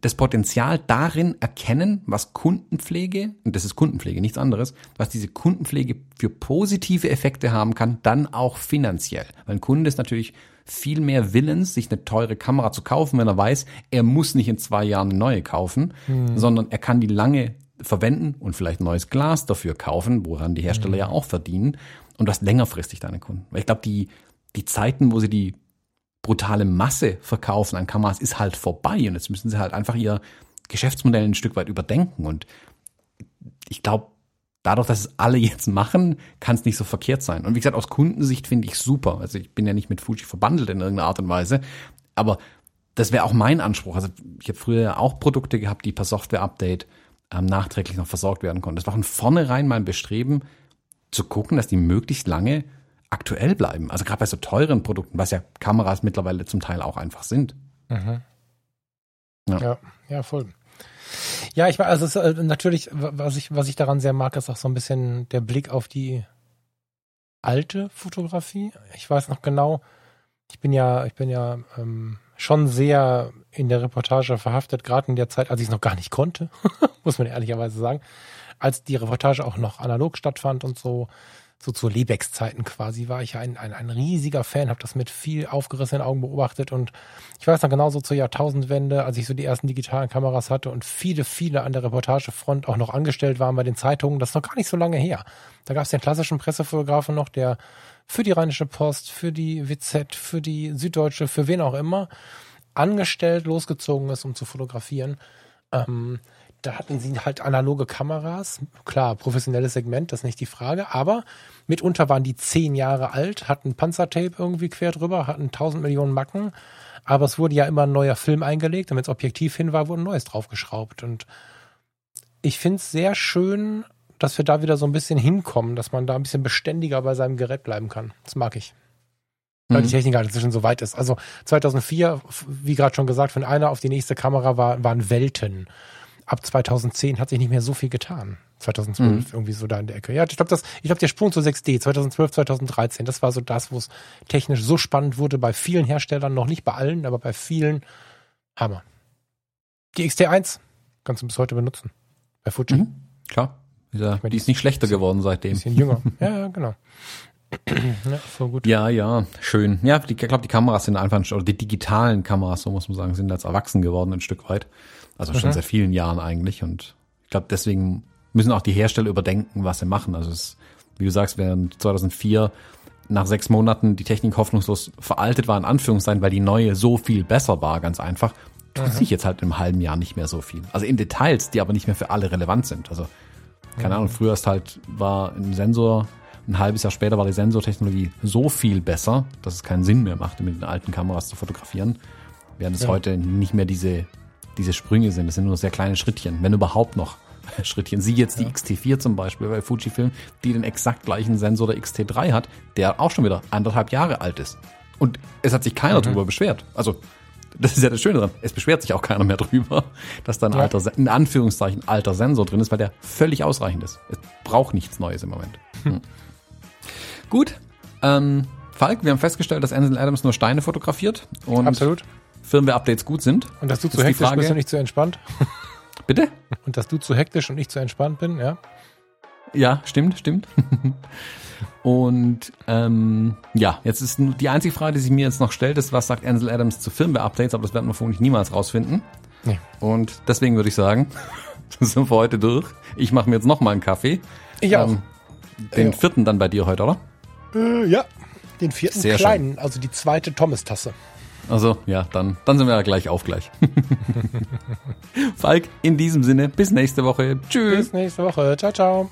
das Potenzial darin erkennen, was Kundenpflege, und das ist Kundenpflege, nichts anderes, was diese Kundenpflege für positive Effekte haben kann, dann auch finanziell. Weil ein Kunde ist natürlich viel mehr willens, sich eine teure Kamera zu kaufen, wenn er weiß, er muss nicht in zwei Jahren eine neue kaufen, hm. sondern er kann die lange verwenden und vielleicht neues Glas dafür kaufen, woran die Hersteller hm. ja auch verdienen und das längerfristig deine Kunden. Weil ich glaube, die, die Zeiten, wo sie die brutale Masse verkaufen an Kameras, ist halt vorbei und jetzt müssen sie halt einfach ihr Geschäftsmodell ein Stück weit überdenken und ich glaube, dadurch, dass es alle jetzt machen, kann es nicht so verkehrt sein. Und wie gesagt, aus Kundensicht finde ich super. Also ich bin ja nicht mit Fuji verbandelt in irgendeiner Art und Weise, aber das wäre auch mein Anspruch. Also ich habe früher auch Produkte gehabt, die per Software-Update ähm, nachträglich noch versorgt werden konnten. Das war von vornherein mein Bestreben, zu gucken, dass die möglichst lange aktuell bleiben. Also gerade bei so teuren Produkten, was ja Kameras mittlerweile zum Teil auch einfach sind.
Mhm. Ja. ja, ja, voll. Ja, ich war, also es, äh, natürlich, was ich, was ich daran sehr mag, ist auch so ein bisschen der Blick auf die alte Fotografie. Ich weiß noch genau, ich bin ja, ich bin ja ähm, schon sehr in der Reportage verhaftet, gerade in der Zeit, als ich es noch gar nicht konnte, muss man ehrlicherweise sagen, als die Reportage auch noch analog stattfand und so so zu Lebex-Zeiten quasi war ich ein, ein, ein riesiger Fan, habe das mit viel aufgerissenen Augen beobachtet und ich weiß noch genauso zur Jahrtausendwende, als ich so die ersten digitalen Kameras hatte und viele, viele an der Reportagefront auch noch angestellt waren bei den Zeitungen, das ist noch gar nicht so lange her. Da gab es den klassischen Pressefotografen noch, der für die Rheinische Post, für die WZ, für die Süddeutsche, für wen auch immer, angestellt losgezogen ist, um zu fotografieren. Ähm, da hatten sie halt analoge Kameras. Klar, professionelles Segment, das ist nicht die Frage. Aber mitunter waren die zehn Jahre alt, hatten Panzertape irgendwie quer drüber, hatten tausend Millionen Macken. Aber es wurde ja immer ein neuer Film eingelegt. Damit das Objektiv hin war, wurde ein neues draufgeschraubt. Und ich finde es sehr schön, dass wir da wieder so ein bisschen hinkommen, dass man da ein bisschen beständiger bei seinem Gerät bleiben kann. Das mag ich. Weil mhm. die Technik halt inzwischen so weit ist. Also 2004, wie gerade schon gesagt, von einer auf die nächste Kamera war, waren Welten ab 2010 hat sich nicht mehr so viel getan. 2012 mhm. irgendwie so da in der Ecke. Ja, ich glaube, das, ich glaube, der Sprung zu 6D 2012, 2013, das war so das, wo es technisch so spannend wurde bei vielen Herstellern, noch nicht bei allen, aber bei vielen. Hammer. Die XT1 kannst du bis heute benutzen. Bei Fuji. Mhm,
klar. Ja, die ist nicht schlechter geworden seitdem.
Bisschen jünger. ja, ja, genau.
ja, voll gut. Ja, ja, schön. Ja, ich glaube, die Kameras sind einfach, oder die digitalen Kameras, so muss man sagen, sind als erwachsen geworden ein Stück weit. Also schon mhm. seit vielen Jahren eigentlich. Und ich glaube, deswegen müssen auch die Hersteller überdenken, was sie machen. Also es, wie du sagst, während 2004 nach sechs Monaten die Technik hoffnungslos veraltet war, in Anführungszeichen, weil die neue so viel besser war, ganz einfach, tut mhm. sich jetzt halt im halben Jahr nicht mehr so viel. Also in Details, die aber nicht mehr für alle relevant sind. Also, keine mhm. Ahnung, früher ist halt, war ein Sensor, ein halbes Jahr später war die Sensortechnologie so viel besser, dass es keinen Sinn mehr machte, mit den alten Kameras zu fotografieren. Während es ja. heute nicht mehr diese diese Sprünge sind. Das sind nur sehr kleine Schrittchen, wenn überhaupt noch Schrittchen. Sieh jetzt die ja. XT4 zum Beispiel bei Fujifilm, die den exakt gleichen Sensor der XT3 hat, der auch schon wieder anderthalb Jahre alt ist. Und es hat sich keiner drüber beschwert. Also, das ist ja das Schöne dran. Es beschwert sich auch keiner mehr drüber, dass da ein
Ja.
alter, in Anführungszeichen, alter Sensor drin ist, weil der völlig ausreichend ist. Es braucht nichts Neues im Moment. Hm. Gut. Ähm, Falk, wir haben festgestellt, dass Ansel Adams nur Steine fotografiert und
Absolut.
Firmware-Updates gut sind.
Und dass du zu hektisch
Frage-
bist und nicht zu entspannt.
Bitte?
Und dass du zu hektisch und nicht zu entspannt bin, ja.
Ja, stimmt, stimmt. Und ähm, ja, jetzt ist die einzige Frage, die sich mir jetzt noch stellt, ist, was sagt Ansel Adams zu Firmware-Updates, aber das werden wir vermutlich niemals rausfinden.
Nee.
Und deswegen würde ich sagen, sind wir heute durch. Ich mache mir jetzt noch mal einen Kaffee.
Ich auch.
Ähm, den vierten dann bei dir heute, oder?
Äh, ja. Den vierten
Sehr
kleinen, also die zweite Thomas-Tasse.
Also ja, dann, dann sind wir ja gleich auf gleich. Falk, in diesem Sinne, bis nächste Woche. Tschüss.
Bis nächste Woche. Ciao, ciao.